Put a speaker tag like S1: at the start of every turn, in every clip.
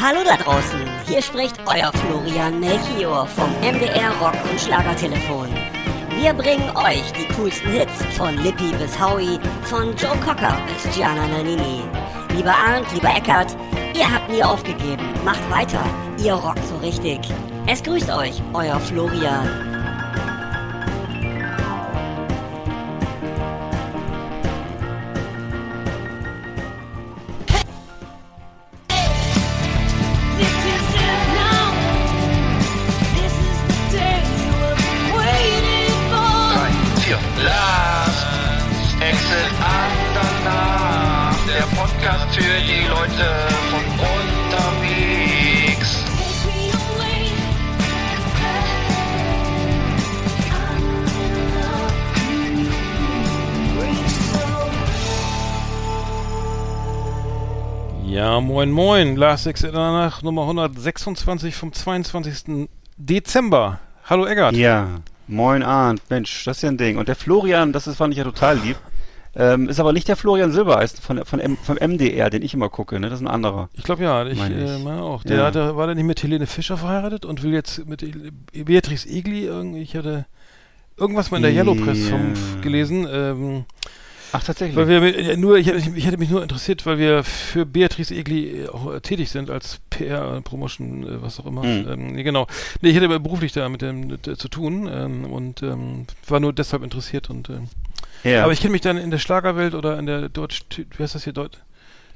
S1: Hallo da draußen, hier spricht euer Florian Melchior vom MDR Rock und Schlagertelefon. Wir bringen euch die coolsten Hits von Lippi bis Howie, von Joe Cocker bis Gianna Nannini. Lieber Arndt, lieber Eckert, ihr habt nie aufgegeben, macht weiter, ihr rockt so richtig. Es grüßt euch, euer Florian.
S2: Für die Leute von unterwegs.
S3: Ja, moin moin, Lars Sechs danach Nummer 126 vom 22. Dezember. Hallo Eggert.
S4: Ja, moin Arndt, Mensch, das ist ja ein Ding. Und der Florian, das ist, fand ich ja total lieb, ähm, ist aber nicht der Florian Silbereisen von, von M, vom MDR, den ich immer gucke, ne? Das ist ein anderer.
S3: Ich glaube ja, ich
S4: Meine
S3: äh, meine auch. Der
S4: Ja.
S3: hatte, war der nicht mit Helene Fischer verheiratet und will jetzt mit El- Beatrice Egli irgendwie, ich hatte irgendwas mal in der Yellow Press vom,
S4: Ja.
S3: gelesen. Ähm,
S4: Ach, tatsächlich.
S3: weil wir äh, nur, ich hätte, ich hätte mich nur interessiert, weil wir für Beatrice Egli äh, auch äh, tätig sind als PR, Promotion, äh, was auch immer.
S4: Hm.
S3: Ähm, nee, genau. Nee, ich hätte beruflich da mit dem äh, zu tun ähm, und ähm, war nur deshalb interessiert und ähm,
S4: ja,
S3: Aber ich kenne mich dann in der Schlagerwelt oder in der Deutsch, wie heißt das hier, Deut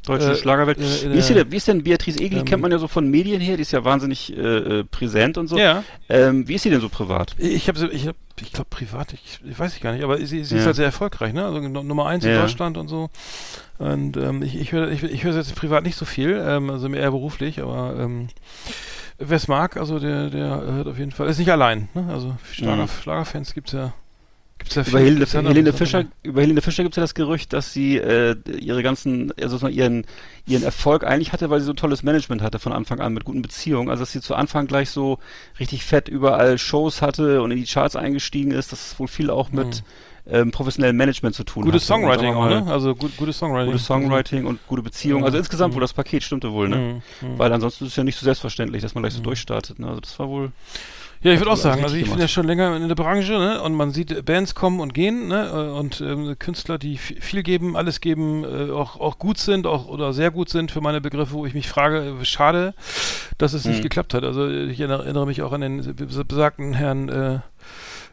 S4: deutsche
S3: äh,
S4: Schlagerwelt.
S3: äh, in
S4: wie, ist die, wie ist denn Beatrice Egli?
S3: ähm,
S4: Kennt man ja so von Medien her, die ist ja wahnsinnig äh, äh, präsent und so.
S3: Ja,
S4: Ähm, wie ist sie denn so privat?
S3: ich habe, ich, hab, ich glaube privat, ich, ich weiß ich gar nicht, aber sie, sie ist
S4: Ja.
S3: halt sehr erfolgreich, ne? Also Nu- Nummer eins in
S4: Ja.
S3: Deutschland und so. Und ähm, ich, ich höre, ich, ich sie jetzt privat nicht so viel, ähm, also mehr eher beruflich, aber ähm, wer es mag, also der, der hört auf jeden Fall, ist nicht allein, ne? Also Schlager,
S4: Mhm.
S3: Schlagerfans gibt's ja, gibt's
S4: Über
S3: viel-
S4: Helene,
S3: gibt's ja noch-
S4: Helene Fischer, über Helene Fischer gibt es ja das Gerücht, dass sie äh, ihre ganzen, also ihren, ihren Erfolg eigentlich hatte, weil sie so tolles Management hatte von Anfang an mit guten Beziehungen. Also dass sie zu Anfang gleich so richtig fett überall Shows hatte und in die Charts eingestiegen ist. Das ist wohl viel auch mit ähm, professionellem Management zu tun.
S3: Gutes Songwriting auch, ne? Also gut, gutes Songwriting.
S4: Gutes Songwriting und gute Beziehungen. Also
S3: Ja.
S4: insgesamt
S3: Mhm.
S4: wohl das Paket stimmte wohl, ne?
S3: Mhm. Mhm.
S4: Weil ansonsten ist es ja nicht so selbstverständlich, dass man gleich so durchstartet. Ne? Also das war wohl.
S3: Ja, ich würde auch sagen, also ich bin ja schon länger in der Branche, ne? Und man sieht äh, Bands kommen und gehen, ne? äh, Und ähm, Künstler, die vi- viel geben, alles geben, äh, auch auch gut sind, auch oder sehr gut sind für meine Begriffe, wo ich mich frage, äh, schade, dass es nicht
S4: Mhm.
S3: geklappt hat. Also ich erinnere, mich auch an den bes- besagten Herrn, äh,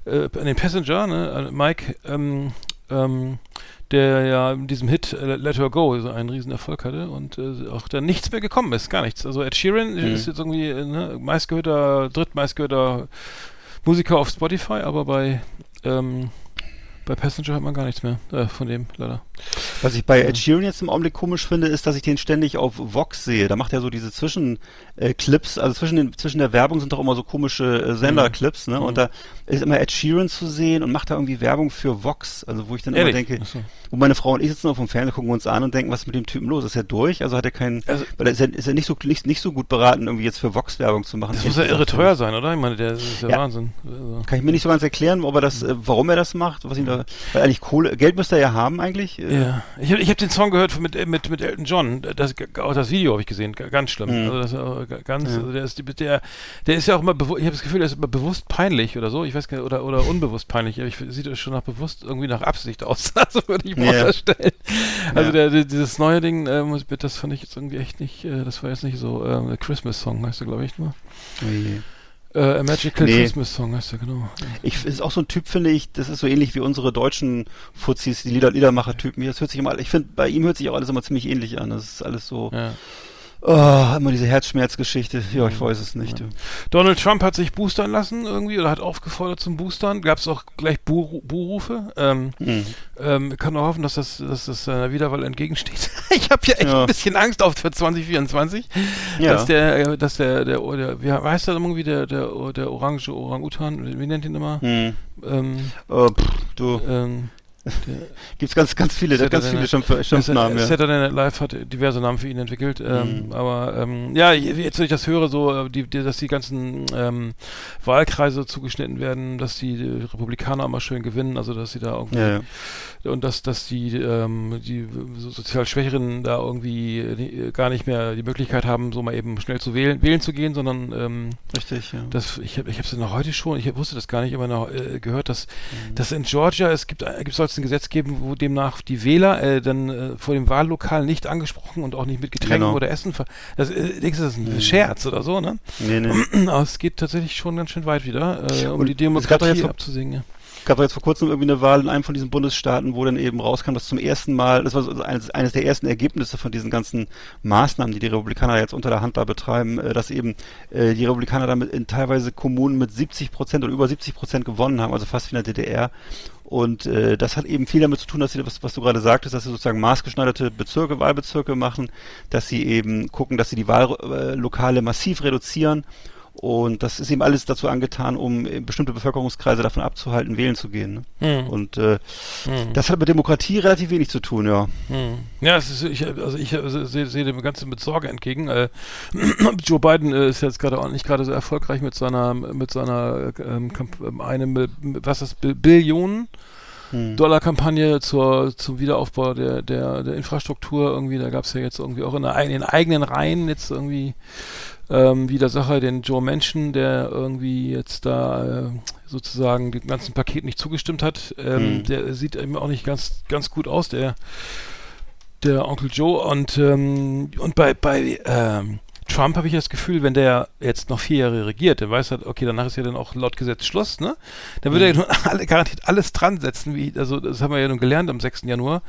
S3: äh, an den Passenger, ne? An Mike, ähm, ähm, der ja in diesem Hit äh, Let Her Go so einen riesen Erfolg hatte und äh, auch dann nichts mehr gekommen ist, gar nichts. Also Ed Sheeran
S4: Mhm.
S3: ist jetzt irgendwie äh, ne, meistgehörter, drittmeistgehörter Musiker auf Spotify, aber bei ähm, bei Passenger hat man gar nichts mehr äh, von dem, leider.
S4: Was ich bei Ed Sheeran jetzt im Augenblick komisch finde, ist, dass ich den ständig auf Vox sehe. Da macht er so diese Zwischenclips, äh, also zwischen, den, zwischen der Werbung sind doch immer so komische äh, Senderclips, ne? Und da ist immer Ed Sheeran zu sehen und macht da irgendwie Werbung für Vox. Also wo ich dann
S3: Ehrlich?
S4: immer denke,
S3: so.
S4: wo meine Frau und ich sitzen auf dem Fernseher, gucken uns an und denken, was ist mit dem Typen los? Ist er durch? Also hat er keinen,
S3: Also-
S4: weil er ist ja, ist er nicht so nicht, nicht so gut beraten, irgendwie jetzt für Vox Werbung zu machen.
S3: Das muss ja irre teuer sein, oder? Ich meine, der das ist ja,
S4: Ja.
S3: Wahnsinn. Also,
S4: Kann ich mir nicht so ganz erklären, ob er das, äh, warum er das macht, was ihn da, weil eigentlich Kohle, Geld müsste er ja haben eigentlich. Äh,
S3: ja, ich habe ich hab den Song gehört mit, mit, mit Elton John. Das, auch das Video habe ich gesehen. Ganz schlimm.
S4: Mhm.
S3: Also das g- ganz,
S4: Ja.
S3: also der ist der, der ist ja auch immer, ich habe das Gefühl, der ist immer bewusst peinlich oder so. Ich weiß gar nicht, oder, oder unbewusst peinlich. Aber ich sieht das schon nach bewusst irgendwie nach Absicht aus. Also würde ich mal
S4: Ja.
S3: unterstellen. Also
S4: Ja.
S3: der, dieses neue Ding, äh, muss- das fand ich jetzt irgendwie echt nicht, äh, das war jetzt nicht so, der Christmas Song heißt der, glaube ich, nur.
S4: oh je.
S3: Äh, A Magical
S4: Nee.
S3: Christmas Song heißt der, genau.
S4: Ich ist auch so ein Typ, finde ich, das ist so ähnlich wie unsere deutschen Fuzis, die Lieder, Liedermacher-Typen. Das hört sich immer, ich finde, bei ihm hört sich auch alles immer ziemlich ähnlich an. Das ist alles so,
S3: Ja.
S4: Oh, immer diese Herzschmerzgeschichte. Ja, ich weiß es nicht. du.
S3: Donald Trump hat sich boostern lassen irgendwie oder hat aufgefordert zum Boostern. Gab es auch gleich Bu Buhrufe. Ähm,
S4: Mhm.
S3: ähm, kann nur hoffen, dass das, dass das einer Wiederwahl entgegensteht. ich habe ja echt
S4: Ja.
S3: ein bisschen Angst auf für 2024,
S4: Ja.
S3: dass der, äh, dass der, der, der, wie heißt der irgendwie der, der, der orange Orang-Utan? Wie nennt ihn immer?
S4: Hm.
S3: Ähm,
S4: Oh, pff, du,
S3: ähm,
S4: gibt's ganz, ganz viele,
S3: Saturday
S4: ganz viele Schimpf Schimpfnamen. Ja.
S3: Saturday Night Live hat diverse Namen für ihn entwickelt. Ähm,
S4: Mhm.
S3: Aber ähm, ja, jetzt, wenn ich das höre, so, äh, die, die, dass die ganzen ähm, Wahlkreise zugeschnitten werden, dass die äh, Republikaner immer schön gewinnen, also dass sie da irgendwie
S4: Ja, ja.
S3: und dass, dass die, ähm, die so sozial Schwächeren da irgendwie äh, gar nicht mehr die Möglichkeit haben, so mal eben schnell zu wählen, wählen zu gehen, sondern ähm,
S4: Richtig, ja.
S3: das, ich habe ich es noch heute schon, ich wusste das gar nicht, aber noch, äh, gehört, dass,
S4: Mhm.
S3: dass in Georgia es gibt, äh, gibt soll es ein Gesetz geben, wo demnach die Wähler äh, dann äh, vor dem Wahllokal nicht angesprochen und auch nicht mit Getränken
S4: Genau.
S3: oder Essen. ver- Das, äh, denkst du, das ist ein
S4: Mhm.
S3: Scherz oder so, ne?
S4: nee, nee.
S3: Aber es geht tatsächlich schon ganz schön weit wieder, äh, um
S4: Und
S3: die
S4: vor-
S3: abzusingen. Ja.
S4: Gab jetzt vor kurzem irgendwie eine Wahl in einem von diesen Bundesstaaten, wo dann eben rauskam, dass zum ersten Mal, das war so eines, eines der ersten Ergebnisse von diesen ganzen Maßnahmen, die die Republikaner jetzt unter der Hand da betreiben, äh, dass eben äh, die Republikaner damit in teilweise Kommunen mit 70 Prozent oder über 70 Prozent gewonnen haben, also fast wie in der DDR. Und äh, das hat eben viel damit zu tun, dass sie, was, was du gerade sagtest, dass sie sozusagen maßgeschneiderte Bezirke, Wahlbezirke machen, dass sie eben gucken, dass sie die Wahllokale massiv reduzieren. Und das ist eben alles dazu angetan, um äh, bestimmte Bevölkerungskreise davon abzuhalten, wählen zu gehen. Ne?
S3: Hm.
S4: Und äh,
S3: Hm.
S4: das hat mit Demokratie relativ wenig zu tun, ja.
S3: Hm. Ja, es ist, ich, also ich äh, sehe sehe dem Ganzen mit Sorge entgegen. Äh, Joe Biden äh, ist jetzt gerade auch nicht gerade so erfolgreich mit seiner mit seiner ähm, ähm, eine Mil- was ist Bi- Billionen
S4: Hm.
S3: Dollar Kampagne zur zum Wiederaufbau der der, der Infrastruktur irgendwie. Da gab es ja jetzt irgendwie auch in, der, in den eigenen Reihen jetzt irgendwie ähm, wieder Sache, den Joe Manchin, der irgendwie jetzt da äh, sozusagen dem ganzen Paket nicht zugestimmt hat. Ähm,
S4: Hm.
S3: Der sieht eben auch nicht ganz ganz gut aus. Der der Onkel Joe und ähm, und bei bei ähm, Trump habe ich das Gefühl, wenn der jetzt noch vier Jahre regiert, der weiß halt, okay, danach ist ja dann auch laut Gesetz Schluss, ne? Dann würde er
S4: Mhm.
S3: ja nun alle, garantiert alles dran setzen, wie, also das haben wir ja nun gelernt am 6. Januar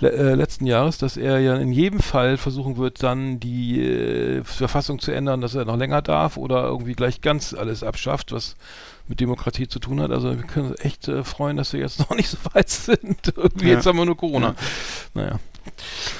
S3: le, äh, letzten Jahres, dass er ja in jedem Fall versuchen wird, dann die äh, Verfassung zu ändern, dass er noch länger darf oder irgendwie gleich ganz alles abschafft, was mit Demokratie zu tun hat. Also wir können uns echt äh, freuen, dass wir jetzt noch nicht so weit sind. Irgendwie
S4: Ja.
S3: jetzt haben wir nur Corona.
S4: Ja.
S3: Naja.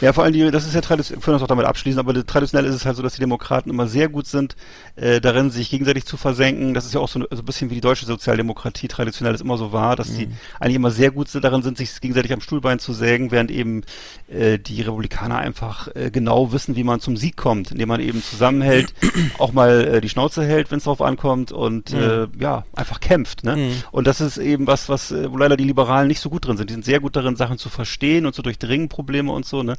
S4: Ja, vor allem, die, das ist ja traditionell, wir können das auch damit abschließen, aber traditionell ist es halt so, dass die Demokraten immer sehr gut sind, äh, darin sich gegenseitig zu versenken. Das ist ja auch so, so ein bisschen wie die deutsche Sozialdemokratie traditionell es immer so war, dass die eigentlich immer sehr gut sind, darin sind, sich gegenseitig am Stuhlbein zu sägen, während eben äh, die Republikaner einfach äh, genau wissen, wie man zum Sieg kommt, indem man eben zusammenhält, auch mal äh, die Schnauze hält, wenn es drauf ankommt und äh, ja, einfach kämpft. Ne?
S3: Mhm.
S4: Und das ist eben was, was, äh, wo leider die Liberalen nicht so gut drin sind. Die sind sehr gut darin, Sachen zu verstehen und zu durchdringen, Probleme und so, ne?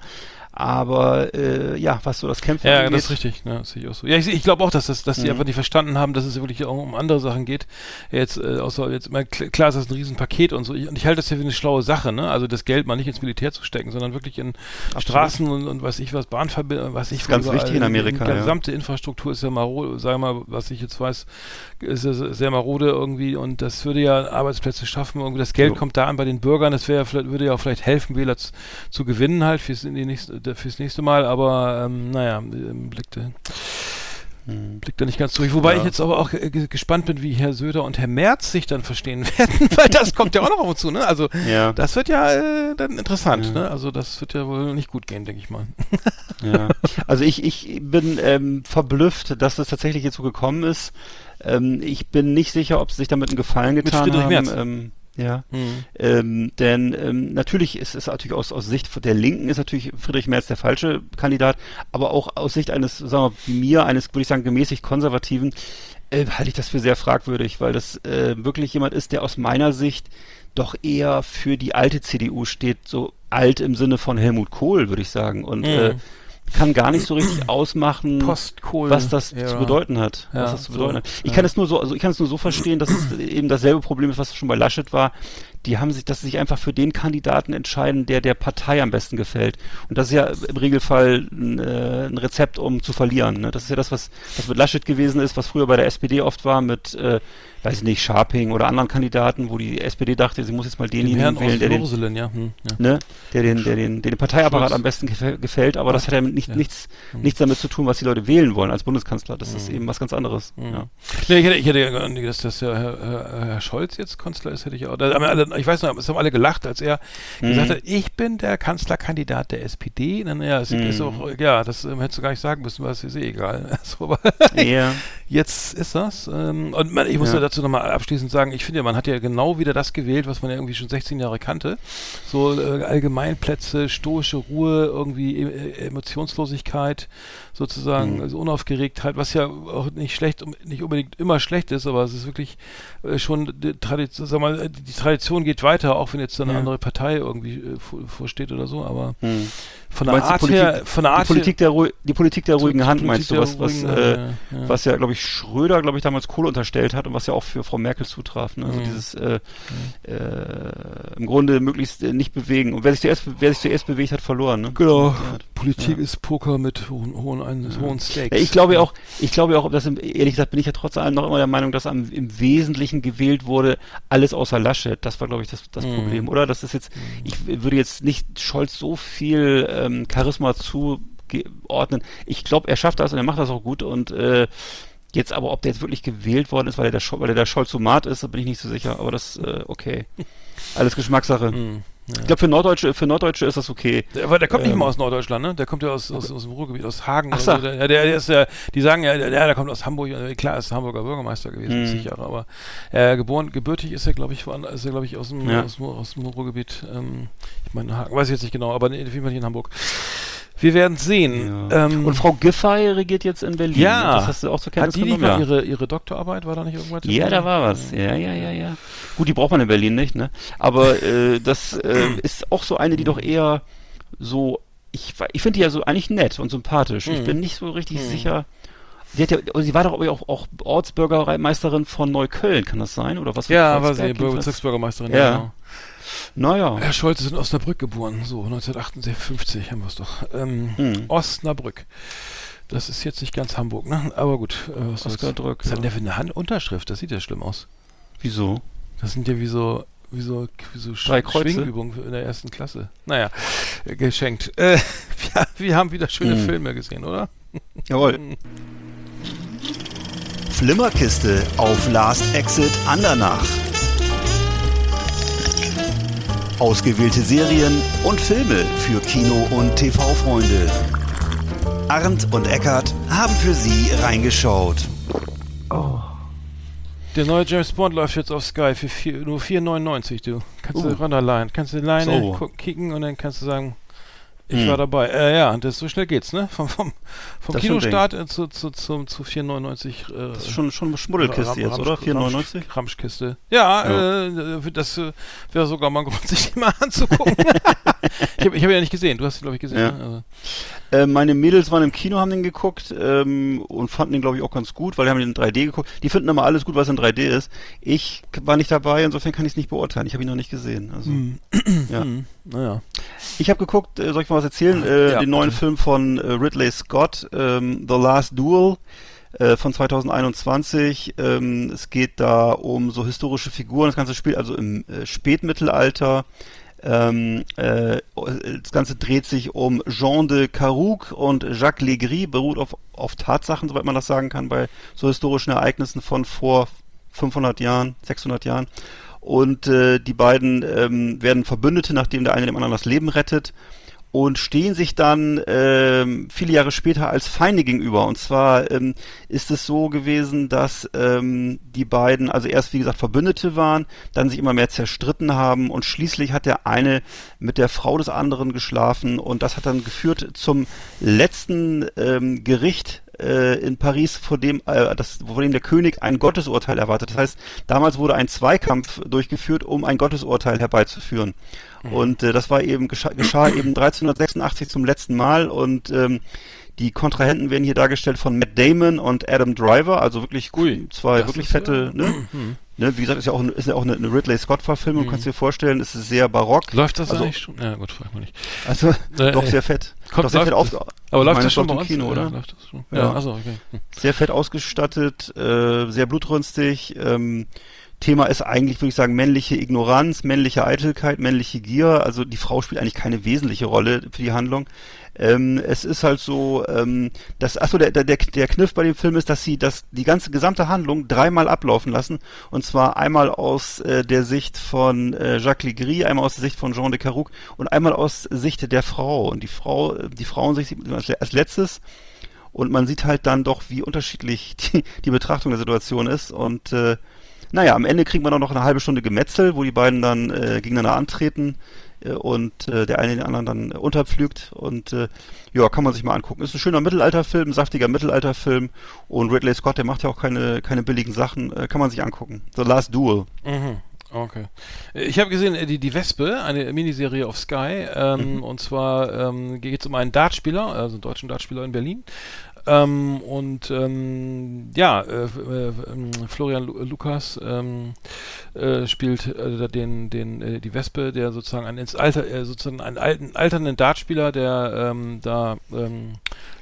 S4: Aber äh, ja, was so das Kämpfen
S3: Ja,
S4: angeht,
S3: das ist richtig. Ja, das sehe ich auch so. Ja, ich, ich glaube auch, dass, das, dass die
S4: Mhm.
S3: einfach nicht verstanden haben, dass es wirklich auch um andere Sachen geht. Jetzt, äh, außer jetzt, mal, kl- klar ist das ein Riesenpaket und so. Ich, und ich halte das ja für eine schlaue Sache, ne? Also das Geld mal nicht ins Militär zu stecken, sondern wirklich in Straßen und, und was ich was, Bahnverbindungen, was ich
S4: ist ganz
S3: überall.
S4: wichtig in Amerika,
S3: Die
S4: ja.
S3: gesamte Infrastruktur ist ja marode, sag mal, was ich jetzt weiß, ja sehr marode irgendwie und das würde ja Arbeitsplätze schaffen. Irgendwie das Geld
S4: Jo.
S3: kommt da an bei den Bürgern. Das wäre vielleicht, würde ja auch vielleicht helfen, Wähler zu, zu gewinnen halt fürs, in die nächste, fürs nächste Mal. Aber ähm, naja, ähm, blickte
S4: Hm.
S3: blickt da nicht ganz durch. Wobei
S4: Ja.
S3: ich jetzt aber auch äh, ge- gespannt bin, wie Herr Söder und Herr Merz sich dann verstehen werden, weil das kommt ja auch noch auf uns zu, ne? Also
S4: Ja,
S3: das wird ja äh, dann interessant,
S4: Ja.
S3: ne? Also das wird ja wohl nicht gut gehen, denke ich mal.
S4: ja. Also ich, ich bin ähm, verblüfft, dass das tatsächlich jetzt so gekommen ist. Ähm, ich bin nicht sicher, ob sie sich damit einen Gefallen getan haben.
S3: Merz.
S4: Ähm, ja.
S3: Hm.
S4: Ähm, denn ähm, natürlich ist es natürlich aus, aus Sicht der Linken ist natürlich Friedrich Merz der falsche Kandidat, aber auch aus Sicht eines, sagen wir, wie mir, eines, würde ich sagen, gemäßigt Konservativen, äh, halte ich das für sehr fragwürdig, weil das äh, wirklich jemand ist, der aus meiner Sicht doch eher für die alte CDU steht, so alt im Sinne von Helmut Kohl, würde ich sagen, und
S3: Mhm.
S4: äh, kann gar nicht so richtig ausmachen, was das
S3: Ja.
S4: zu bedeuten hat.
S3: Ja,
S4: was das zu
S3: so,
S4: bedeuten hat. Ich
S3: ja.
S4: kann es nur so, also ich kann es nur so verstehen, dass es eben dasselbe Problem ist, was schon bei Laschet war. Die haben sich, dass sie sich einfach für den Kandidaten entscheiden, der der Partei am besten gefällt. Und das ist ja im Regelfall ein, äh, ein Rezept, um zu verlieren. Ne? Das ist ja das, was, was mit Laschet gewesen ist, was früher bei der SPD oft war, mit, äh, weiß ich nicht, Scharping oder anderen Kandidaten, wo die SPD dachte, sie muss jetzt mal
S3: Den
S4: denjenigen
S3: Herrn
S4: wählen, der den,
S3: ja. Hm, ja.
S4: ne, der den, der den, der den Parteiapparat
S3: Schulz.
S4: am besten gefä- gefällt, aber das hat ja nicht,
S3: Ja. Hm.
S4: nichts, nichts damit zu tun, was die Leute wählen wollen als Bundeskanzler. Das ist eben was ganz anderes. Ja.
S3: Nee, ich hätte, ich hätte ja gar nicht, dass, dass der Herr, Herr, Scholz jetzt Kanzler ist, hätte ich auch. Da haben alle, ich weiß noch, es haben alle gelacht, als er
S4: Mhm.
S3: gesagt hat, ich bin der Kanzlerkandidat der SPD. Dann, ja, es ist
S4: Mhm.
S3: auch, ja, das ähm, hättest du gar nicht sagen müssen, weil es ist eh egal. So, aber
S4: Ja.
S3: jetzt ist das. Ähm, und man, ich muss ja. Dazu nochmal abschließend sagen, ich finde, ja, man hat ja genau wieder das gewählt, was man ja irgendwie schon 16 Jahre kannte. So äh, Allgemeinplätze, stoische Ruhe, irgendwie äh, Emotionslosigkeit, sozusagen,
S4: Mhm.
S3: also Unaufgeregtheit, was ja auch nicht schlecht, nicht unbedingt immer schlecht ist, aber es ist wirklich äh, schon die Tradition, sag mal, die Tradition geht weiter, auch wenn jetzt dann eine
S4: Ja.
S3: andere Partei irgendwie äh, vor, vorsteht oder so, aber
S4: Hm.
S3: von der Art
S4: Politik-
S3: her, von der Art
S4: die Politik der, die Politik der ruhigen Hand
S3: Politik
S4: meinst du, was, was, äh,
S3: Hand, ja, ja.
S4: was ja, glaube ich, Schröder, glaube ich, damals Kohl unterstellt hat und was ja auch für Frau Merkel zutraf. Ne? Also
S3: Mhm.
S4: dieses äh, äh, im Grunde möglichst äh, nicht bewegen. Und wer sich zuerst, wer sich zuerst bewegt hat, verloren. Ne?
S3: Genau.
S4: Ja.
S3: Politik ist Poker mit hohen, hohen, hohen Stakes.
S4: Ich glaube ja auch, ich glaube ja auch, ob das im, ehrlich gesagt bin ich ja trotz allem noch immer der Meinung, dass am, im Wesentlichen gewählt wurde, alles außer Laschet. Das war, glaube ich, das, das
S3: Mhm.
S4: Problem, oder? Das ist jetzt, ich würde jetzt nicht Scholz so viel ähm, Charisma zuordnen. Ich glaube, er schafft das und er macht das auch gut und äh, Jetzt aber, ob der jetzt wirklich gewählt worden ist, weil er der, Scho weil er der Scholzomat ist, da bin ich nicht so sicher. Aber das, äh, okay. Alles Geschmackssache.
S3: Mhm.
S4: Ich glaube, für Norddeutsche, für Norddeutsche ist das okay.
S3: Der, aber der kommt nicht
S4: Ähm,
S3: mal aus Norddeutschland, ne? Der kommt ja aus, aus, aus dem Ruhrgebiet, aus Hagen.
S4: Ach
S3: oder
S4: so.
S3: Der, der, der ist ja, die sagen ja, der, der kommt aus Hamburg. Klar, ist Hamburger Bürgermeister gewesen,
S4: Mhm.
S3: Jahre. Aber äh, geboren, gebürtig ist er, glaube ich, ist er, glaube ich, aus dem,
S4: Ja.
S3: aus, dem- aus dem Ruhrgebiet. Ähm, ich meine, Hagen, weiß ich jetzt nicht genau, aber auf jeden Fall nicht in Hamburg. Wir werden sehen.
S4: Ja.
S3: Ähm,
S4: und Frau Giffey regiert jetzt in Berlin.
S3: Ja.
S4: Das hast du auch zur Kenntnis
S3: hat die nicht
S4: genommen?
S3: mal
S4: ja.
S3: ihre, ihre Doktorarbeit? War da nicht irgendwas?
S4: Ja, da war was. Ja, ja, ja, ja. Gut, die braucht man in Berlin nicht, ne? Aber äh, das äh, ist auch so eine, die doch eher so. Ich, ich finde die ja so eigentlich nett und sympathisch. Ich
S3: Mhm.
S4: bin nicht so richtig sicher. Sie, hat ja, sie war doch auch, auch Ortsbürgermeisterin von Neukölln, kann das sein? Oder was?
S3: Ja, war sie? Bezirksbürgermeisterin.
S4: Ja.
S3: genau.
S4: Naja.
S3: Herr Scholz ist in Osnabrück geboren, so 1958 haben wir es doch. Ähm,
S4: Hm.
S3: Osnabrück. Das ist jetzt nicht ganz Hamburg, ne? Aber gut. Äh, was soll's.
S4: Osnabrück,
S3: Das hat
S4: ja.
S3: ja eine Handunterschrift, das sieht ja schlimm aus.
S4: Wieso?
S3: Das sind ja wie so, wie so, wie so
S4: Drei
S3: Sch-
S4: Kreuze?
S3: Schwingübungen in der ersten Klasse. Naja, äh, geschenkt. Äh, ja, wir haben wieder schöne
S4: Hm.
S3: Filme gesehen, oder?
S4: Jawohl.
S5: Flimmerkiste auf Last Exit Andernach. Ausgewählte Serien und Filme für Kino- und TV-Freunde. Arndt und Eckart haben für Sie reingeschaut.
S3: Der neue James Bond läuft jetzt auf Sky für vier, nur 4,99, du. Kannst du
S4: Uh.
S3: runterleihen. Kannst du Leine
S4: So.
S3: kicken und dann kannst du sagen, ich
S4: Hm.
S3: war dabei. Äh, ja, und das so schnell geht's, ne? Vom, vom, vom Kinostart zu, zu, zu, zu 4,99. Äh,
S4: Das ist schon, schon eine Schmuddelkiste jetzt, oder? 4,99?
S3: Ramsch, Ramschkiste. Ja,
S4: Ja.
S3: Äh, das äh, wäre sogar mal ein Grund, sich die mal anzugucken. ich habe hab ihn ja nicht gesehen. Du hast ihn, glaube ich, gesehen.
S4: Ja.
S3: Ne? Also,
S4: Äh, meine Mädels waren im Kino, haben den geguckt ähm, und fanden den, glaube ich, auch ganz gut, weil die haben den in 3D geguckt. Die finden immer alles gut, was in 3D ist. Ich war nicht dabei, insofern kann ich es nicht beurteilen. Ich habe ihn noch nicht gesehen. Also, ja.
S3: hm, naja.
S4: Ich habe geguckt, äh, soll ich mal was erzählen? Äh,
S3: Ja,
S4: den neuen. Film von äh, Ridley Scott, ähm, The Last Duel äh, von 2021. Ähm, es geht da um so historische Figuren. Das Ganze spielt also im äh, Spätmittelalter. Ähm, äh, das Ganze dreht sich um Jean de Carouc und Jacques Legris, beruht auf, auf Tatsachen, soweit man das sagen kann, bei so historischen Ereignissen von vor 500 Jahren, 600 Jahren. Und äh, die beiden ähm, werden Verbündete, nachdem der eine dem anderen das Leben rettet und stehen sich dann ähm, viele Jahre später als Feinde gegenüber. Und zwar ähm, ist es so gewesen, dass ähm, die beiden, also erst wie gesagt Verbündete waren, dann sich immer mehr zerstritten haben und schließlich hat der eine mit der Frau des anderen geschlafen und das hat dann geführt zum letzten ähm, Gericht äh, in Paris, vor dem, äh, das, vor dem der König ein Gottesurteil erwartet. Das heißt, damals wurde ein Zweikampf durchgeführt, um ein Gottesurteil herbeizuführen. Und äh, das war eben geschah, geschah eben 1386 zum letzten Mal und ähm, die Kontrahenten werden hier dargestellt von Matt Damon und Adam Driver, also wirklich
S3: Ui,
S4: zwei
S3: das
S4: wirklich
S3: ist
S4: fette,
S3: ja-
S4: ne? Ne, wie gesagt, ist ja auch, ist ja auch eine, eine Ridley Scott-Verfilmung,
S3: Mhm.
S4: kannst du dir vorstellen, es ist sehr barock.
S3: Läuft das
S4: also,
S3: eigentlich schon? Ja, gut, frag mal nicht.
S4: Also,
S3: Äh,
S4: doch
S3: äh,
S4: sehr fett.
S3: Kommt,
S4: doch sehr fett auf,
S3: das, aber läuft das schon
S4: im? Kino,
S3: Ja,
S4: oder?
S3: läuft das schon?
S4: Ja.
S3: Ja, also okay. Hm.
S4: Sehr fett ausgestattet, äh, sehr blutrünstig. Ähm, Thema ist eigentlich, würde ich sagen, männliche Ignoranz, männliche Eitelkeit, männliche Gier. Also die Frau spielt eigentlich keine wesentliche Rolle für die Handlung. Ähm, es ist halt so, ähm, das, achso, der, der, der Kniff bei dem Film ist, dass sie das, die ganze gesamte Handlung dreimal ablaufen lassen. Und zwar einmal aus äh, der Sicht von äh, Jacques Legris, einmal aus der Sicht von Jean de Carouc und einmal aus Sicht der Frau. Und die Frau, die Frauensicht sieht man als, letztes. Und man sieht halt dann doch, wie unterschiedlich die, die Betrachtung der Situation ist. Und äh, naja, am Ende kriegt man auch noch eine halbe Stunde Gemetzel, wo die beiden dann äh, gegeneinander antreten und äh, der eine den anderen dann unterpflügt. Und äh, ja, kann man sich mal angucken. Ist ein schöner Mittelalterfilm, saftiger Mittelalterfilm. Und Ridley Scott, der macht ja auch keine, keine billigen Sachen. Äh, kann man sich angucken. The Last Duel.
S3: Mhm. Okay. Ich habe gesehen, äh, die, die Wespe, eine Miniserie auf Sky, ähm, und zwar ähm, geht es um einen Dartspieler, also einen deutschen Dartspieler in Berlin. Ähm, und ähm, ja, äh, äh, Florian Lu Lukas ähm, äh, spielt äh, den, den, äh, die Wespe, der sozusagen einen ins Alter, äh, sozusagen einen alten, alternden Dartspieler, der ähm, da ähm,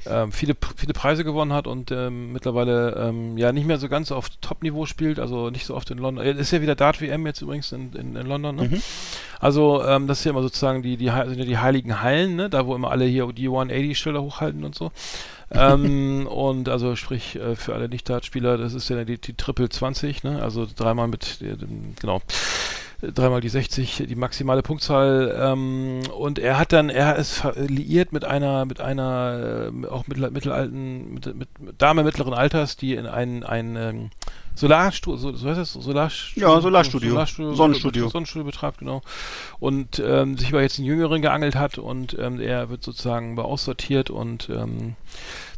S3: ähm, viele, viele Preise gewonnen hat und ähm, mittlerweile ähm, ja nicht mehr so ganz auf Top-Niveau spielt, also nicht so oft in London. Äh, Ist ja wieder Dart-WM jetzt übrigens in, in, in London, ne? Also ähm, das ist ja immer sozusagen die, die, sind ja die heiligen Hallen, ne? Da wo immer alle hier die 180-Schilder hochhalten und so. Ähm, und also sprich äh, für alle Nicht-Dart-Spieler, das ist ja die, die Triple 20, ne? Also dreimal mit, äh, genau dreimal die 60, die maximale Punktzahl. Ähm, und er hat dann, er ist liiert mit einer, mit einer, äh, auch mittel, mittelalten, mit, mit, Dame mittleren Alters, die in ein, ein ähm, Solarstudio, so, so heißt das, Solarstudio?
S4: Ja, Solarstudio.
S3: Solarstudio
S4: Sonnenstudio.
S3: Sonnenstudio betreibt, genau. Und ähm, sich über jetzt einen Jüngeren geangelt hat und ähm, er wird sozusagen aussortiert und ähm,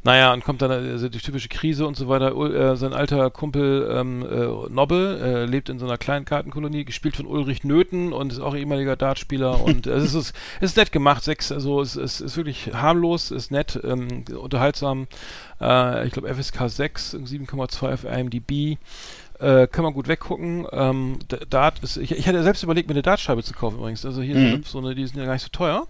S3: naja, und kommt dann also die typische Krise und so weiter. Ul- Äh, sein alter Kumpel ähm, äh, Nobbe äh, lebt in so einer kleinen Kartenkolonie, gespielt von Ulrich Nöthen und ist auch ehemaliger Dartspieler. und äh, es, ist, es ist nett gemacht, sechs, also es, es ist wirklich harmlos, ist nett, ähm, unterhaltsam. Äh, ich glaube FSK 6, 7,2 auf IMDb. Äh, kann man gut weggucken. Ähm, Dart ist, ich, ich hatte selbst überlegt, mir eine Dartscheibe zu kaufen übrigens. Also hier
S4: Mhm.
S3: so eine, die sind ja gar nicht so teuer.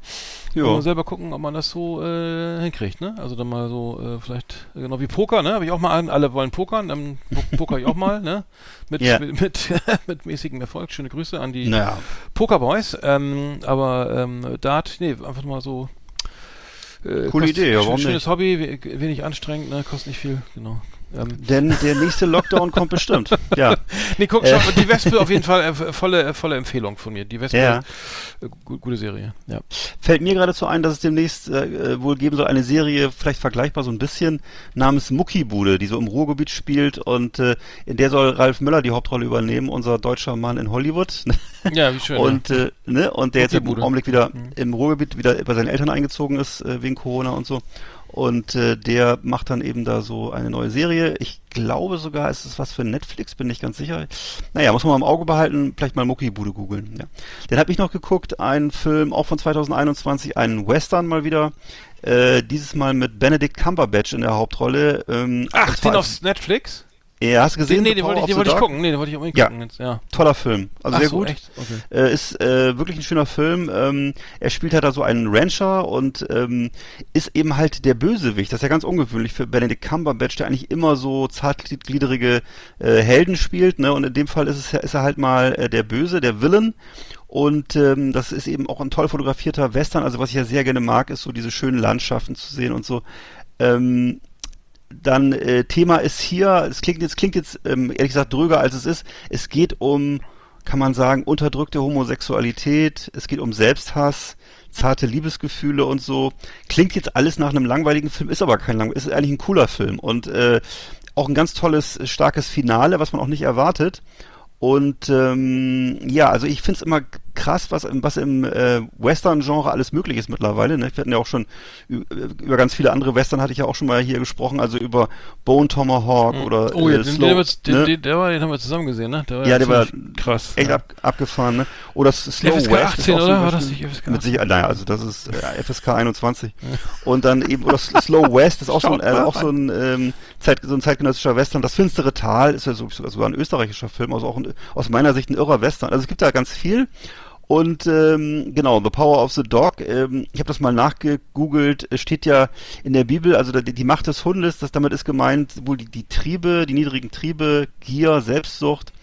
S4: Ja.
S3: Kann man selber gucken, ob man das so äh, hinkriegt, ne? Also dann mal so äh, vielleicht genau wie Poker, ne? Habe ich auch mal an, alle wollen pokern, dann po- poker ich auch mal, ne? Mit
S4: Ja.
S3: mit, mit, mit mäßigem Erfolg. Schöne Grüße an die
S4: Naja.
S3: Pokerboys. Ähm, aber ähm, Dart, nee, einfach mal so. Äh,
S4: Coole Idee, ja, warum
S3: Schönes Hobby, we- wenig anstrengend, ne? Kostet nicht viel, genau. Ähm,
S4: Denn der nächste Lockdown kommt bestimmt. Ja.
S3: nee, guck,
S4: Äh.
S3: schau, die Wespe auf jeden Fall äh, volle, äh, volle Empfehlung von mir. Die Wespe,
S4: Ja.
S3: äh, gu gute Serie, ja.
S4: Fällt mir geradezu ein, dass es demnächst äh, wohl geben soll eine Serie, vielleicht vergleichbar so ein bisschen, namens Muckibude, die so im Ruhrgebiet spielt und äh, in der soll Ralf Möller die Hauptrolle übernehmen, unser deutscher Mann in Hollywood.
S3: Ja, wie schön.
S4: und äh, ne und der jetzt im
S3: Muckibude.
S4: Augenblick wieder
S3: Mhm.
S4: im Ruhrgebiet wieder bei seinen Eltern eingezogen ist äh, wegen Corona und so. Und äh, der macht dann eben da so eine neue Serie. Ich glaube sogar, ist es was für Netflix, bin nicht ganz sicher. Naja, muss man mal im Auge behalten, vielleicht mal Muckibude googeln. Ja. Dann habe ich noch geguckt, einen Film auch von 2021, einen Western mal wieder. Äh, dieses Mal mit Benedict Cumberbatch in der Hauptrolle. Ähm,
S3: Ach, den auf Netflix?
S4: Ja, hast du gesehen?
S3: Nee,
S4: The
S3: den wollte ich, den wollte ich gucken. Nee, den wollte ich unbedingt
S4: Ja.
S3: gucken jetzt, ja.
S4: Toller Film. Also
S3: Ach
S4: sehr
S3: so,
S4: gut.
S3: echt? Okay.
S4: Äh, ist äh, wirklich ein schöner Film. Ähm, er spielt halt da so einen Rancher und ähm, ist eben halt der Bösewicht. Das ist ja ganz ungewöhnlich für Benedict Cumberbatch, der eigentlich immer so zartgliedrige äh, Helden spielt. Ne? Und in dem Fall ist, es, ist er halt mal äh, der Böse, der Villain. Und ähm, das ist eben auch ein toll fotografierter Western. Also was ich ja sehr gerne mag, ist so diese schönen Landschaften zu sehen und so. Ähm, dann äh, Thema ist hier, es klingt jetzt, klingt jetzt ähm, ehrlich gesagt dröger als es ist. Es geht um, kann man sagen, unterdrückte Homosexualität, es geht um Selbsthass, zarte Liebesgefühle und so. Klingt jetzt alles nach einem langweiligen Film, ist aber kein langweiliger, ist eigentlich ein cooler Film und äh, auch ein ganz tolles, starkes Finale, was man auch nicht erwartet. Und ähm, ja, also ich finde es immer krass, was, im- was im äh, Western-Genre alles möglich ist mittlerweile. Ne? Wir hatten ja auch schon über ganz viele andere Western hatte ich ja auch schon mal hier gesprochen, also über Bone Tomahawk oder
S3: Oh ja,
S4: äh,
S3: den,
S4: Slow,
S3: den, haben wir- den,
S4: ne?
S3: den, der war, den haben wir zusammen gesehen, ne? Der
S4: Ja, der war
S3: krass.
S4: echt
S3: ja.
S4: ab, abgefahren, ne? Oder Slow
S3: FSK
S4: West. ist
S3: 18,
S4: auch so
S3: oder?
S4: ein
S3: War das nicht FSK
S4: Mit Sicherheit, naja, also das ist äh, FSK 21. Und dann eben, oder Slow West ist auch so ein, äh, auch so ein, ähm, Zeit, so ein zeitgenössischer Western. Das finstere Tal ist ja so, sogar ein österreichischer Film, also auch ein, aus meiner Sicht ein irrer Western. Also es gibt da ganz viel. Und ähm, genau, The Power of the Dog, ähm, ich habe das mal nachgegoogelt, steht ja in der Bibel, also die, die Macht des Hundes, das damit ist gemeint, wohl die, die Triebe, die niedrigen Triebe, Gier, Selbstsucht.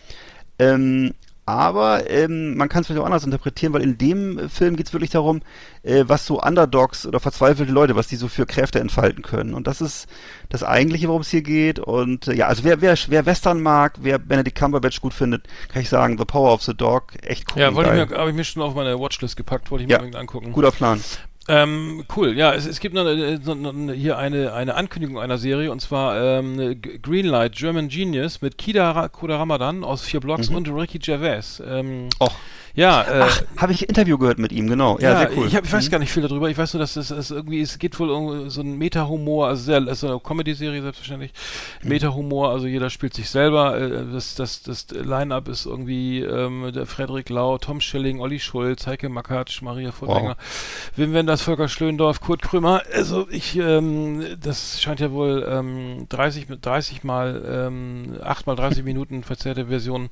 S4: Ähm, aber ähm, man kann es vielleicht auch anders interpretieren, weil in dem Film geht es wirklich darum, äh, was so Underdogs oder verzweifelte Leute, was die so für Kräfte entfalten können. Und das ist das Eigentliche, worum es hier geht. Und äh, ja, also wer, wer, wer Western mag, wer Benedict Cumberbatch gut findet, kann ich sagen, The Power of the Dog, echt cool.
S3: Ja, wollte ich mir, habe ich mir schon auf meine Watchlist gepackt, wollte ich
S4: Ja.
S3: mir irgendwie angucken.
S4: Guter Plan.
S3: Ähm, cool, ja, es, es gibt noch, äh, noch hier eine, eine Ankündigung einer Serie und zwar ähm, Greenlight German Genius mit Kida Ra Koda Ramadan aus vier Blocks und Ricky Gervais. Ähm,
S4: Och.
S3: Ja, äh.
S4: Ach, habe ich Interview gehört mit ihm, genau. Ja, sehr cool.
S3: Ich, hab, ich weiß
S4: Mhm.
S3: gar nicht viel darüber. Ich weiß nur, dass es, es irgendwie, es geht wohl um so ein Meta-Humor, also sehr, also eine Comedy-Serie selbstverständlich.
S4: Mhm.
S3: Meta-Humor, also jeder spielt sich selber. Äh, das, das, das Line-Up ist irgendwie ähm, der Frederik Lau, Tom Schilling, Olli Schulz, Heike Makatsch, Maria Furtwängler, Wim Wenders, Volker Schlöndorf, Kurt Krömer. Also ich, ähm, das scheint ja wohl ähm, 30, mit 30 mal, ähm, 8 mal 30 Minuten verzerrte Version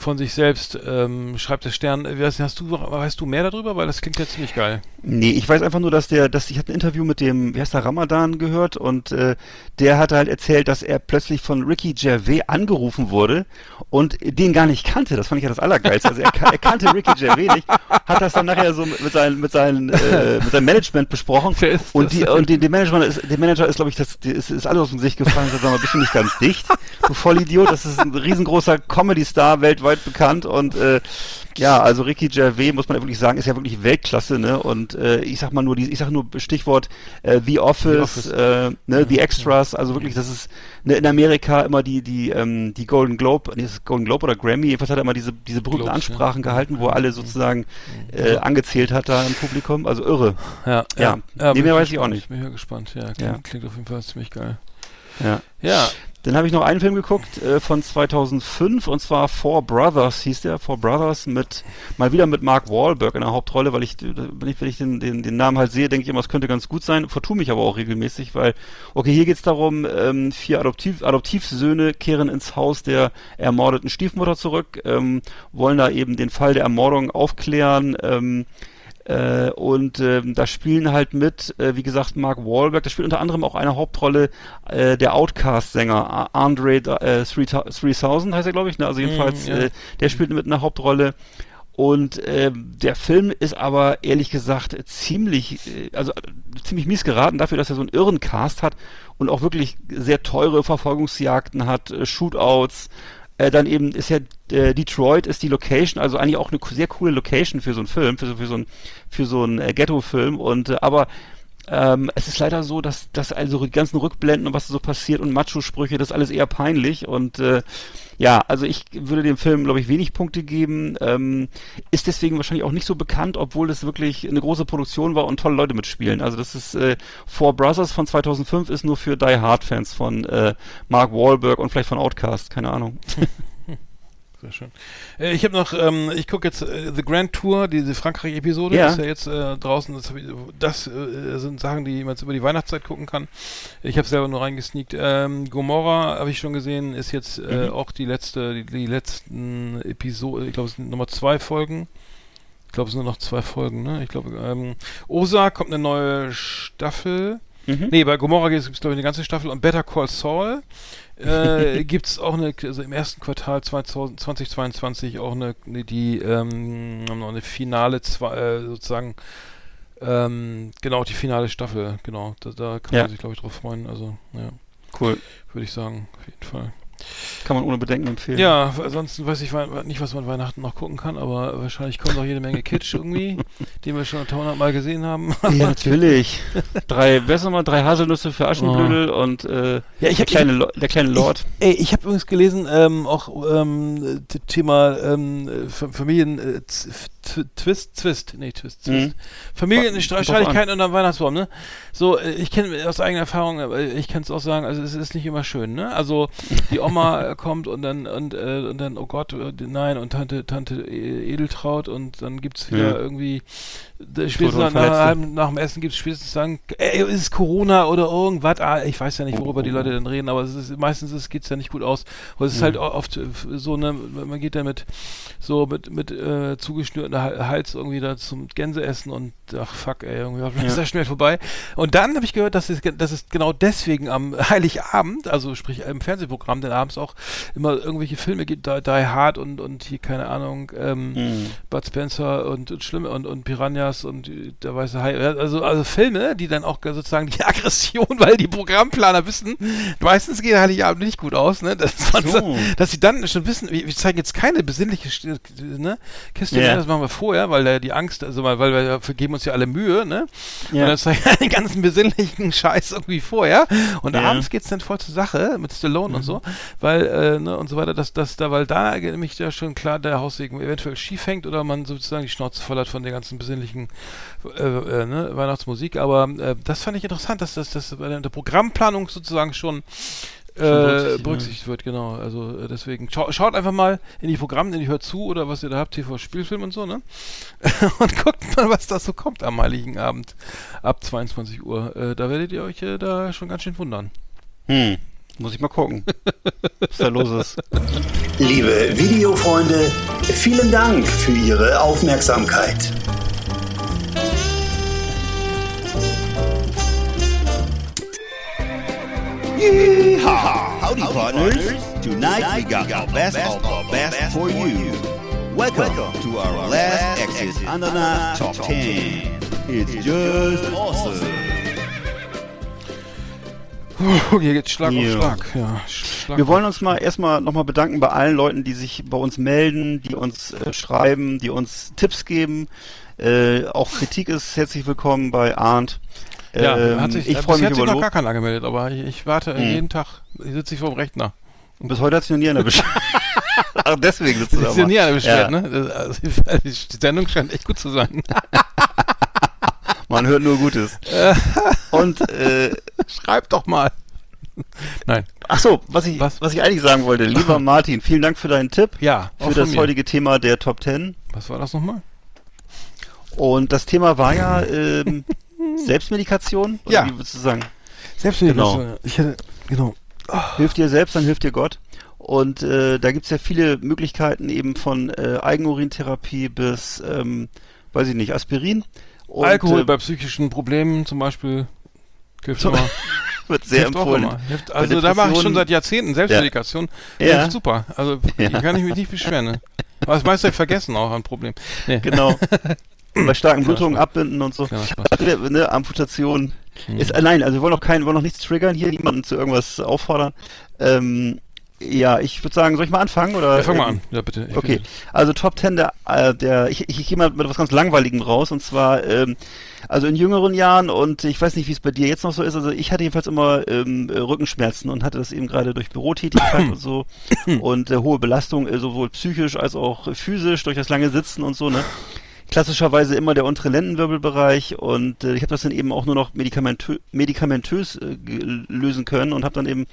S3: von sich selbst, ähm, schreibt der Stern. Äh, Weißt, hast du, weißt du mehr darüber? Weil das klingt ja ziemlich geil.
S4: Nee, ich weiß einfach nur, dass der, dass ich hatte ein Interview mit dem, wie heißt der, Ramadan gehört und äh, der hat halt erzählt, dass er plötzlich von Ricky Gervais angerufen wurde und den gar nicht kannte. Das fand ich ja das Allergeilste. Also er, er kannte Ricky Gervais nicht, hat das dann nachher so mit seinen, mit seinen, äh, mit seinem Management besprochen und die, und die, der Manager ist, der Manager ist, glaube ich, das, die, ist, ist alles aus dem Gesicht gefallen. und sagt, Sag mal, bist du nicht ganz dicht, du Vollidiot? Das ist ein riesengroßer Comedy-Star, weltweit bekannt und äh, ja, also Ricky Gervais muss man ja wirklich sagen, ist ja wirklich Weltklasse, ne? Und äh, ich sag mal nur, die, ich sag nur Stichwort äh, The Office,
S3: Office.
S4: Äh, ne, The Extras, also wirklich, das ist ne, in Amerika immer die die ähm, die Golden Globe, nee, ist Golden Globe oder Grammy, jedenfalls hat er immer diese diese berühmten
S3: Globes, ja.
S4: Ansprachen gehalten, wo er alle sozusagen äh, angezählt hat da im Publikum, also irre.
S3: Ja,
S4: Ja, nee,
S3: bin
S4: mehr weiß ich auch nicht.
S3: Bin ja gespannt. Ja, klingt,
S4: Ja.
S3: klingt auf jeden Fall ziemlich geil.
S4: Ja.
S3: Ja,
S4: Dann habe ich noch einen Film geguckt äh, von 2005 und zwar Four Brothers hieß der, Four Brothers mit mal wieder mit Mark Wahlberg in der Hauptrolle, weil ich wenn ich, wenn ich den, den, den Namen halt sehe, denke ich immer, es könnte ganz gut sein, vertue mich aber auch regelmäßig, weil okay, hier geht's darum, ähm, vier Adoptiv, Adoptivsöhne kehren ins Haus der ermordeten Stiefmutter zurück, ähm, wollen da eben den Fall der Ermordung aufklären, ähm, äh, und ähm, da spielen halt mit, äh, wie gesagt, Mark Wahlberg, da spielt unter anderem auch eine Hauptrolle äh, der Outcast-Sänger Andre äh, 3000 heißt er, glaube ich, ne? also jedenfalls,
S3: ja.
S4: äh, der spielt mit einer Hauptrolle und ähm, der Film ist aber ehrlich gesagt ziemlich, äh, also ziemlich mies geraten dafür, dass er so einen irren Cast hat und auch wirklich sehr teure Verfolgungsjagden hat, äh, Shootouts. Äh, dann eben ist ja äh, Detroit ist die Location, also eigentlich auch eine sehr coole Location für so einen Film, für so, für so einen für so einen äh, Ghetto-Film. Und äh, aber ähm, es ist leider so, dass, dass also die ganzen Rückblenden und was so passiert und Macho-Sprüche, das ist alles eher peinlich. Und äh, ja, also ich würde dem Film, glaube ich, wenig Punkte geben. Ähm, ist deswegen wahrscheinlich auch nicht so bekannt, obwohl es wirklich eine große Produktion war und tolle Leute mitspielen. Also das ist äh, Four Brothers von 2005 ist nur für Die Hard Fans von äh, Mark Wahlberg und vielleicht von Outcast, keine Ahnung.
S3: sehr schön. Äh, ich habe noch, ähm, ich gucke jetzt äh, The Grand Tour, diese Frankreich-Episode,
S4: Ja.
S3: ist ja jetzt äh, draußen. Das, das äh, sind Sachen, die man jetzt über die Weihnachtszeit gucken kann. Ich habe selber nur reingesneakt. Ähm, Gomorra habe ich schon gesehen, ist jetzt äh,
S4: Mhm.
S3: auch die letzte, die, die letzten Episode, ich glaube, es sind nochmal zwei Folgen. Ich glaube, es sind nur noch zwei Folgen, ne? Ich glaube, ähm, Osa kommt eine neue Staffel.
S4: Mhm.
S3: Nee, bei Gomorra gibt es, glaube ich, eine ganze Staffel. Und Better Call Saul äh, gibt es auch eine, also im ersten Quartal 2000, 2022 auch eine, eine die, ähm, noch eine finale, zwei, äh, sozusagen, ähm, genau, die finale Staffel, genau. Da, da kann
S4: Ja.
S3: man sich, glaube ich, drauf freuen. Also, ja,
S4: Cool.
S3: würde ich sagen, auf jeden Fall.
S4: Kann man ohne Bedenken empfehlen.
S3: Ja, ansonsten weiß ich nicht, was man Weihnachten noch gucken kann, aber wahrscheinlich kommt noch jede Menge Kitsch irgendwie, den wir schon tausendmal gesehen haben.
S4: Ja, natürlich. drei, wer nochmal? Drei Haselnüsse für Aschenbrödel und äh,
S3: Ja, ich
S4: der,
S3: hab-
S4: kleine Lo- der kleine Lord.
S3: Ey, ich habe übrigens gelesen, ähm, auch ähm, Thema ähm, äh, Fa- Familien äh, Twist, Twist, nee, Twist, Twist.
S4: Mhm.
S3: Familienstreitigkeiten unterm Weihnachtsbaum, ne? So, äh, ich kenne aus eigener Erfahrung, äh, ich kann es auch sagen, also es ist nicht immer schön, ne? Also die Oma äh, kommt und dann und, äh, und dann, oh Gott, äh, nein, und Tante, Tante E- Edeltraut und dann gibt's wieder
S4: Ja.
S3: irgendwie spätestens
S4: Tote und
S3: nach, nach, dem Essen gibt's spätestens sagen, ey, ist es Corona oder irgendwas? Ah, ich weiß ja nicht, worüber die Leute denn reden, aber es ist, meistens ist, geht's ja nicht gut aus. Und es ist halt oft äh, so, ne, man geht da mit so mit, mit äh, zugeschnürten Hal- Hals irgendwie da zum Gänseessen und ach fuck, ey, irgendwie hoffentlich ist
S4: Ja.
S3: das schnell vorbei. Und dann habe ich gehört, dass es, dass es genau deswegen am Heiligabend, also sprich im Fernsehprogramm, denn abends auch immer irgendwelche Filme gibt, Die, Die Hard und, und hier, keine Ahnung, ähm,
S4: Mhm.
S3: Bud Spencer und, und Schlimme und, und Piranhas und äh, der weiße Hai. Also, also Filme, die dann auch sozusagen die Aggression, weil die Programmplaner wissen, meistens geht Heiligabend nicht gut aus, ne? Dass,
S4: So.
S3: so. dass sie dann schon wissen, wir, zeigen jetzt keine besinnliche ne? Kiste,
S4: Ja.
S3: das machen wir vorher, weil da die Angst, also weil wir geben uns ja alle Mühe, ne?
S4: Ja.
S3: Und dann zeigen wir den ganzen besinnlichen Scheiß irgendwie vorher. Und
S4: Ja.
S3: abends geht's dann voll zur Sache mit Stallone und so, weil, äh, ne, und so weiter, dass, dass da, weil da nämlich ja schon klar der Haussegen eventuell schief hängt oder man sozusagen die Schnauze voll hat von der ganzen besinnlichen äh, äh, ne, Weihnachtsmusik. Aber äh, das fand ich interessant, dass das, das bei der Programmplanung sozusagen schon äh,
S4: berücksichtigt,
S3: berücksichtigt wird, genau. Also äh, deswegen schau, schaut einfach mal in die Programme, in die hört zu oder was ihr da habt, TV Spielfilm und so, ne? und guckt mal, was da so kommt am Heiligen Abend ab 22 Uhr. Äh, da werdet ihr euch äh, da schon ganz schön wundern.
S4: Hm. Muss ich mal gucken, was da los ist.
S6: Liebe Videofreunde, vielen Dank für Ihre Aufmerksamkeit.
S5: Yeehaw! Howdy, partners. Tonight we got our best of our best for you. Welcome to our last Exit Ananas Top 10. It's just awesome.
S3: Hier geht's Schlag
S4: Ja.
S3: auf Schlag. Ja, Schlag
S4: Wir wollen uns mal erstmal nochmal bedanken bei allen Leuten, die sich bei uns melden, die uns äh, schreiben, die uns Tipps geben. Äh, auch Kritik ist herzlich willkommen bei Arndt.
S3: Ja,
S4: Ähm,
S3: hat sich,
S4: ich
S3: äh,
S4: freue mich
S3: hat sich
S4: über
S3: noch
S4: Lob.
S3: gar keiner gemeldet, aber ich, ich warte
S4: Hm.
S3: jeden Tag, ich sitze ich vor dem Rechner.
S4: Und bis heute hat sich noch nie einer beschwert. Ach, deswegen sitzt du da
S3: ist ja nie einer beschwert,
S4: Ja.
S3: ne? Also, die Sendung scheint echt gut zu sein.
S4: Man hört nur Gutes. Und äh,
S3: Schreib doch mal. Nein.
S4: ach so, was ich
S3: Was?
S4: was? ich eigentlich sagen wollte, lieber Martin, vielen Dank für deinen Tipp,
S3: Ja,
S4: für das heutige Thema der Top 10.
S3: Was war das nochmal?
S4: Und das Thema war ja ähm, Selbstmedikation. Oder
S3: Ja.
S4: Wie würdest du sagen?
S3: Selbstmedikation.
S4: Genau.
S3: Ich hätte, genau.
S4: Hilft dir selbst, dann hilft dir Gott. Und äh, da gibt's ja viele Möglichkeiten eben von äh, Eigenurintherapie bis, ähm, weiß ich nicht, Aspirin. Und,
S3: Alkohol
S4: äh,
S3: bei psychischen Problemen zum Beispiel hilft immer.
S4: wird sehr
S3: hilft
S4: empfohlen.
S3: Hilft, also da mache ich schon seit Jahrzehnten Selbstmedikation.
S4: Ja.
S3: Hilft super. Also
S4: Ja.
S3: kann ich mich nicht beschweren. Ne? Aber das meiste vergessen auch ein Problem. Nee.
S4: Genau. Bei starken Blutungen abbinden und so. Also, ne, Amputation ist, äh, nein, also wir wollen auch keinen, wir wollen noch nichts triggern hier, niemanden zu irgendwas auffordern. Ähm, ja, ich würde sagen, soll ich mal anfangen oder?
S3: Ja, fang mal
S4: ähm,
S3: an. Ja, bitte. Ich
S4: Okay,
S3: bitte.
S4: also Top 10 der, äh, der ich, ich, ich gehe mal mit was ganz Langweiligem raus und zwar, ähm, also in jüngeren Jahren und ich weiß nicht, wie es bei dir jetzt noch so ist, also ich hatte jedenfalls immer ähm, äh, Rückenschmerzen und hatte das eben gerade durch Bürotätigkeit und so und äh, hohe Belastung, äh, sowohl psychisch als auch physisch durch das lange Sitzen und so, ne? Klassischerweise immer der untere Lendenwirbelbereich und äh, ich habe das dann eben auch nur noch medikamentö medikamentös äh, lösen können und habe dann eben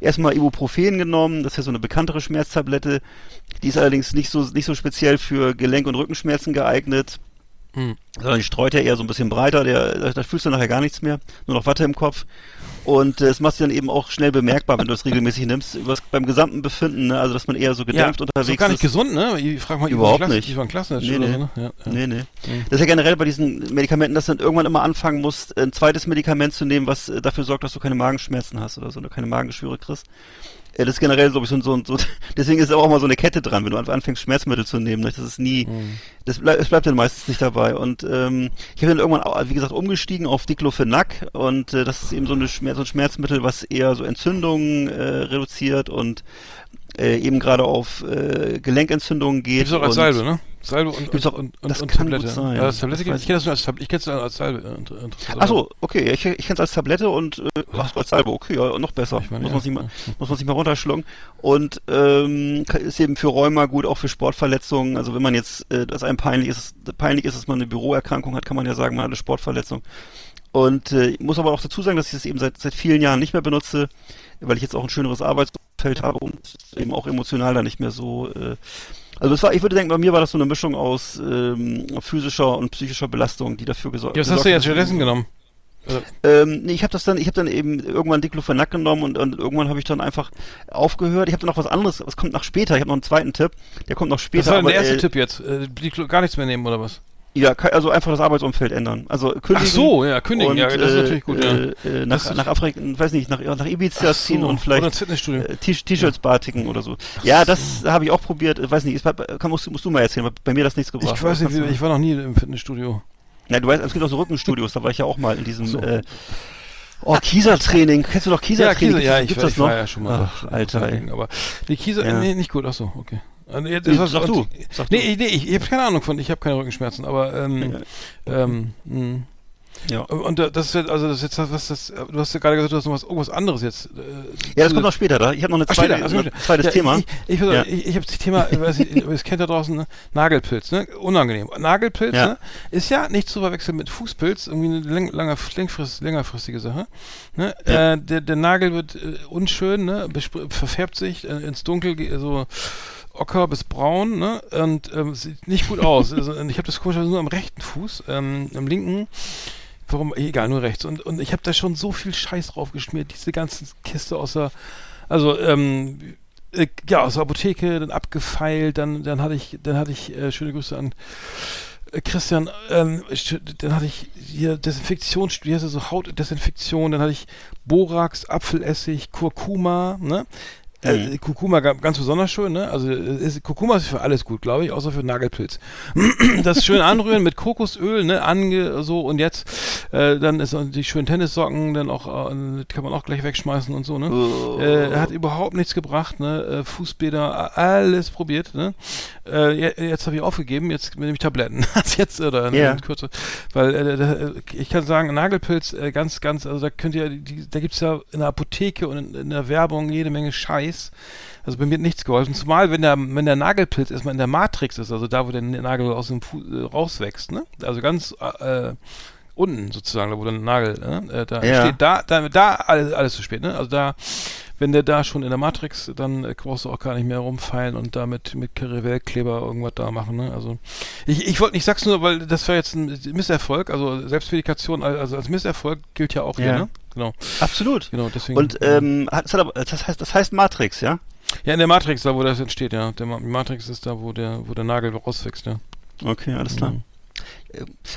S4: erstmal Ibuprofen genommen, das ist ja so eine bekanntere Schmerztablette, die ist allerdings nicht so nicht so speziell für Gelenk- und Rückenschmerzen geeignet.
S3: Hm.
S4: Sondern die streut ja eher so ein bisschen breiter, der, da, da fühlst du nachher gar nichts mehr, nur noch Watte im Kopf. Und äh, es macht sich dann eben auch schnell bemerkbar, wenn du es regelmäßig nimmst, übers, beim gesamten Befinden, ne? also dass man eher so gedämpft
S3: ja,
S4: unterwegs
S3: ist gar nicht
S4: ist.
S3: gesund, ne? Ich frag mal
S4: Überhaupt nicht.
S3: Ivan Klassen
S4: Nee, nee.
S3: so, ne? Ja.
S4: Nee, nee. Das ist ja generell bei diesen Medikamenten, dass du dann irgendwann immer anfangen musst, ein zweites Medikament zu nehmen, was äh, dafür sorgt, dass du keine Magenschmerzen hast oder so, oder keine Magengeschwüre kriegst. Das ist generell so, so, so, so deswegen ist aber auch mal so eine Kette dran, wenn du anfängst Schmerzmittel zu nehmen. ne? Das ist nie,
S3: Mhm.
S4: das bleib, es bleibt dann meistens nicht dabei. Und ähm, ich habe dann irgendwann, auch, wie gesagt, umgestiegen auf Diclofenac und äh, das ist eben so, eine Schmerz, so ein Schmerzmittel, was eher so Entzündungen äh, reduziert und äh, eben gerade auf äh, Gelenkentzündungen geht.
S3: Gibt's auch als Salbe, ne? Salbe und,
S4: Gibt's auch-
S3: und, und,
S4: das
S3: und
S4: kann
S3: Tablette.
S4: gut sein.
S3: Ja, das Tablette
S4: Das
S3: gibt,
S4: weiß
S3: ich kenne das nur als Tablette, ich kenne es als Salbe. äh, inter- interessanterweise.
S4: Ach so, okay, ich, ich kenne es als Tablette und äh, ach, als Salbe, okay, ja, noch besser.
S3: Ich meine,
S4: muss,
S3: ja,
S4: man sich mal,
S3: ja.
S4: muss man sich mal runterschlucken. Und ähm, ist eben für Rheuma gut, auch für Sportverletzungen. Also wenn man jetzt, äh, das einem peinlich ist, peinlich ist, dass man eine Büroerkrankung hat, kann man ja sagen, man hat eine Sportverletzung. Und äh, ich muss aber auch dazu sagen, dass ich das eben seit, seit vielen Jahren nicht mehr benutze, weil ich jetzt auch ein schöneres Arbeitsumfeld habe und eben auch emotional da nicht mehr so. Äh, also es war, ich würde denken, bei mir war das so eine Mischung aus ähm, physischer und psychischer Belastung, die dafür gesorgt
S3: Ja, was hast du jetzt
S4: hat,
S3: stattdessen genommen?
S4: ähm, nee, ich habe das dann, ich habe dann eben irgendwann Diclofenac genommen und, und irgendwann habe ich dann einfach aufgehört. Ich habe dann noch was anderes, was kommt nach später. Ich habe noch einen zweiten Tipp, der kommt noch später.
S3: Das war
S4: aber,
S3: der erste
S4: äh,
S3: Tipp jetzt. Äh, gar nichts mehr nehmen oder was?
S4: Ja, also einfach das Arbeitsumfeld ändern. Also kündigen.
S3: Ach so, ja, kündigen,
S4: und,
S3: ja, das ist
S4: äh,
S3: natürlich gut, ja.
S4: Äh, äh, nach, nach Afrika, weiß nicht, nach, nach Ibiza
S3: Ach so,
S4: ziehen und vielleicht äh, T-Shirts batiken oder so. Ja, das habe ich auch probiert. Äh, Weiß nicht, ist, kann, musst, du- musst du mal erzählen, weil bei mir das nichts gebracht.
S3: Ich weiß nicht, ich war noch nie im Fitnessstudio.
S4: Ja, du weißt, es gibt auch so Rückenstudios, da war ich ja auch mal in diesem
S3: So.
S4: äh, Oh, Kieser-Training. Kennst du doch Kieser-Training?
S3: Kieser, ja,
S4: Gibt's
S3: ich,
S4: das
S3: ich
S4: noch?
S3: war ja schon mal.
S4: Ach, Alter,
S3: dagegen, Aber die Kieser,
S4: Ja.
S3: nee, nicht gut, ach so, okay. Jetzt-
S4: sag
S3: und-
S4: du, sag
S3: nee, nee, ich, ich habe keine Ahnung von, ich habe keine Rückenschmerzen, aber ähm, ähm, mh.
S4: Ja.
S3: Und das ist jetzt, also das ist jetzt was das, du hast ja gerade gesagt, du hast noch was irgendwas anderes jetzt. Äh,
S4: Ja, das kommt noch später, da. Ich habe noch eine zweite,
S3: später, also,
S4: ein zweites
S3: ja,
S4: Thema.
S3: Ich, ich, ich,
S4: Ja.
S3: ich, ich habe das Thema, ich weiß nicht, das kennt ihr draußen, ne? Nagelpilz, ne? Unangenehm. Nagelpilz,
S4: Ja.
S3: ne? Ist ja nicht zu verwechseln mit Fußpilz, irgendwie eine langer, längfrist, längerfristige Sache. Ne? Äh, der, der Nagel wird äh, unschön, ne? Bespr- Verfärbt sich äh, ins Dunkel, so ocker bis braun, ne? Und ähm, sieht nicht gut aus. also, ich habe das komischerweise nur am rechten Fuß, ähm, am linken. Warum? Egal, nur rechts. Und, und ich habe da schon so viel Scheiß drauf geschmiert, diese ganzen Kiste aus der, also, ähm, äh, ja, aus der Apotheke, dann abgefeilt, dann, dann hatte ich, dann hatte ich, äh, schöne Grüße an äh, Christian, ähm, dann hatte ich hier Desinfektion, wie heißt das so, Hautdesinfektion, dann hatte ich Borax, Apfelessig, Kurkuma, ne? Äh, Kurkuma ga- ganz besonders schön, ne? Also äh, ist, Kurkuma ist für alles gut, glaube ich, außer für Nagelpilz. das schön anrühren mit Kokosöl, ne? Ange so und jetzt äh, dann ist die schönen Tennissocken, dann auch äh, kann man auch gleich wegschmeißen und so, ne?
S4: Oh.
S3: Äh, hat überhaupt nichts gebracht, ne? Äh, Fußbäder, alles probiert, ne? Äh, je- jetzt habe ich aufgegeben, jetzt nehme ich Tabletten. Jetzt oder
S4: Ja.
S3: in Kürze, weil ich kann sagen, Nagelpilz ganz, ganz, also da könnt ihr, die, da gibt's ja in der Apotheke und in, in der Werbung jede Menge Scheiß. Also bei mir hat nichts geholfen. Zumal wenn der, wenn der Nagelpilz erstmal in der Matrix ist, also da, wo der Nagel aus dem Fu äh, rauswächst, ne? Also ganz äh, unten sozusagen, da wo der Nagel, ne? äh, da
S4: Ja.
S3: steht da, da, da alles, alles zu spät, ne? Also da, wenn der da schon in der Matrix, dann äh, brauchst du auch gar nicht mehr rumfeilen und da mit, Carrevell-Kleber irgendwas da machen, ne? Also ich, ich wollte, ich sag's nur, weil das war jetzt ein Misserfolg, also Selbstmedikation, also als Misserfolg gilt ja auch hier,
S4: Ja.
S3: ne? Genau.
S4: Absolut.
S3: Genau, deswegen.
S4: Und ähm, das, heißt, das heißt Matrix, ja?
S3: ja, in der Matrix, da wo das entsteht, ja. Der Ma Matrix ist da, wo der, wo der Nagel rauswächst, ja.
S4: Okay, alles klar.
S3: Mhm.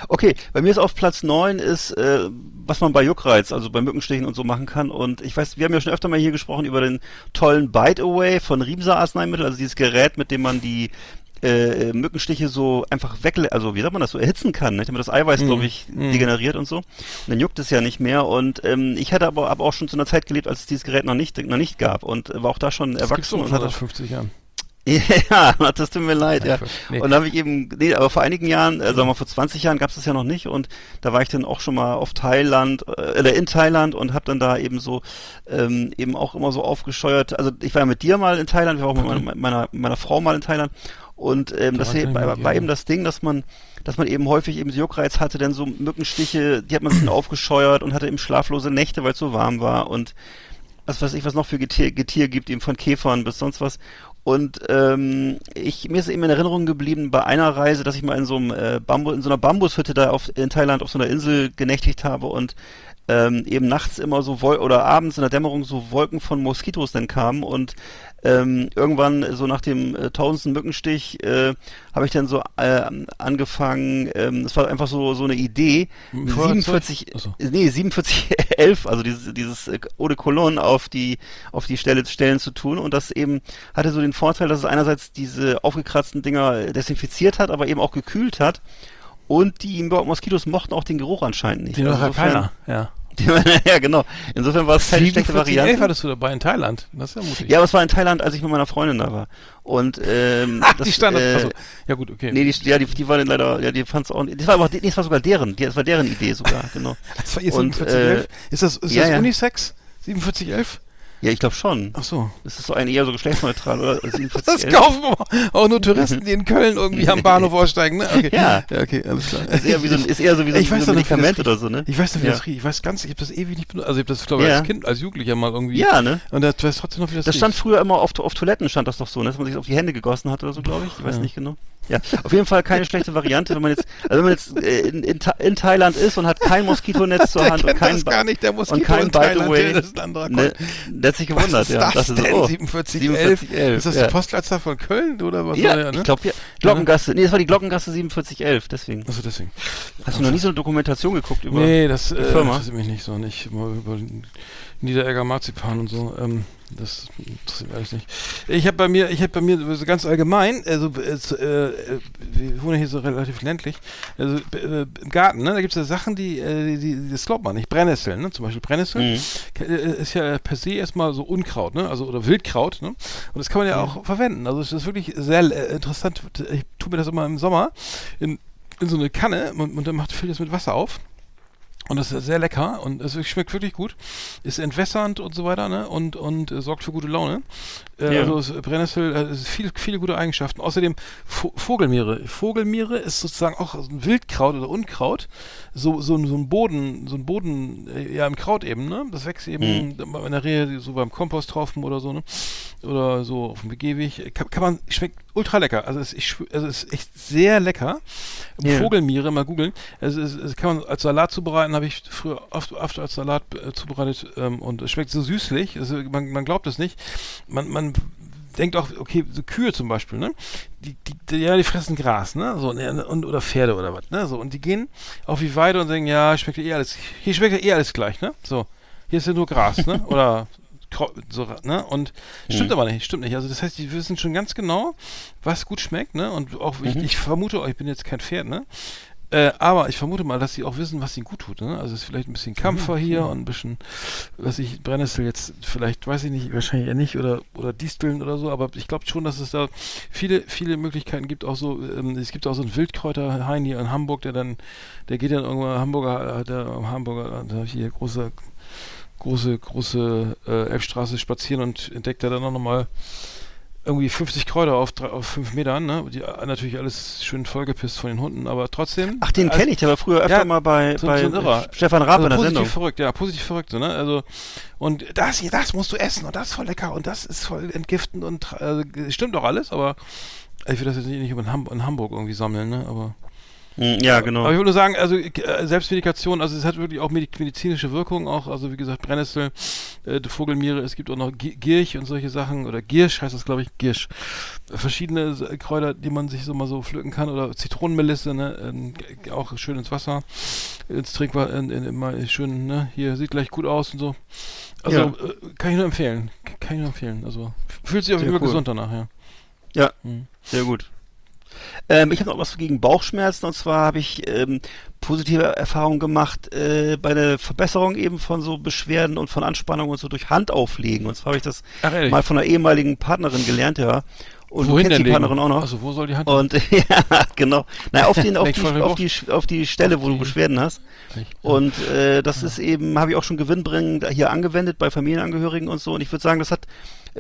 S4: Okay, bei mir ist auf Platz 9 ist, äh, was man bei Juckreiz, also bei Mückenstichen und so machen kann. Und ich weiß, wir haben ja schon öfter mal hier gesprochen über den tollen Bite Away von Riemser Arzneimittel, also dieses Gerät, mit dem man die äh, Mückenstiche so einfach weg, also wie sagt man das, so erhitzen kann, ne? damit das Eiweiß,
S3: Mhm.
S4: glaube ich,
S3: Mhm.
S4: degeneriert und so. Und dann juckt es ja nicht mehr. Und ähm, ich hatte aber, aber auch schon zu einer Zeit gelebt, als es dieses Gerät noch nicht, noch nicht gab und war auch da schon
S3: Das gibt's
S4: erwachsen und
S3: schon
S4: hatte
S3: seit 50 Jahren.
S4: ja, das tut mir leid, ja.
S3: Nee.
S4: Und da habe ich eben, nee, aber vor einigen Jahren, äh, sagen wir mal vor 20 Jahren gab es das ja noch nicht und da war ich dann auch schon mal auf Thailand, äh, oder in Thailand und habe dann da eben so, ähm, eben auch immer so aufgescheuert, also ich war ja mit dir mal in Thailand, ich war auch mit meiner, meiner, meiner Frau mal in Thailand und ähm, das war, war
S3: erinnern.
S4: eben das Ding, dass man dass man eben häufig eben so Juckreiz hatte, denn so Mückenstiche, die hat man sich dann aufgescheuert und hatte eben schlaflose Nächte, weil es so warm war und was weiß ich, was noch für Getier, Getier gibt, eben von Käfern bis sonst was. Und ähm, ich, mir ist eben in Erinnerung geblieben bei einer Reise, dass ich mal in so einem äh, Bambus, in so einer Bambushütte da auf, in Thailand auf so einer Insel genächtigt habe und ähm, eben nachts immer so Wol oder abends in der Dämmerung so Wolken von Moskitos dann kamen und ähm, irgendwann so nach dem äh, tausendsten Mückenstich äh, habe ich dann so äh, angefangen, ähm, es war einfach so so eine Idee,
S3: Mit Feuerzeug?
S4: 47,
S3: Ach so.
S4: nee 47 11, also dieses dieses äh, Eau de Cologne auf die auf die Stelle Stellen zu tun und das eben hatte so den Vorteil, dass es einerseits diese aufgekratzten Dinger desinfiziert hat, aber eben auch gekühlt hat und die Moskitos mochten auch den Geruch anscheinend nicht.
S3: Die
S4: Also insofern-
S3: keiner, ja.
S4: ja, genau. Insofern war es keine schlechte
S3: 47,
S4: Variante.
S3: 11 hattest du dabei in Thailand. Das ist ja mutig.
S4: Ja, aber es war in Thailand, als ich mit meiner Freundin da war. Und ähm,
S3: Ach,
S4: das,
S3: die Standard.
S4: Äh,
S3: achso. Ja gut, okay.
S4: Nee, die, ja, die, die war dann leider, ja, die fand's auch nicht. Das war aber, nee, das war sogar deren, die, das war deren Idee sogar, genau.
S3: das war ihr
S4: und,
S3: 4711.
S4: äh,
S3: ist das, ist
S4: ja,
S3: das. Unisex? 4711?
S4: Ja, ich glaube schon.
S3: Ach so.
S4: Das ist so ein eher so geschlechtsneutral, oder? 47,
S3: Das
S4: 11.
S3: kaufen auch nur Touristen, die in Köln irgendwie am Bahnhof aussteigen, ne? Okay.
S4: Ja.
S3: ja okay, alles klar.
S4: Ist eher, wie so, ein- ist eher so wie so,
S3: Ich weiß
S4: so ein Medikament oder so, ne?
S3: Ich weiß nicht, wie
S4: Ja.
S3: das riecht. Ich weiß ganz, ich habe das ewig nicht benutzt. Also ich habe das, glaube ich,
S4: Ja.
S3: als Kind, als Jugendlicher mal irgendwie.
S4: Ja, ne?
S3: Und das weiß trotzdem noch, wie das,
S4: Das stand
S3: riecht.
S4: früher immer auf, auf Toiletten, stand das doch so, ne? dass man sich auf die Hände gegossen hat oder so, glaube ich. Ich weiß nicht genau. Ja, auf jeden Fall keine schlechte Variante, wenn man jetzt, also wenn man jetzt äh, in, in, in Thailand ist und hat kein Moskitonetz zur Hand und kein
S3: gar nicht, der Moskito
S4: und kein
S3: in Thailand,
S4: way,
S3: das ist ein anderer
S4: ne. Der hat sich gewundert,
S3: Was ist
S4: ja.
S3: das
S4: so,
S3: denn?
S4: oh,
S3: 4711?
S4: 4711,
S3: Ist das
S4: ja.
S3: die Postleitzahl von Köln oder was?
S4: Ja,
S3: der, ne?
S4: ich glaube, ja. Glockengasse, nee, das war die Glockengasse 4711, deswegen.
S3: Also deswegen.
S4: Hast du noch nie so eine Dokumentation geguckt über...
S3: Nee, das äh,
S4: Firma?
S3: interessiert mich nicht so. Nicht immer über Niederegger Marzipan und so. Ähm, das interessiert mich alles nicht. Ich habe bei mir, ich habe bei mir so ganz allgemein, also es, äh, äh, wir wohnen hier so relativ ländlich, also äh, im Garten, ne, da gibt es ja Sachen, die, äh, die, die das glaubt man nicht. Brennnesseln, ne, zum Beispiel Brennnesseln
S4: Mhm.
S3: äh, ist ja per se erstmal so Unkraut, ne, also oder Wildkraut, ne, und das kann man ja auch verwenden. Also es ist wirklich sehr äh, interessant. Ich tue mir das immer im Sommer in, in so eine Kanne und, und dann macht füllt das mit Wasser auf. Und das ist sehr lecker und es schmeckt wirklich gut. Ist entwässernd und so weiter, ne? Und, und äh, sorgt für gute Laune. Äh,
S4: Ja.
S3: Also es, Brennnessel äh, es ist viel, viele gute Eigenschaften. Außerdem Vo Vogelmeere. Vogelmeere ist sozusagen auch ein Wildkraut oder Unkraut. So, so, ein- so ein Boden, so ein Boden, äh, ja, im Kraut eben, ne? Das wächst eben in der Rehe so beim Komposthaufen oder so, ne? Oder so auf dem Gehweg. Kann, kann man, schmeckt ultra lecker. Also es, ich, also es ist echt sehr lecker.
S4: Ja.
S3: Vogelmiere, mal googeln. Es, es, es kann man als Salat zubereiten, habe ich früher oft, oft als Salat äh, zubereitet ähm, und es schmeckt so süßlich. Also man, man glaubt es nicht. Man, man denkt auch, okay, so Kühe zum Beispiel, ne? Die, die, die, ja, die fressen Gras, ne? So, ne, und, oder Pferde oder was, ne? So, und die gehen auf die Weide und sagen, ja, schmeckt eh alles, hier schmeckt ja eh alles gleich, ne? So, hier ist ja nur Gras, ne? Oder so, ne? Und stimmt aber nicht, stimmt nicht. Also das heißt, die wissen schon ganz genau, was gut schmeckt, ne? Und auch, ich, ich vermute, ich bin jetzt kein Pferd, ne? Äh, aber ich vermute mal, dass sie auch wissen, was ihnen gut tut. Ne? Also es ist vielleicht ein bisschen Kampfer hier und ein bisschen, was ich, Brennnessel jetzt, vielleicht, weiß ich nicht, wahrscheinlich eher nicht, oder, oder Disteln oder so, aber ich glaube schon, dass es da viele, viele Möglichkeiten gibt. Auch so, ähm, es gibt auch so einen Wildkräuter-Hain hier in Hamburg, der dann, der geht dann irgendwann Hamburger, der Hamburger, da hier große, große, große äh, Elbstraße spazieren und entdeckt er dann auch nochmal irgendwie 50 Kräuter auf, drei, auf 5 Metern, ne? Die äh, natürlich alles schön vollgepisst von den Hunden, aber trotzdem.
S4: Ach, den
S3: also,
S4: kenne ich, der war früher öfter
S3: Ja,
S4: mal bei,
S3: so-
S4: bei
S3: so.
S4: Stefan Raab
S3: also
S4: in der
S3: positiv
S4: Sendung.
S3: verrückt, ja, positiv verrückt, so, ne? Also und das hier, das musst du essen und das ist voll lecker und das ist voll entgiftend und also, stimmt doch alles, aber ich will das jetzt nicht nicht in, Ham in Hamburg irgendwie sammeln, ne? Aber
S4: Ja, genau.
S3: aber ich würde nur sagen, also äh, Selbstmedikation, also es hat wirklich auch medi- medizinische Wirkung, auch, also wie gesagt, Brennnessel, äh, Vogelmiere, es gibt auch noch Gi- Gierch und solche Sachen, oder Giersch heißt das, glaube ich, Giersch. Verschiedene Kräuter, die man sich so mal so pflücken kann, oder Zitronenmelisse, ne, g- auch schön ins Wasser, ins Trinkwasser, in, in, immer schön, ne, hier sieht gleich gut aus und so. Also,
S4: Ja.
S3: äh, kann ich nur empfehlen, kann ich nur empfehlen, also, fühlt sich auf jeden Fall
S4: cool.
S3: gesund danach, ja.
S4: Ja,
S3: Hm.
S4: sehr gut. Ähm, ich habe noch was gegen Bauchschmerzen und zwar habe ich ähm, positive Erfahrungen gemacht äh, bei der Verbesserung eben von so Beschwerden und von Anspannung und so durch Handauflegen. Und zwar habe ich das
S3: Ach,
S4: mal von einer ehemaligen Partnerin gelernt, ja. Und
S3: Wohin
S4: du kennst die? Partnerin auch noch.
S3: Also, wo soll die Hand
S4: Und ja, genau. Naja, auf, den, auf, die, auf, die, auf die Stelle, wo du Beschwerden hast. Und äh, das ist eben, habe ich auch schon gewinnbringend hier angewendet bei Familienangehörigen und so. Und ich würde sagen, das hat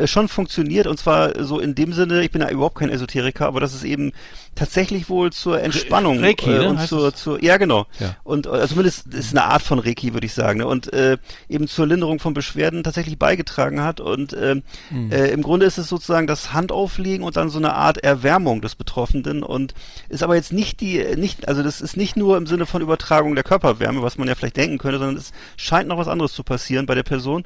S4: schon funktioniert. Und zwar so in dem Sinne, ich bin ja überhaupt kein Esoteriker, aber das ist eben tatsächlich wohl zur Entspannung
S3: Reiki,
S4: äh,
S3: ne,
S4: und
S3: heißt
S4: zur, zur, ja genau.
S3: Ja.
S4: Und äh, also zumindest ist eine Art von Reiki, würde ich sagen. Ne? Und äh, eben zur Linderung von Beschwerden tatsächlich beigetragen hat. Und ähm,
S3: Hm.
S4: äh, im Grunde ist es sozusagen das Handauflegen und dann so eine Art Erwärmung des Betroffenen und ist aber jetzt nicht die, nicht, also das ist nicht nur im Sinne von Übertragung der Körperwärme, was man ja vielleicht denken könnte, sondern es scheint noch was anderes zu passieren bei der Person,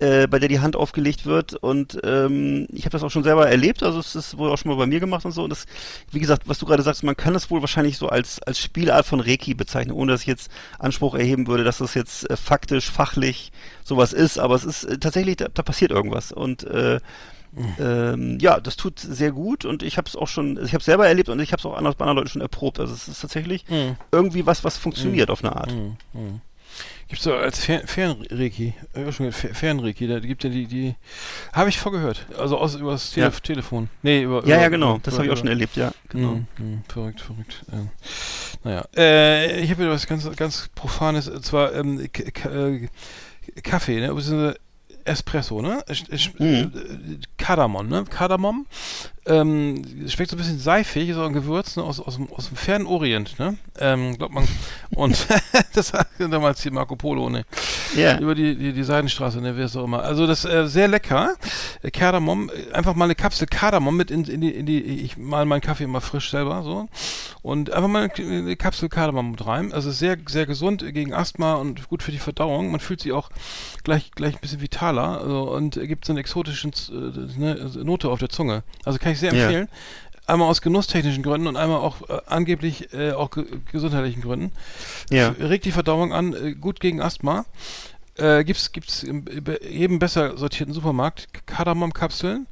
S4: äh, bei der die Hand aufgelegt wird. Und ähm, ich habe das auch schon selber erlebt, also es ist wohl auch schon mal bei mir gemacht und so. Und das, wie gesagt, was du gerade sagst, man kann das wohl wahrscheinlich so als, als Spielart von Reiki bezeichnen, ohne dass ich jetzt Anspruch erheben würde, dass das jetzt äh, faktisch, fachlich sowas ist. Aber es ist äh, tatsächlich, da, da passiert irgendwas. Und äh, ähm, ja, das tut sehr gut und ich habe es auch schon, ich habe selber erlebt und ich habe es auch anders bei anderen Leuten schon erprobt. Also es ist tatsächlich
S3: Mhm.
S4: irgendwie was, was funktioniert auf eine Art.
S3: Mhm. Mhm. Gibt's so als Fern- Fernreiki, äh, Fernreiki, da gibt ja die, die, habe ich vorgehört, also aus über das Tele
S4: Ja.
S3: Telefon. Nee, über
S4: Ja,
S3: über,
S4: ja, genau.
S3: über-
S4: Das habe ich auch schon erlebt, ja. Genau.
S3: Mhm, mhm, verrückt, verrückt. Ähm, naja, äh, ich habe wieder was ganz, ganz Profanes, und zwar ähm, äh, Kaffee, ne? Espresso, ne?
S4: Mhm.
S3: äh, Kardamom, ne? Kardamom. Ähm, schmeckt so ein bisschen seifig, auch ein Gewürz ne? aus, aus, dem, aus dem fernen Orient, ne? Ähm, glaubt man. Und das sagte damals hier Marco Polo, ne?
S4: Ja.
S3: Über die, die, die Seidenstraße, ne, wie es auch immer. Also das äh, sehr lecker. Äh, Kardamom, äh, einfach mal eine Kapsel Kardamom mit in, in die, in die, ich mal meinen Kaffee immer frisch selber, so. Und einfach mal eine, eine Kapsel Kardamom mit rein. Also sehr, sehr gesund gegen Asthma und gut für die Verdauung. Man fühlt sich auch gleich, gleich ein bisschen vitaler also, und äh, gibt so eine exotische äh, ne, Note auf der Zunge. Also kann ich sehr
S4: Ja.
S3: empfehlen. Einmal aus genusstechnischen Gründen und einmal auch äh, angeblich äh, auch ge gesundheitlichen Gründen.
S4: Ja.
S3: Regt die Verdauung an, äh, gut gegen Asthma. Äh, gibt's gibt's im, jedem besser sortierten Supermarkt Kardamom-Kapseln.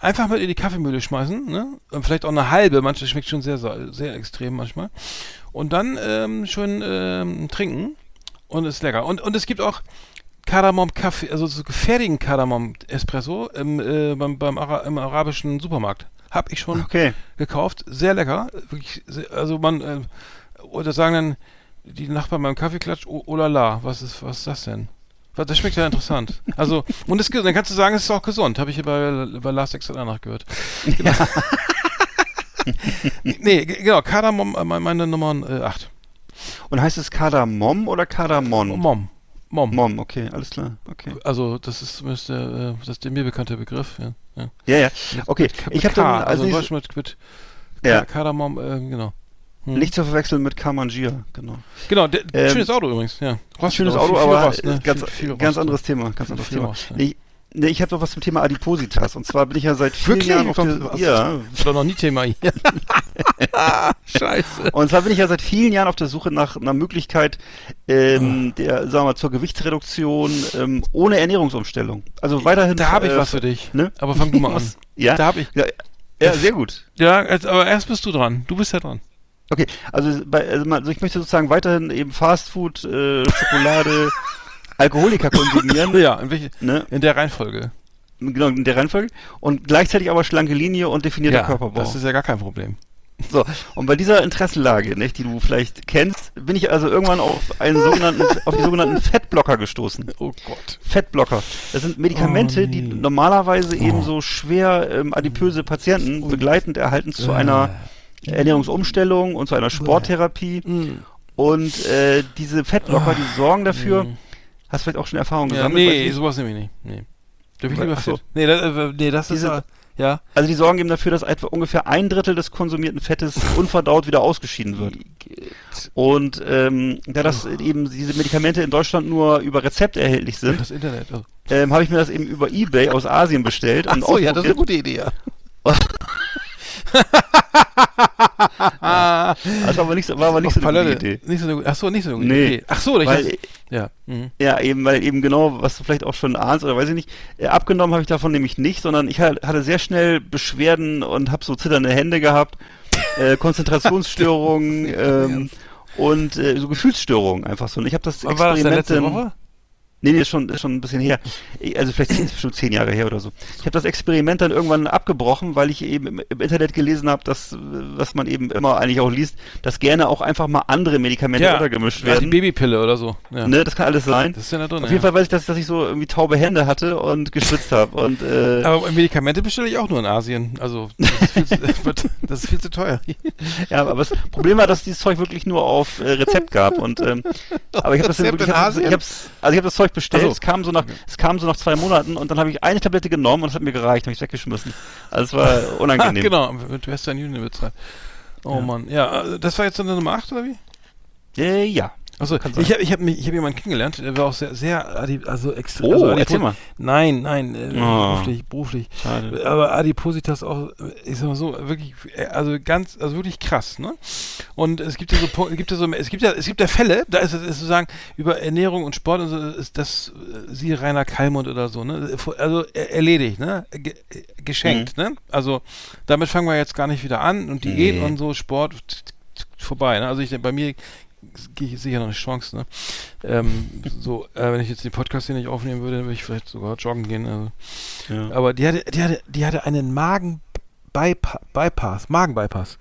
S3: Einfach mit in die Kaffeemühle schmeißen, ne? Vielleicht auch eine halbe, manche schmeckt schon sehr, sehr, sehr extrem manchmal. Und dann ähm, schön ähm, trinken und ist lecker. Und, und es gibt auch Kardamom-Kaffee, also so fertigen Kardamom-Espresso im, äh, beim, beim Ara im arabischen Supermarkt. Hab ich schon
S4: Okay.
S3: gekauft. Sehr lecker. Wirklich, sehr, also man, äh, oder sagen dann die Nachbarn beim Kaffeeklatsch, oh, oh la la, was ist, was ist das denn? Was- Das schmeckt ja interessant. Also, und es, dann kannst du sagen, es ist auch gesund. Habe ich hier bei, bei Last Exit danach gehört. Genau. nee, g- genau, Kardamom, äh, meine Nummer 8.
S4: Und heißt es Kardamom oder Kardamon?
S3: Mom. Mom.
S4: Mom, okay, alles klar. Okay.
S3: Also, das ist zumindest der, äh, das der mir bekannte Begriff. Ja, ja.
S4: Ja, ja. Okay,
S3: mit,
S4: ich
S3: mit
S4: habe
S3: K,
S4: dann
S3: also
S4: also
S3: mit, mit
S4: Ja.
S3: Ka- Kardamom, äh, genau. Hm.
S4: nicht zu verwechseln mit Kamangia, genau.
S3: Genau, der,
S4: Ähm,
S3: schönes Auto übrigens, ja. Rost,
S4: Schönes
S3: viel-
S4: Auto,
S3: viel
S4: aber
S3: Rost, ne?
S4: ganz,
S3: Viel- viel
S4: ganz anderes? Thema, ganz anderes
S3: Viel
S4: Thema.
S3: Rost, ja.
S4: Nee, nee, ich habe noch was zum Thema Adipositas. Und zwar bin ich ja seit vielen
S3: Wirklich?
S4: Jahren auf
S3: Kommt-
S4: der, ja,
S3: Das war noch nie Thema hier. Scheiße.
S4: Und zwar bin ich ja seit vielen Jahren auf der Suche nach einer Möglichkeit, ähm, der, sagen wir mal, zur Gewichtsreduktion ähm, ohne Ernährungsumstellung. Also weiterhin.
S3: Da habe ich
S4: äh,
S3: was für dich.
S4: Ne?
S3: Aber fang du mal an.
S4: Ja?
S3: Da habe ich.
S4: Ja, ja, sehr gut.
S3: Ja, aber erst bist du dran. Du bist ja dran.
S4: Okay, also, bei, also, also ich möchte sozusagen weiterhin eben Fastfood, äh, Schokolade, Alkoholiker konsumieren.
S3: Ja, in, welche,
S4: Ne?
S3: in der Reihenfolge.
S4: Genau, in der Reihenfolge. Und gleichzeitig aber schlanke Linie und definierter
S3: ja,
S4: Körperbau.
S3: das ist ja gar kein Problem.
S4: So, und bei dieser Interessenlage, nicht, die du vielleicht kennst, bin ich also irgendwann auf einen sogenannten, auf die sogenannten Fettblocker gestoßen.
S3: Oh Gott.
S4: Fettblocker. Das sind Medikamente,
S3: Oh, nee.
S4: die normalerweise eben so schwer ähm, adipöse Patienten begleitend erhalten zu einer Ernährungsumstellung und zu einer Sporttherapie.
S3: Mm.
S4: Und äh, diese Fettblocker, die sorgen dafür, hast du vielleicht auch schon Erfahrung
S3: Ja,
S4: gesammelt?
S3: nee,
S4: ich.
S3: sowas nehme ich nicht. Nee. Darf ich
S4: Ach
S3: lieber
S4: so.
S3: fit? Nee, das, äh, nee, das ist
S4: Diese-
S3: ja, ja.
S4: Also die sorgen eben dafür, dass etwa ungefähr ein Drittel des konsumierten Fettes unverdaut wieder ausgeschieden wird. Und ähm, da das eben diese Medikamente in Deutschland nur über Rezept erhältlich sind,
S3: Das Internet. Oh.
S4: ähm, habe ich mir das eben über Ebay aus Asien bestellt.
S3: Ach
S4: und
S3: so, ja, das ist eine gute Idee, ja.
S4: Das war aber nicht so, war aber nicht so eine
S3: Palette.
S4: gute Idee.
S3: Nicht so eine ach so, nicht so eine gute
S4: Nee,
S3: Idee. Ach so, ich
S4: weil-
S3: ja. Mhm.
S4: Ja, eben, weil eben genau, was du vielleicht auch schon ahnst oder weiß ich nicht, äh, abgenommen habe ich davon nämlich nicht, sondern ich ha- hatte sehr schnell Beschwerden und habe so zitternde Hände gehabt, äh, Konzentrationsstörungen ähm, und äh, so Gefühlsstörungen einfach so. Und ich habe das
S3: Aber war das
S4: Experiment
S3: letzte Woche?
S4: Nee, nee, ist schon, ist schon ein bisschen her. Also vielleicht es schon zehn Jahre her oder so. Ich habe das Experiment dann irgendwann abgebrochen, weil ich eben im, im Internet gelesen habe, dass, was man eben immer eigentlich auch liest, dass gerne auch einfach mal andere Medikamente untergemischt
S3: ja, die
S4: werden.
S3: Babypille oder so. Ja.
S4: Ne, das kann alles sein.
S3: Das ist ja da drin.
S4: Auf
S3: ja.
S4: jeden Fall weiß ich, dass, dass ich so irgendwie taube Hände hatte und geschwitzt habe. Und äh,
S3: Aber Medikamente bestelle ich auch nur in Asien. Also, das ist viel zu, das ist viel zu teuer.
S4: ja, aber das Problem war, dass dieses Zeug wirklich nur auf äh, Rezept gab. Und ähm, aber ich habe das
S3: Rezept
S4: wirklich, ich hab, ich hab's, also ich habe das Zeug bestellt.
S3: So.
S4: Es kam so nach, es kam so nach zwei Monaten und dann habe ich eine Tablette genommen und es hat mir gereicht, habe ich weggeschmissen. Also es war unangenehm.
S3: genau, mit Western Union bezahlt. Oh Mann. Ja, äh, das war jetzt dann Nummer 8 oder wie?
S4: Äh, ja.
S3: Achso, ich habe ich hab, ich hab jemanden kennengelernt, der war auch sehr, sehr, also extrem.
S4: Oh,
S3: also
S4: erzähl mal.
S3: Nein, nein, äh,
S4: Oh.
S3: beruflich, beruflich.
S4: Schade.
S3: Aber Adipositas auch, ich sag mal so, wirklich, äh, also ganz, also wirklich krass, ne? Und es gibt ja so, gibt ja so, es gibt ja, es gibt ja Fälle, da ist es sozusagen über Ernährung und Sport und so, ist das, äh, siehe Rainer Kallmund oder so, ne? Also äh, erledigt, ne? Ge geschenkt, ne? Also damit fangen wir jetzt gar nicht wieder an und Diät
S4: Nee.
S3: und so, Sport vorbei, ne? Also ich, bei mir sicher noch eine Chance, ne? Ähm, so, äh, wenn ich jetzt den Podcast hier nicht aufnehmen würde, dann würde ich vielleicht sogar joggen gehen. Also.
S4: Ja.
S3: Aber die hatte, die hatte, die hatte einen Magen-Bypass, Magen-Bypass.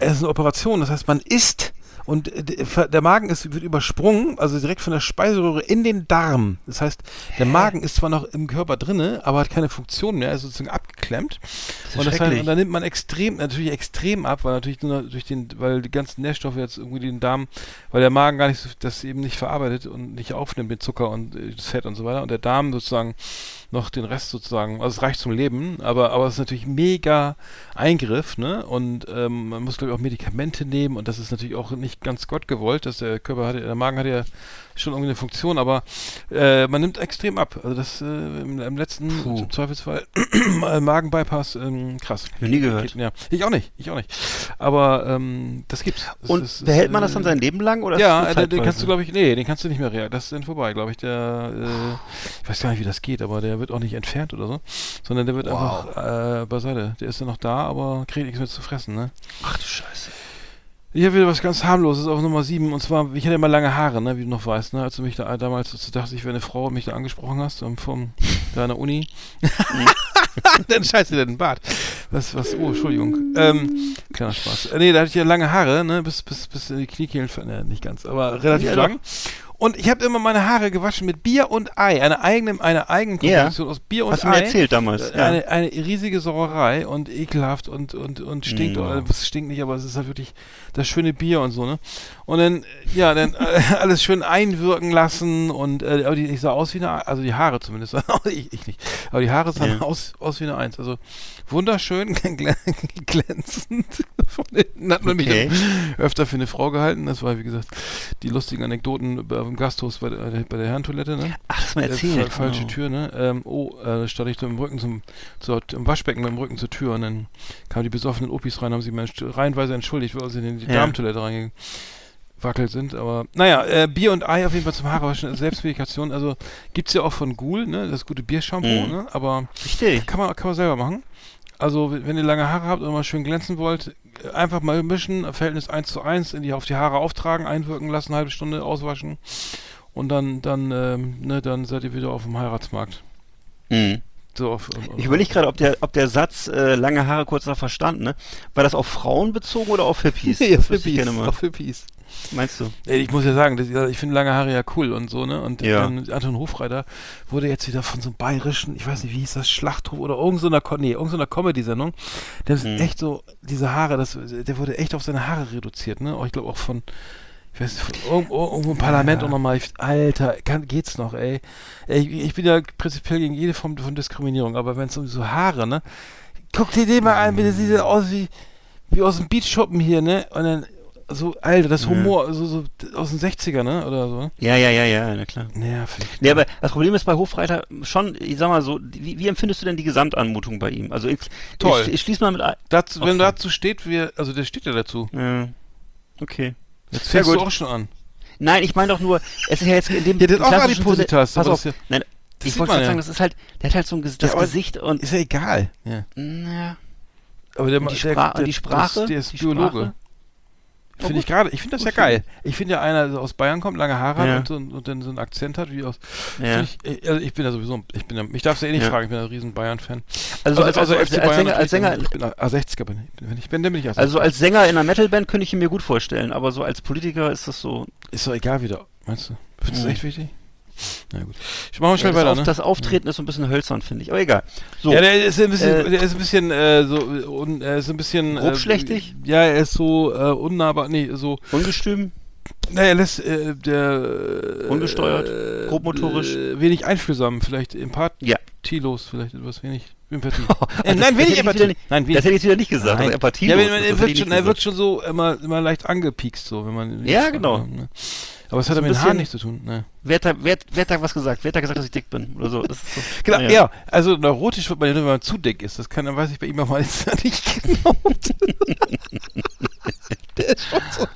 S3: Es ist eine Operation, das heißt, man isst und äh, der Magen ist, wird übersprungen, also direkt von der Speiseröhre in den Darm. Das heißt, der Magen ist zwar noch im Körper drinne, aber hat keine Funktion mehr, ist sozusagen abgeklemmt.
S4: ist
S3: und, das heißt, und da nimmt man extrem, natürlich extrem ab, weil natürlich nur durch den, weil die ganzen Nährstoffe jetzt irgendwie den Darm, weil der Magen gar nicht so, das eben nicht verarbeitet und nicht aufnimmt, den Zucker und äh, das Fett und so weiter. Und der Darm sozusagen noch den Rest sozusagen, also es reicht zum Leben, aber, aber es ist natürlich mega Eingriff, ne? Und ähm, man muss, glaube ich, auch Medikamente nehmen und das ist natürlich auch nicht ganz Gott gewollt, dass der Körper hatte, der Magen hat ja schon irgendwie eine Funktion, aber äh, man nimmt extrem ab. Also das äh, im, im letzten
S4: Puh.
S3: im Zweifelsfall Magenbypass, ähm, krass.
S4: Ich nie gehört.
S3: Ja, ich auch nicht, ich auch nicht. Aber ähm, das gibt's. Das
S4: Und
S3: ist-
S4: behält man das dann
S3: äh,
S4: sein Leben lang oder
S3: ja,
S4: das
S3: äh, den, den kannst du, glaube ich, nee, den kannst du nicht mehr, rea- das ist dann vorbei, glaube ich, der, äh, ich weiß gar nicht, wie das geht, aber der wird auch nicht entfernt oder so, sondern der wird
S4: Wow.
S3: einfach äh, beiseite. Der ist dann noch da, aber kriegt nichts mehr zu fressen, ne?
S4: Ach du Scheiße.
S3: Ich habe wieder was ganz harmloses auf Nummer 7 und zwar, ich hatte immer lange Haare, ne, wie du noch weißt, ne, als du mich da damals, als du dachtest, ich wäre eine Frau und mich da angesprochen hast, ähm, vom, der Uni. dann scheiße, der den Bart. Was, was, oh, Entschuldigung. Ähm, kleiner Spaß. Äh, nee, da hatte ich ja lange Haare, ne, bis, bis, bis in die Kniekehlen, ne, nicht ganz, aber relativ
S4: Ja,
S3: lang. Und ich habe immer meine Haare gewaschen mit Bier und Ei, eine eigene, eine eigene
S4: Ja.
S3: Komposition aus Bier und
S4: Hast du
S3: Ei.
S4: mir erzählt damals. Ja.
S3: Eine, eine riesige Sauerei und ekelhaft und, und, und stinkt.
S4: Ja.
S3: Äh, Es stinkt nicht, aber es ist halt wirklich das schöne Bier und so, ne? Und dann, ja, dann äh, alles schön einwirken lassen und äh, aber die, ich sah aus wie eine, also die Haare zumindest, ich, ich nicht, aber die Haare sahen
S4: Ja.
S3: aus, aus wie eine Eins. Also wunderschön, glä- glänzend. Von hinten hat man
S4: Okay.
S3: mich öfter für eine Frau gehalten. Das war, wie gesagt, die lustigen Anekdoten im Gasthaus bei der, bei der Herrentoilette, ne?
S4: Ach, das mir
S3: Äh,
S4: erzählt.
S3: fa- falsche
S4: genau.
S3: Tür, ne? Ähm, oh, äh, da stand ich so im Rücken zum, zur, im Waschbecken mit dem Rücken zur Tür und dann kamen die besoffenen Opis rein, haben sich mal reihenweise entschuldigt, weil sie in die
S4: Ja.
S3: Damentoilette reingewackelt sind. Aber naja, äh, Bier und Ei auf jeden Fall zum Haarewaschen, Selbstmedikation. Also gibt's ja auch von Ghoul, ne? Das gute Biershampoo,
S4: Mhm.
S3: ne? Aber
S4: Richtig.
S3: kann man, kann man selber machen. Also, wenn ihr lange Haare habt und mal schön glänzen wollt, einfach mal mischen, Verhältnis 1 zu 1, in die, auf die Haare auftragen, einwirken lassen, halbe Stunde auswaschen und dann, dann, ähm, ne, dann seid ihr wieder auf dem Heiratsmarkt.
S4: Mhm.
S3: So auf, auf,
S4: Ich überlege gerade, ob der, ob der Satz äh, lange Haare, kurzer Verstand, ne? War das auf Frauen bezogen oder auf Hippies?
S3: Nee, auf Hippies, auf Hippies.
S4: Meinst du?
S3: Ey, Ich muss ja sagen, ich finde lange Haare ja cool und so, ne? Und
S4: Ja.
S3: dann Anton Hofreiter wurde jetzt wieder von so einem bayerischen, ich weiß nicht, wie hieß das, Schlachthof oder irgend so nee, irgend so einer Comedy-Sendung. Der ist
S4: Mhm.
S3: echt so, diese Haare, das, der wurde echt auf seine Haare reduziert, ne? Auch ich glaube auch von, ich weiß nicht, von irgendwo, irgendwo im Parlament
S4: Ja.
S3: auch nochmal. Ich- Alter, kann, geht's noch, ey? ich, ich bin ja prinzipiell gegen jede Form von Diskriminierung, aber wenn es um so Haare, ne? Guck dir den mal an, bitte sieht der aus wie, wie aus dem Beachschuppen hier, ne? Und dann, so, Alter, das Humor, so, so aus den 60er, ne? Oder so?
S4: Ja, ja, ja, ja, na klar.
S3: Nervig.
S4: Nee, aber das Problem ist bei Hofreiter schon, ich sag mal so, wie, wie empfindest du denn die Gesamtanmutung bei ihm? Also ich,
S3: Toll.
S4: Ich, ich schließe mal mit ein.
S3: Dazu, wenn
S4: Okay.
S3: dazu steht, wir, also der steht ja dazu.
S4: Ja. Okay.
S3: Jetzt fängst du auch schon an.
S4: Nein, ich meine doch nur, es ist ja jetzt in dem
S3: Ja, der hat auch Adipositas,
S4: Pass
S3: das
S4: auf,
S3: ist
S4: nein,
S3: das
S4: ich wollte gerade
S3: ja.
S4: sagen, das ist halt, der hat halt so ein Ges das Gesicht und
S3: Ist ja egal. Ja.
S4: na,
S3: Aber der,
S4: Und die
S3: der,
S4: Spra-
S3: der,
S4: die Sprache?
S3: Der ist, der ist Biologe.
S4: Sprache?
S3: Finde ich gerade, ich finde das ja geil. Ich finde ja einer, der aus Bayern kommt, lange Haare
S4: Ja.
S3: hat und, so, und dann so einen Akzent hat, wie aus.
S4: Ja.
S3: Ich, also ich bin ja sowieso, ich bin ja, mich darfst du eh nicht
S4: Ja.
S3: fragen, ich bin ja ein riesen Bayern-Fan.
S4: also, als, also, als, als, Sänger, als Sänger,
S3: Ich bin A60er, bin ich. Wenn ich bin, dann bin ich A60er.
S4: also als Sänger in einer Metalband könnte ich ihn mir gut vorstellen, aber so als Politiker ist das so.
S3: Ist doch egal wieder, meinst du? Findest du das echt wichtig? Na gut. Ich mach mal schnell
S4: das,
S3: weiter,
S4: Auf,
S3: ne?
S4: das Auftreten ist so ein bisschen hölzern, finde ich. Aber egal. So.
S3: Ja, der ist ein bisschen,
S4: Äh,
S3: der ist ein bisschen, äh, so, un, er ist ein bisschen, äh,
S4: Grobschlächtig?
S3: Ja, er ist so, äh, unnahbar, nee, so,
S4: Ungestüm.
S3: naja, er lässt, äh, der, äh,
S4: Ungesteuert? Grobmotorisch?
S3: Äh, wenig einfühlsam, vielleicht empathielos,
S4: Ja.
S3: vielleicht etwas wenig Empathie.
S4: Also,
S3: äh, nein,
S4: das
S3: wenig Empathie.
S4: nicht-
S3: Nein,
S4: Das
S3: wenig.
S4: hätte ich wieder nicht gesagt.
S3: Nein.
S4: Empathie.
S3: Ja, man, er, wirkt schon, er wirkt
S4: schon.
S3: so immer, immer leicht angepiekst, so, wenn man.
S4: Ja, genau.
S3: Ne? Aber es hat ja
S4: ein
S3: mit den Haaren nichts zu tun, ne?
S4: Wer hat, da, wer, wer hat da was gesagt? Wer hat da gesagt, dass ich dick bin? Oder so. So.
S3: Genau,
S4: Naja.
S3: ja, also neurotisch wird man ja nur, wenn man zu dick ist. Das kann, dann weiß ich bei ihm auch mal jetzt nicht genau. Der ist schon so.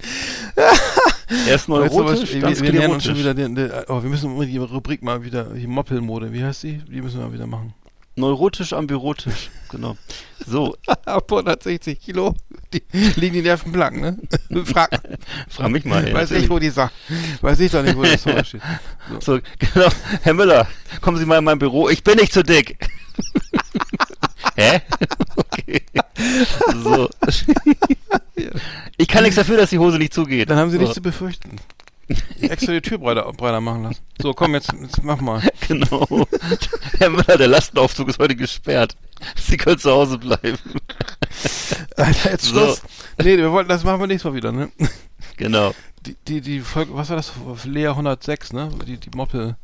S4: Er ist neurotisch,
S3: Jetzt aber, wir, wir uns schon wieder, den, den, oh, wir müssen die Rubrik mal wieder, die Moppelmode, wie heißt die? Die müssen wir mal wieder machen.
S4: Neurotisch ambirotisch, genau. So,
S3: Ab 160 Kilo die, liegen die Nerven blank, ne? Frag,
S4: frag mich mal. ey,
S3: weiß ich, wo die Sache, weiß ich doch nicht, wo das Tor steht.
S4: So, genau. Herr Müller, kommen Sie mal in mein Büro. Ich bin nicht zu dick. Hä? Okay. So. Ich kann nichts dafür, dass die Hose nicht zugeht.
S3: Dann haben sie
S4: so.
S3: nichts zu befürchten. Extra die Tür breiter, breiter machen lassen. So, komm, jetzt, jetzt mach mal.
S4: Genau. Herr Müller, der Lastenaufzug ist heute gesperrt. Sie können zu Hause bleiben.
S3: Alter, jetzt
S4: So.
S3: Schluss. Nee, wir wollten, das machen wir nächstes Mal wieder, ne?
S4: Genau.
S3: Die, die, die Folge, was war das? Lea 106, ne? Die, die Moppel.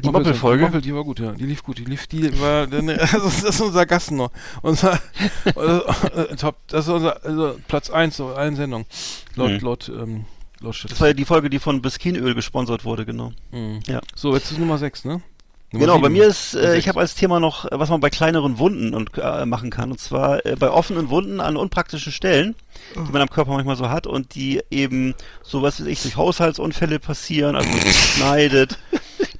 S4: Die Moppel-Folge?
S3: Moppel, die war gut, ja. Die lief gut. Die lief, die war, also das ist unser Gast noch. Unser, äh, Top, das ist unser, also Platz 1 so allen Sendungen. Laut,
S4: Mhm.
S3: laut, ähm, laut
S4: Das war ja die Folge, die von Biskinöl gesponsert wurde, genau.
S3: Mhm.
S4: Ja.
S3: So, jetzt ist Nummer 6, ne? Nummer
S4: Genau, bei
S3: sieben.
S4: mir ist, äh, ich habe als Thema noch, äh, was man bei kleineren Wunden und äh, machen kann. Und zwar äh, bei offenen Wunden an unpraktischen Stellen, die man am Körper manchmal so hat und die eben sowas wie ich durch Haushaltsunfälle passieren, also man sich schneidet.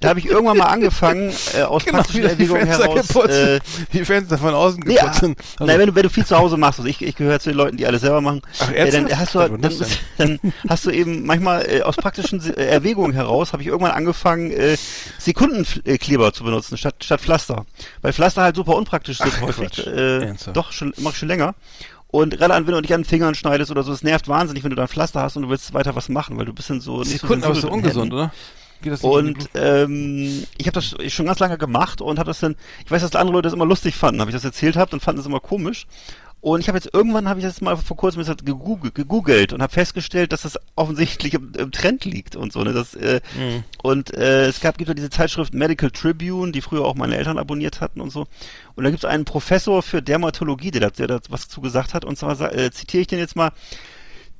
S4: Da habe ich irgendwann mal angefangen, äh, aus
S3: Genau,
S4: praktischen Erwägungen heraus.
S3: geputzt
S4: Äh,
S3: die Fenster von außen geputzt
S4: ah,
S3: sind. Also,
S4: Nein, wenn du, wenn du viel zu Hause machst, also ich, ich gehöre zu den Leuten, die alles selber machen,
S3: Ach,
S4: äh, dann hast du,
S3: Seit
S4: dann, dann hast du eben manchmal äh, aus praktischen äh, Erwägungen heraus, habe ich irgendwann angefangen, äh, Sekundenkleber zu benutzen statt statt Pflaster, weil Pflaster halt super unpraktisch sind
S3: Ach,
S4: häufig. Äh, doch schon mach ich schon länger. Und gerade an, wenn du dich an den Fingern schneidest oder so, es nervt wahnsinnig, wenn du dann Pflaster hast und du willst weiter was machen, weil du bist dann so nicht
S3: Sekunden, aber so ungesund,
S4: Händen.
S3: oder?
S4: Und ähm, ich habe das schon ganz lange gemacht und habe das dann, ich weiß, dass andere Leute das immer lustig fanden, habe ich das erzählt habe, dann fanden das immer komisch. Und ich habe jetzt irgendwann habe ich das mal vor kurzem jetzt gegoogelt, gegoogelt und habe festgestellt, dass das offensichtlich im, im Trend liegt und so. Ne? Das, äh,
S3: Mhm.
S4: Und äh, es gab gibt ja diese Zeitschrift Medical Tribune, die früher auch meine Eltern abonniert hatten und so. Und da gibt es einen Professor für Dermatologie, der, da- der da was zu gesagt hat. Und zwar äh, zitiere ich den jetzt mal: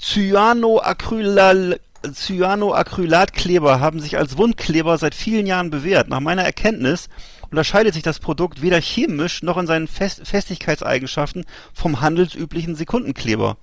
S4: Cyanoacrylal Cyanoacrylatkleber haben sich als Wundkleber seit vielen Jahren bewährt. Nach meiner Erkenntnis unterscheidet sich das Produkt weder chemisch noch in seinen Fest Festigkeitseigenschaften vom handelsüblichen Sekundenkleber.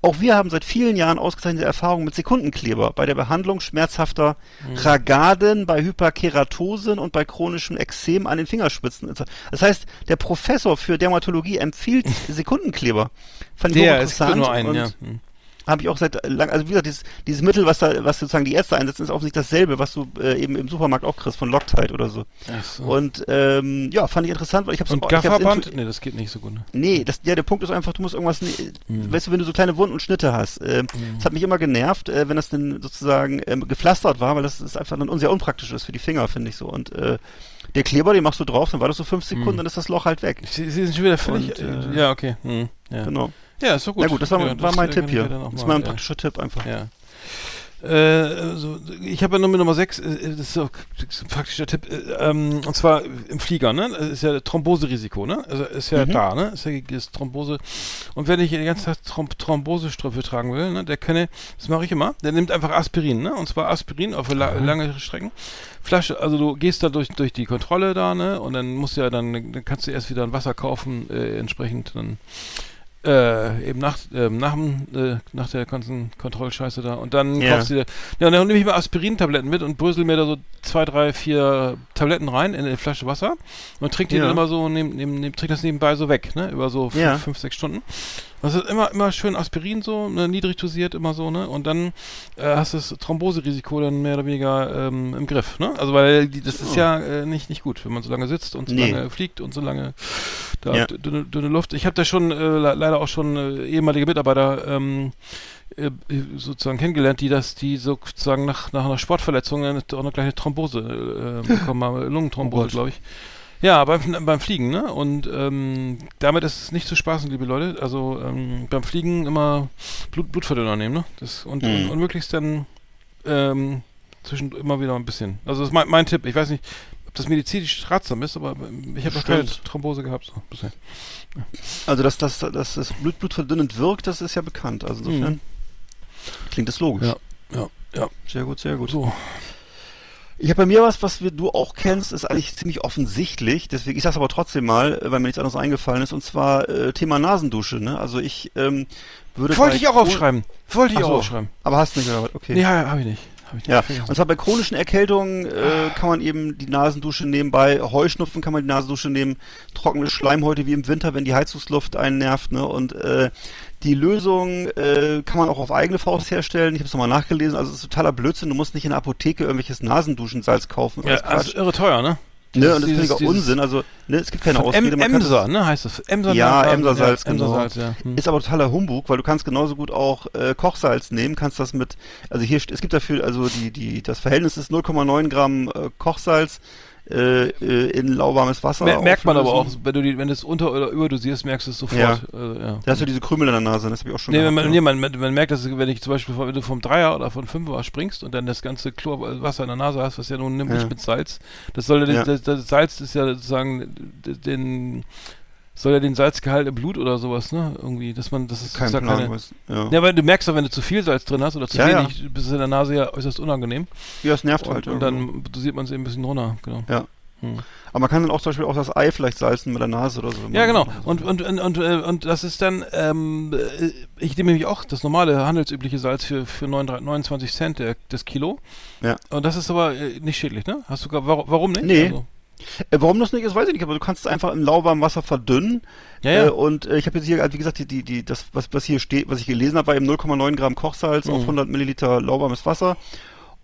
S4: Auch wir haben seit vielen Jahren ausgezeichnete Erfahrungen mit Sekundenkleber bei der Behandlung schmerzhafter Ragaden, bei Hyperkeratosen und bei chronischem Ekzem an den Fingerspitzen. Das heißt, der Professor für Dermatologie empfiehlt Sekundenkleber. Fand ich
S3: Der, es gibt
S4: hochinteressant
S3: nur einen, ja. Hm.
S4: Habe ich auch seit lang, also wie gesagt, dieses, dieses Mittel, was da, was sozusagen die Ärzte einsetzen, ist offensichtlich dasselbe, was du äh, eben im Supermarkt auch kriegst von Loctite oder so.
S3: Ach so.
S4: Und ähm, ja, fand ich interessant, weil ich habe
S3: Und Gafferband? Nee, das geht nicht so gut. Ne?
S4: Nee, das, ja, der Punkt ist einfach, du musst irgendwas, ne- weißt du, wenn du so kleine Wunden und Schnitte hast, äh, das hat mich immer genervt, äh, wenn das denn sozusagen ähm, gepflastert war, weil das ist einfach dann sehr unpraktisch ist für die Finger, finde ich so. Und äh, der Kleber, den machst du drauf, dann war das so fünf Sekunden, dann ist das Loch halt weg.
S3: Sie, Sie sind schon wieder völlig.
S4: Und,
S3: äh,
S4: äh,
S3: ja, okay. Hm, ja.
S4: Genau.
S3: Ja, ist doch gut.
S4: Na gut, das war,
S3: ja,
S4: war mein
S3: äh,
S4: Tipp hier.
S3: auch
S4: Das
S3: mal,
S4: war ein
S3: ja.
S4: praktischer Tipp einfach.
S3: Ja. Äh, so, ich habe ja Nummer Nummer 6, das ist so das ist ein praktischer Tipp, äh, ähm, und zwar im Flieger, ne? Das ist ja Thromboserisiko, ne? Also ist ja
S4: Mhm.
S3: da, ne? Ist ja das Thrombose. Und wenn ich den ganzen Tag Throm Thrombosestrümpfe tragen will, ne, der könne, das mache ich immer, der nimmt einfach Aspirin, ne? Und zwar Aspirin auf la lange Strecken. Flasche, also du gehst da durch, durch die Kontrolle da, ne? Und dann musst du ja dann, dann kannst du erst wieder ein Wasser kaufen, äh, entsprechend dann äh, eben nach, ähm, nach, dem, äh, nach der ganzen Kontrollscheiße da. Und dann
S4: Ja.
S3: kaufst du dir, ja, und dann nehme ich mal Aspirin-Tabletten mit und brösel mir da so zwei, drei, vier Tabletten rein in eine Flasche Wasser und trink die
S4: Ja.
S3: dann immer so, nehm, nehm, nehm, trink das nebenbei so weg, ne, über so fünf,
S4: Ja.
S3: fünf sechs Stunden. Das ist immer, immer schön Aspirin so, ne, niedrig dosiert, immer so, ne, und dann äh, hast du das Thromboserisiko dann mehr oder weniger ähm, im Griff, ne, also weil die, das ist ja äh, nicht, nicht gut, wenn man so lange sitzt und so
S4: Nee.
S3: lange fliegt und so lange da
S4: Ja.
S3: dünne, dünne Luft. Ich habe da schon äh, le- leider auch schon äh, ehemalige Mitarbeiter ähm, äh, sozusagen kennengelernt, die das, die sozusagen nach, nach einer Sportverletzung auch eine kleine Thrombose äh, bekommen haben, Lungenthrombose,
S4: Oh
S3: glaube ich. Ja, beim, beim Fliegen, ne? Und ähm, damit ist es nicht zu spaßen, liebe Leute. Also ähm, beim Fliegen immer Blut, Blutverdünner nehmen, ne? Das, und,
S4: Mhm.
S3: und, und möglichst dann ähm, zwischen immer wieder ein bisschen. Also das ist mein, mein Tipp. Ich weiß nicht, ob das medizinisch ratsam ist, aber ähm, ich habe noch keine. Thrombose gehabt. So, bisher.
S4: Also, dass, dass, dass das Blut, Blut verdünnend wirkt, das ist ja bekannt. Also insofern
S3: Mhm.
S4: klingt das logisch.
S3: Ja, ja, ja.
S4: Sehr gut, sehr gut.
S3: So.
S4: Ich habe bei mir was, was wir, du auch kennst, ist eigentlich ziemlich offensichtlich. Deswegen, ich sag's aber trotzdem mal, äh, weil mir nichts anderes eingefallen ist. Und zwar äh, Thema Nasendusche. Ne? Also ich ähm, würde
S3: Wollte ich auch aufschreiben. Wollte ich
S4: Ach
S3: auch
S4: so.
S3: aufschreiben.
S4: Aber hast nicht oder was? Okay.
S3: Nee, ja, habe ich nicht.
S4: Ja, und zwar bei chronischen Erkältungen äh, kann man eben die Nasendusche nehmen, bei Heuschnupfen kann man die Nasendusche nehmen, trockene Schleimhäute wie im Winter, wenn die Heizungsluft einen nervt, ne? Und äh, die Lösung äh, kann man auch auf eigene Faust herstellen. Ich habe es nochmal nachgelesen, also es ist totaler Blödsinn, du musst nicht in der Apotheke irgendwelches Nasenduschensalz kaufen.
S3: Ja,
S4: Das ist
S3: also irre teuer, ne?
S4: ne? Und das auch
S3: dieses-
S4: Unsinn, also ne, es gibt keine Ausrede.
S3: em Emser, ne, heißt das. Emser
S4: Ja, Emsersalz,
S3: ja,
S4: genau.
S3: Emsersalz, ja. Hm.
S4: Ist aber totaler Humbug, weil du kannst genauso gut auch äh, Kochsalz nehmen, kannst das mit, also hier, es gibt dafür, also die, die, das Verhältnis ist 0,9 Gramm äh, Kochsalz äh, äh, in lauwarmes Wasser.
S3: Mer merkt man aber auch, wenn du, die, wenn du es unter- oder überdosierst, merkst du es sofort.
S4: Ja.
S3: Also, ja.
S4: Da hast du diese Krümel in der Nase, das habe ich auch schon
S3: Nee,
S4: gehabt,
S3: man,
S4: ja.
S3: nee, man, man merkt, dass wenn ich zum Beispiel wenn du vom Dreier oder von Fünfer springst und dann das ganze Chlorwasser in der Nase hast, was ja nun nimmt
S4: Ja.
S3: nicht mit Salz, das soll Ja. Das, das Salz ist ja sozusagen den soll ja den Salzgehalt im Blut oder sowas, ne? Irgendwie, dass man, das ist
S4: Kein Plan,
S3: keine,
S4: was, ja.
S3: Ja, weil du merkst doch, wenn du zu viel Salz drin hast oder zu
S4: Ja, ja.
S3: wenig, bist es in der Nase ja äußerst unangenehm.
S4: ja, es nervt
S3: Und,
S4: halt.
S3: und
S4: irgendwo.
S3: dann dosiert man es eben ein bisschen runter, genau.
S4: Ja.
S3: Hm.
S4: Aber man kann dann auch zum Beispiel auch das Ei vielleicht salzen mit der Nase oder so.
S3: Ja, genau. Und, und, und, und, äh, und das ist dann, ähm, äh, ich nehme nämlich auch das normale handelsübliche Salz für, für 9 29 Cent der, das Kilo.
S4: Ja.
S3: Und das ist aber äh, nicht schädlich, ne? Hast du, gar- warum, nicht?
S4: Nee.
S3: Also,
S4: warum das nicht ist, weiß ich nicht, aber du kannst es einfach im lauwarmen Wasser verdünnen.
S3: Ja, ja.
S4: Äh, und äh, ich habe jetzt hier, halt, wie gesagt, die, die, die, das, was, was hier steht, was ich gelesen habe, war eben 0,9 Gramm Kochsalz
S3: Mhm.
S4: auf 100 Milliliter lauwarmes Wasser.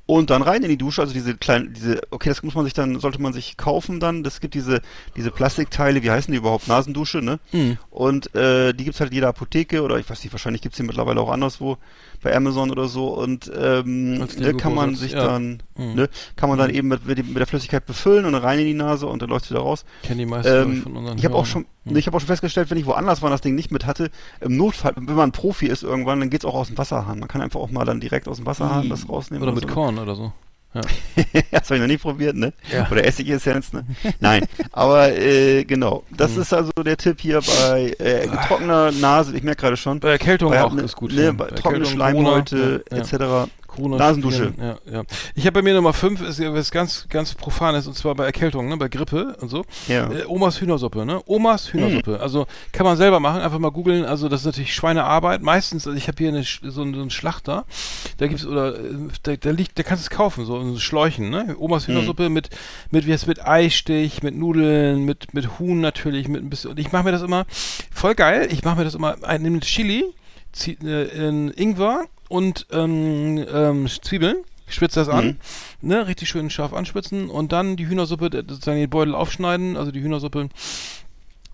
S4: Und dann rein in die Dusche, also diese kleinen, diese, okay, das muss man sich dann, sollte man sich kaufen dann. Das gibt diese, diese Plastikteile, wie heißen die überhaupt? Nasendusche, ne?
S3: Mhm.
S4: Und äh, die gibt's halt in jeder Apotheke oder ich weiß nicht, wahrscheinlich gibt's die mittlerweile auch anderswo bei Amazon oder so. Und ähm, ne, kann man sich
S3: ja.
S4: dann,
S3: Mhm.
S4: ne, kann man dann eben mit, mit, der Flüssigkeit befüllen und rein in die Nase und dann läuft wieder raus.
S3: kennen die meisten
S4: Ähm,
S3: von unseren
S4: ich habe auch schon,
S3: Hm.
S4: ich habe auch schon festgestellt, wenn ich woanders war das Ding nicht mit hatte, im Notfall, wenn man ein Profi ist irgendwann, dann geht's auch aus dem Wasserhahn. Man kann einfach auch mal dann direkt aus dem Wasserhahn das rausnehmen.
S3: Oder mit
S4: so.
S3: Korn oder so. Ja.
S4: das habe ich noch nie probiert, ne?
S3: Ja.
S4: Oder Essigessenz, ne? Nein, aber äh, genau. Das
S3: Hm.
S4: ist also der Tipp hier bei äh, trockener Nase. Ich merke gerade schon.
S3: Bei Erkältung
S4: bei,
S3: auch
S4: ne,
S3: ist gut.
S4: Ne, bei
S3: Bei
S4: trockene Schleimhäute
S3: ja.
S4: etc.
S3: Corona
S4: Nasendusche.
S3: Ja, ja. Ich habe bei mir Nummer 5 ist ja was ganz, ganz Profanes und zwar bei Erkältung, ne, bei Grippe und so.
S4: Ja.
S3: Äh, Omas Hühnersuppe, ne? Omas Hühnersuppe. Also kann man selber machen, einfach mal googeln. Also das ist natürlich Schweinearbeit. Meistens, also ich habe hier eine, so, einen- so einen Schlachter, da gibt's oder äh, da, da liegt, da kannst du es kaufen, so in Schläuchen, ne? Omas Hühnersuppe mit mit wie es mit Eistich, mit Nudeln, mit mit Huhn natürlich, mit ein bisschen. Und ich mache mir das immer voll geil. Ich mache mir das immer, ein, nehme Chili, zie, äh, in Ingwer und ähm, ähm, Zwiebeln. Spitze das an, ne, richtig schön scharf anspitzen und dann die Hühnersuppe, sozusagen den Beutel aufschneiden, also die Hühnersuppe,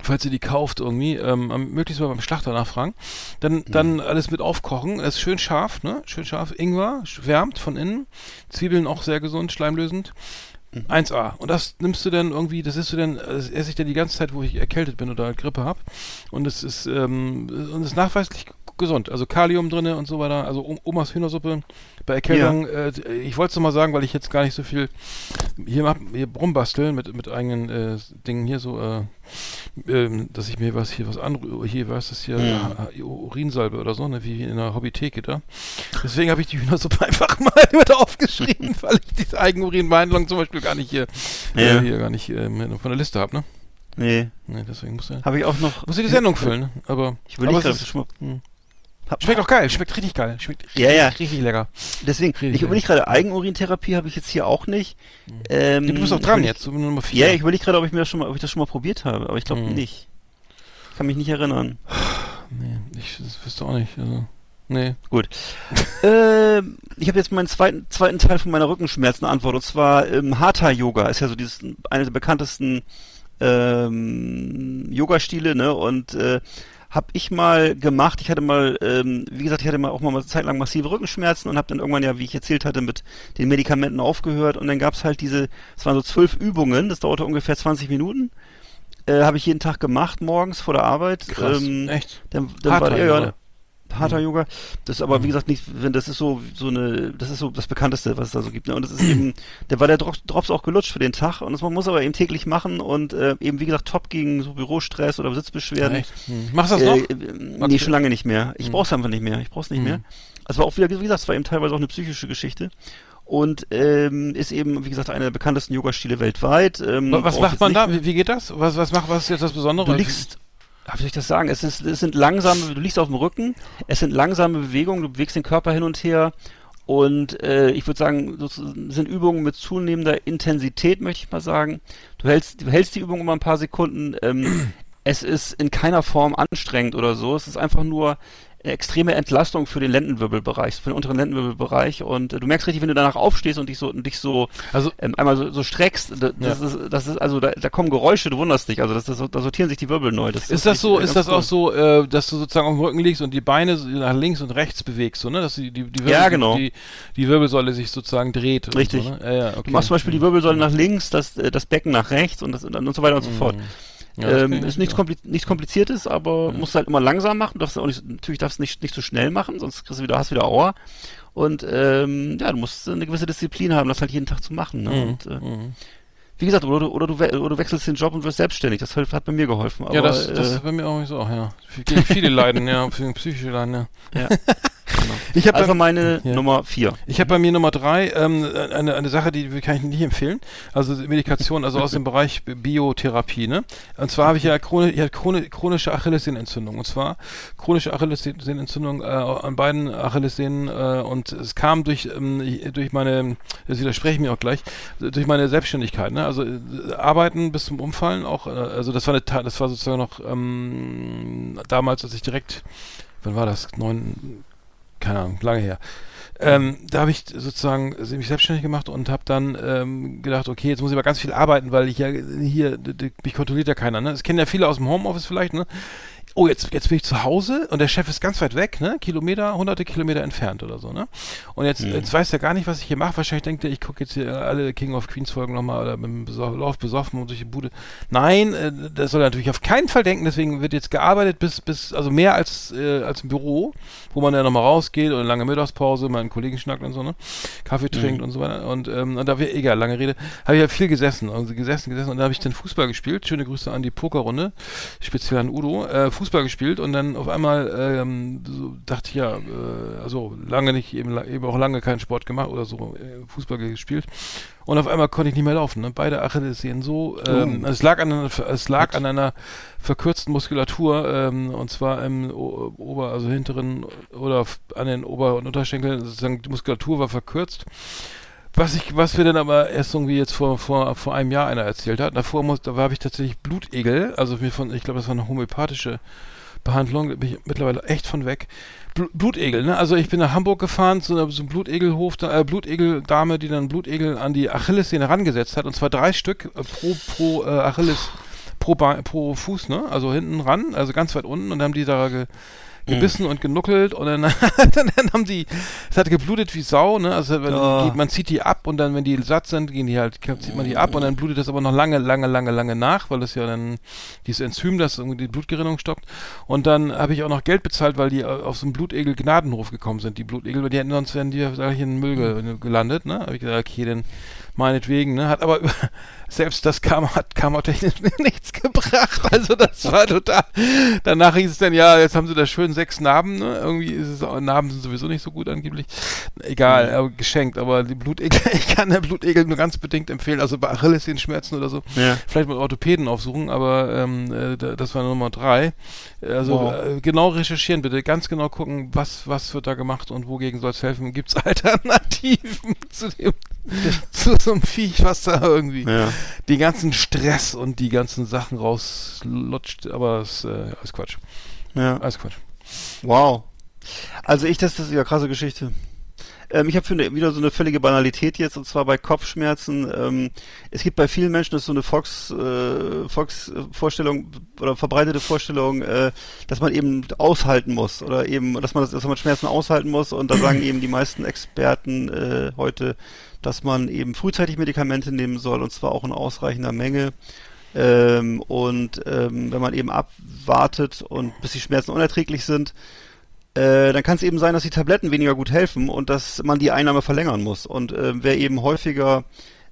S3: falls ihr die kauft irgendwie, ähm, möglichst mal beim Schlachter nachfragen. Dann, dann alles mit aufkochen. Es ist schön scharf, ne? Schön scharf. Ingwer, wärmt von innen. Zwiebeln auch sehr gesund, schleimlösend. 1A. Und das nimmst du dann irgendwie, das isst du dann, das esse ich dann die ganze Zeit, wo ich erkältet bin oder Grippe habe. Und es ist, ähm, und es ist nachweislich gesund. Also Kalium drinne und so weiter. Also O- Omas Hühnersuppe bei Erkältung. Äh, ich wollte es noch mal sagen, weil ich jetzt gar nicht so viel hier, mach, hier rumbasteln mit, mit eigenen äh, Dingen hier so, äh, ähm, dass ich mir was hier was anrühre, hier was das hier, äh, Urinsalbe oder so, ne, wie in der Hobbytheke da. Deswegen habe ich die Hühnersuppe einfach mal mit aufgeschrieben, weil ich diese Eigenurinbehandlung zum Beispiel gar nicht hier,
S4: Ja.
S3: äh, hier gar nicht ähm, von der Liste habe, ne?
S4: Nee,
S3: Nee, deswegen muss er,
S4: habe ich auch noch.
S3: muss ich die Sendung füllen? Aber,
S4: Ich will
S3: aber
S4: nicht gerade
S3: ist,
S4: schon mal.
S3: hm.
S4: Hab-
S3: schmeckt auch geil, schmeckt richtig geil, schmeckt richtig,
S4: Ja, ja.
S3: richtig lecker.
S4: Deswegen,
S3: Richtig.
S4: ich überlege gerade, Eigenurintherapie habe ich jetzt hier auch nicht. Ähm,
S3: du bist auch
S4: ich
S3: dran jetzt, so Nummer 4.
S4: Ja, ich überlege gerade, ob ich mir das schon mal, ob ich das schon mal probiert habe, aber ich glaube
S3: Hm.
S4: nicht. Ich kann mich nicht erinnern.
S3: Nee, ich das wüsste auch nicht, also, nee.
S4: Gut. ähm, ich habe jetzt meinen zweiten, zweiten Teil von meiner Rückenschmerzen Antwort und zwar ähm, Hatha Yoga ist ja so dieses eine der bekanntesten ähm, Yoga-Stile, ne? Und äh, habe ich mal gemacht. Ich hatte mal, ähm, wie gesagt, ich hatte mal auch mal eine Zeit lang massive Rückenschmerzen und habe dann irgendwann ja, wie ich erzählt hatte, mit den Medikamenten aufgehört und dann gab's halt diese, es waren so zwölf Übungen, das dauerte ungefähr 20 Minuten. Äh, habe ich jeden Tag gemacht morgens vor der Arbeit.
S3: Krass,
S4: Ähm,
S3: echt?
S4: dann, dann war ja, Hatha
S3: Mhm.
S4: Yoga. Das ist aber wie gesagt nicht, wenn das ist so so eine, das ist so das bekannteste, was es da so gibt. Ne? Und das ist eben, der war der Drops, auch gelutscht für den Tag und das man muss aber eben täglich machen und äh, eben wie gesagt top gegen so Bürostress oder Sitzbeschwerden.
S3: Echt? Hm. Machst du das noch?
S4: Äh, äh, nee, schon lange nicht mehr. Ich
S3: Hm.
S4: brauch's einfach nicht mehr. Ich brauch's nicht
S3: Hm.
S4: mehr. Es war auch wieder, wie gesagt, es war eben teilweise auch eine psychische Geschichte. Und ähm, ist eben, wie gesagt, einer der bekanntesten Yoga-Stile weltweit. Ähm,
S3: Wa- was macht man da? Wie, wie geht das? Was, was macht, was ist jetzt das Besondere?
S4: Du liegst, wie soll ich das sagen? Es, ist, es sind langsame, du liegst auf dem Rücken, es sind langsame Bewegungen, du bewegst den Körper hin und her Und äh, ich würde sagen, das sind Übungen mit zunehmender Intensität, möchte ich mal sagen. Du hältst, du hältst die Übung immer ein paar Sekunden. Ähm, es ist in keiner Form anstrengend oder so. Es ist einfach nur extreme Entlastung für den Lendenwirbelbereich, für den unteren Lendenwirbelbereich. Und äh, du merkst richtig, wenn du danach aufstehst und dich so, und dich so
S3: Also-
S4: ähm, einmal so, so streckst, da- das, ist, das ist, also da, da kommen Geräusche, du wunderst dich. Also das, das, da sortieren sich die Wirbel neu. Das
S3: Ist das so, ist das
S4: cool.
S3: auch so, äh, dass du sozusagen auf dem Rücken liegst und die Beine nach links und rechts bewegst, so, ne? Dass die, die, die,
S4: Ja, genau.
S3: die, die Wirbelsäule sich sozusagen dreht.
S4: Richtig.
S3: So, ne? ja, ja, okay.
S4: Du machst zum Beispiel die Wirbelsäule nach links, das, äh, das Becken nach rechts und, das, und so weiter und so fort.
S3: Mhm. Ja,
S4: ähm, ist nichts,
S3: gut.
S4: kompli nichts Kompliziertes, aber musst halt immer langsam machen. Darfst auch nicht, natürlich darfst du nicht, nicht zu schnell machen, sonst kriegst du wieder, hast wieder Aua. Und ähm, ja, du musst eine gewisse Disziplin haben, das halt jeden Tag zu machen. Ne?
S3: Mhm.
S4: Und, äh, Wie gesagt, oder, du- oder, du, oder du wechselst den Job und wirst selbstständig. Das hat, bei mir geholfen. Aber,
S3: ja, das, das
S4: äh,
S3: ist bei mir auch so, ja. Viele Leiden, ja, psychische Leiden, ja.
S4: ja.
S3: Ich habe
S4: Also meine
S3: Ja.
S4: Nummer vier.
S3: Ich habe bei mir Nummer drei ähm, eine, eine Sache, die kann ich nicht empfehlen. Also Medikation, also aus dem Bereich Bi- Biotherapie. Ne? Und zwar habe ich ja chroni ich chroni chronische Achillessehnenentzündung. Und zwar chronische Achillessehnenentzündung äh, an beiden Achillessehnen. Äh, und es kam durch ähm, durch meine, das widerspreche ich mir auch gleich, durch meine Selbstständigkeit. Ne? Also äh, Arbeiten bis zum Umfallen auch. Äh, also das war eine, das war sozusagen noch ähm, damals, als ich direkt, wann war das? Neun, keine Ahnung, lange her. Ähm, da habe ich sozusagen mich selbstständig gemacht und habe dann ähm, gedacht, okay, jetzt muss ich aber ganz viel arbeiten, weil ich ja hier, mich kontrolliert ja keiner. Ne? Das kennen ja viele aus dem Homeoffice vielleicht. Ne? Oh, jetzt, jetzt bin ich zu Hause und der Chef ist ganz weit weg, ne? Kilometer, hunderte Kilometer entfernt oder so, ne? Und jetzt, jetzt weiß er gar nicht, was ich hier mache. Wahrscheinlich denkt er, ich gucke jetzt hier alle King of Queens Folgen nochmal oder mit dem Beso Lauf besoffen und die Bude. Nein, äh, das soll er natürlich auf keinen Fall denken. Deswegen wird jetzt gearbeitet bis, bis, also mehr als, äh, als im Büro, wo man ja nochmal rausgeht oder lange Mittagspause, mal einen Kollegen schnackt und so, ne? Kaffee trinkt und so weiter. Und, ähm, und da wir, egal, lange Rede, habe ich ja viel gesessen, also gesessen, gesessen und da habe ich dann Fußball gespielt. Schöne Grüße an die Pokerrunde, speziell an Udo. Äh, Fußball gespielt und dann auf einmal ähm, so dachte ich ja, äh, also lange nicht, eben, eben auch lange keinen Sport gemacht oder so, äh, Fußball gespielt. Und auf einmal konnte ich nicht mehr laufen. Ne? Beide Achillessehnen so. Ähm, Es lag an einer, es lag an einer verkürzten Muskulatur ähm, und zwar im O- Ober, also hinteren oder an den Ober- und Unterschenkeln. Sozusagen die Muskulatur war verkürzt. Was ich, was wir dann aber erst irgendwie jetzt vor, vor, vor einem Jahr einer erzählt hat. Davor muss, da habe ich tatsächlich Blutegel, also mir von, ich glaube, das war eine homöopathische Behandlung, da bin ich mittlerweile echt von weg. Bl Blutegel, ne? Also ich bin nach Hamburg gefahren zu einer, so einem Blutegelhof, äh, Blutegeldame, die dann Blutegel an die Achillessehne rangesetzt hat und zwar drei Stück äh, pro, pro äh, Achilles, pro, pro Fuß, ne? Also hinten ran, also ganz weit unten und dann haben die da ge, gebissen und genuckelt und dann, dann, dann haben die, es hat geblutet wie Sau, ne? Also wenn,
S4: Oh.
S3: die, man zieht die ab und dann, wenn die satt sind, gehen die halt, zieht man die ab und dann blutet das aber noch lange, lange, lange, lange nach, weil das ja dann dieses Enzym, das irgendwie die Blutgerinnung stoppt. Und dann habe ich auch noch Geld bezahlt, weil die auf so einen Blutegel Gnadenhof gekommen sind, die Blutegel, weil die hätten sonst wären die sag ich, in den Müll ge gelandet, ne? Habe ich gesagt, okay, dann meinetwegen, ne? Hat aber selbst das kam, hat kammertechnisch nichts gebracht. Also das war total. Danach hieß es dann, ja, jetzt haben sie da schön sechs Narben, ne? Irgendwie ist es auch, Narben sind sowieso nicht so gut angeblich. Egal, aber geschenkt, aber die Blutegel, ich kann der Blutegel nur ganz bedingt empfehlen. Also bei Achillessehenschmerzen oder so.
S4: Ja.
S3: Vielleicht mal Orthopäden aufsuchen, aber ähm, äh, da- das war Nummer drei. Also
S4: Wow.
S3: äh, genau recherchieren bitte, ganz genau gucken, was, was wird da gemacht und wogegen soll es helfen. Gibt es Alternativen zu dem, zu so einem Viech, was da irgendwie
S4: Ja.
S3: den ganzen Stress und die ganzen Sachen rauslutscht, aber es äh, alles Quatsch.
S4: Ja.
S3: Alles Quatsch.
S4: Wow. Also ich, das ist ja krasse Geschichte. Ähm, ich habe finde wieder so eine völlige Banalität jetzt und zwar bei Kopfschmerzen. Ähm, es gibt bei vielen Menschen das ist so eine Volks, äh, Volksvorstellung oder verbreitete Vorstellung, äh, dass man eben aushalten muss oder eben, dass man das, dass man Schmerzen aushalten muss und da sagen eben die meisten Experten äh, heute, dass man eben frühzeitig Medikamente nehmen soll und zwar auch in ausreichender Menge. Ähm, und ähm, wenn man eben abwartet und bis die Schmerzen unerträglich sind, äh, dann kann es eben sein, dass die Tabletten weniger gut helfen und dass man die Einnahme verlängern muss. Und äh, wer eben häufiger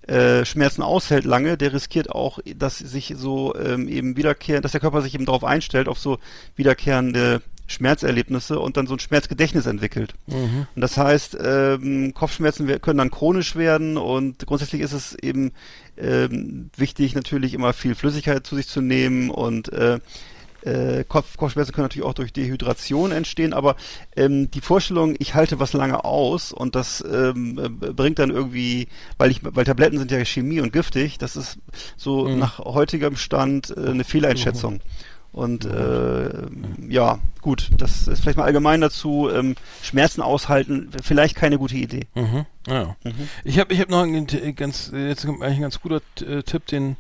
S4: äh, Schmerzen aushält lange, der riskiert auch, dass sich so ähm, eben wiederkehren, dass der Körper sich eben darauf einstellt, auf so wiederkehrende Schmerzerlebnisse und dann so ein Schmerzgedächtnis entwickelt. Und das heißt, ähm, Kopfschmerzen können dann chronisch werden und grundsätzlich ist es eben ähm, wichtig, natürlich immer viel Flüssigkeit zu sich zu nehmen und äh, Äh, Kopf, Kopfschmerzen können natürlich auch durch Dehydration entstehen, aber ähm, die Vorstellung, ich halte was lange aus und das ähm, äh, bringt dann irgendwie, weil ich, weil Tabletten sind ja Chemie und giftig, das ist so
S3: Mhm.
S4: nach heutigem Stand äh, eine Fehleinschätzung. Und äh, ja, gut, das ist vielleicht mal allgemein dazu. Ähm, Schmerzen aushalten, vielleicht keine gute Idee.
S3: Mhm. Ja.
S4: Mhm.
S3: Ich habe ich hab noch einen ganz, äh, jetzt kommt eigentlich ein ganz guter äh, Tipp, den,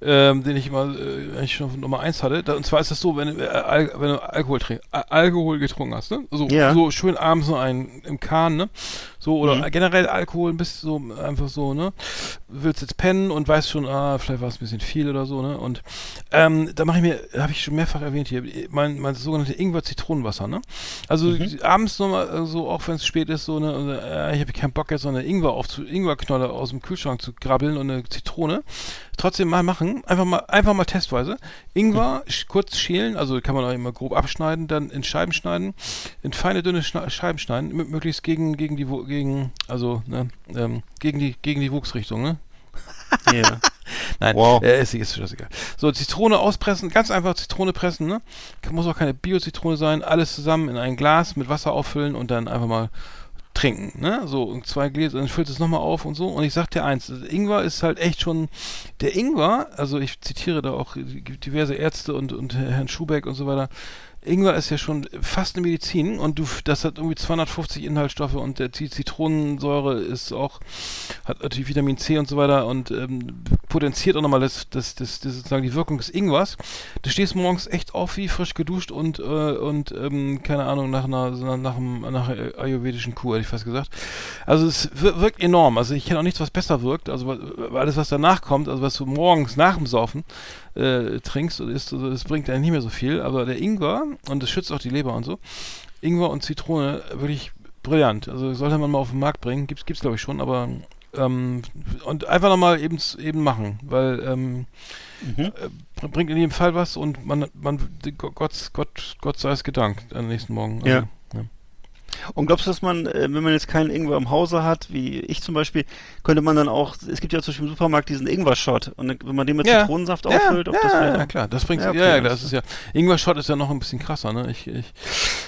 S3: ähm, den ich immer äh, eigentlich schon von Nummer eins hatte. Da, und zwar ist das so, wenn, du, äh, Al wenn du Alkohol, trink, Al Alkohol getrunken hast, ne? So,
S4: Ja.
S3: so schön abends so ein im Kahn, ne? So, oder
S4: Mhm.
S3: generell Alkohol ein bisschen so, einfach so, ne? Willst jetzt pennen und weißt schon, ah, vielleicht war es ein bisschen viel oder so, ne? Und ähm, da mache ich mir, habe ich schon mehrfach erwähnt hier, mein, mein sogenannte Ingwer-Zitronenwasser, ne? Also
S4: Mhm.
S3: abends nochmal äh, so, auch wenn es spät ist, so, ne? Also, äh, ich habe keinen Bock jetzt so eine Ingwer aufzu, Ingwerknolle aus dem Kühlschrank zu grabbeln und eine Zitrone. Trotzdem mal machen, einfach mal, einfach mal testweise. Ingwer sch- kurz schälen, also kann man auch immer grob abschneiden, dann in Scheiben schneiden, in feine dünne Schna Scheiben schneiden, mö- möglichst gegen gegen die gegen also ne, ähm, gegen die gegen die Wuchsrichtung, ne?
S4: Ja.
S3: Nein,
S4: Wow.
S3: äh, ist, ist scheißegal. So, Zitrone auspressen, ganz einfach Zitrone pressen, ne? Muss auch keine Bio-Zitrone sein, alles zusammen in ein Glas mit Wasser auffüllen und dann einfach mal trinken, ne? So, und zwei Gläser, dann füllt es nochmal auf und so. Und ich sag dir eins, Ingwer ist halt echt schon, der Ingwer, also ich zitiere da auch diverse Ärzte und, und Herrn Schubeck und so weiter, Ingwer ist ja schon fast eine Medizin und du, das hat irgendwie 250 Inhaltsstoffe und der, Zitronensäure ist auch, hat natürlich Vitamin C und so weiter und ähm, potenziert auch nochmal das, das, das, das sozusagen die Wirkung des Ingwers. Du stehst morgens echt auf wie frisch geduscht und, äh, und ähm, keine Ahnung, nach einer, nach, einem, nach einer ayurvedischen Kur, hätte ich fast gesagt. Also es wir- wirkt enorm. Also ich kenne auch nichts, was besser wirkt. Also alles, was danach kommt, also was du morgens nach dem Saufen äh, trinkst, ist, also das bringt eigentlich nicht mehr so viel. Aber der Ingwer, und das schützt auch die Leber und so, Ingwer und Zitrone, wirklich brillant. Also sollte man mal auf den Markt bringen. Gibt's, gibt's glaube ich schon, aber ähm, und einfach nochmal eben, eben machen, weil ähm,
S4: Mhm.
S3: äh, br- bringt in jedem Fall was und man, man Gott, Gott, Gott sei es gedankt am nächsten Morgen. Also,
S4: Ja. Und glaubst du, dass man, äh, wenn man jetzt keinen Ingwer im Hause hat, wie ich zum Beispiel, könnte man dann auch, es gibt ja zum Beispiel im Supermarkt diesen Ingwer-Shot und wenn man den mit
S3: Ja.
S4: Zitronensaft
S3: Ja,
S4: auffüllt, ob
S3: ja,
S4: das vielleicht
S3: ja, klar, das bringt,
S4: Ja,
S3: ja,
S4: okay,
S3: ja,
S4: das
S3: ist ja, Ingwer-Shot ist ja noch ein bisschen krasser, ne, ich, ich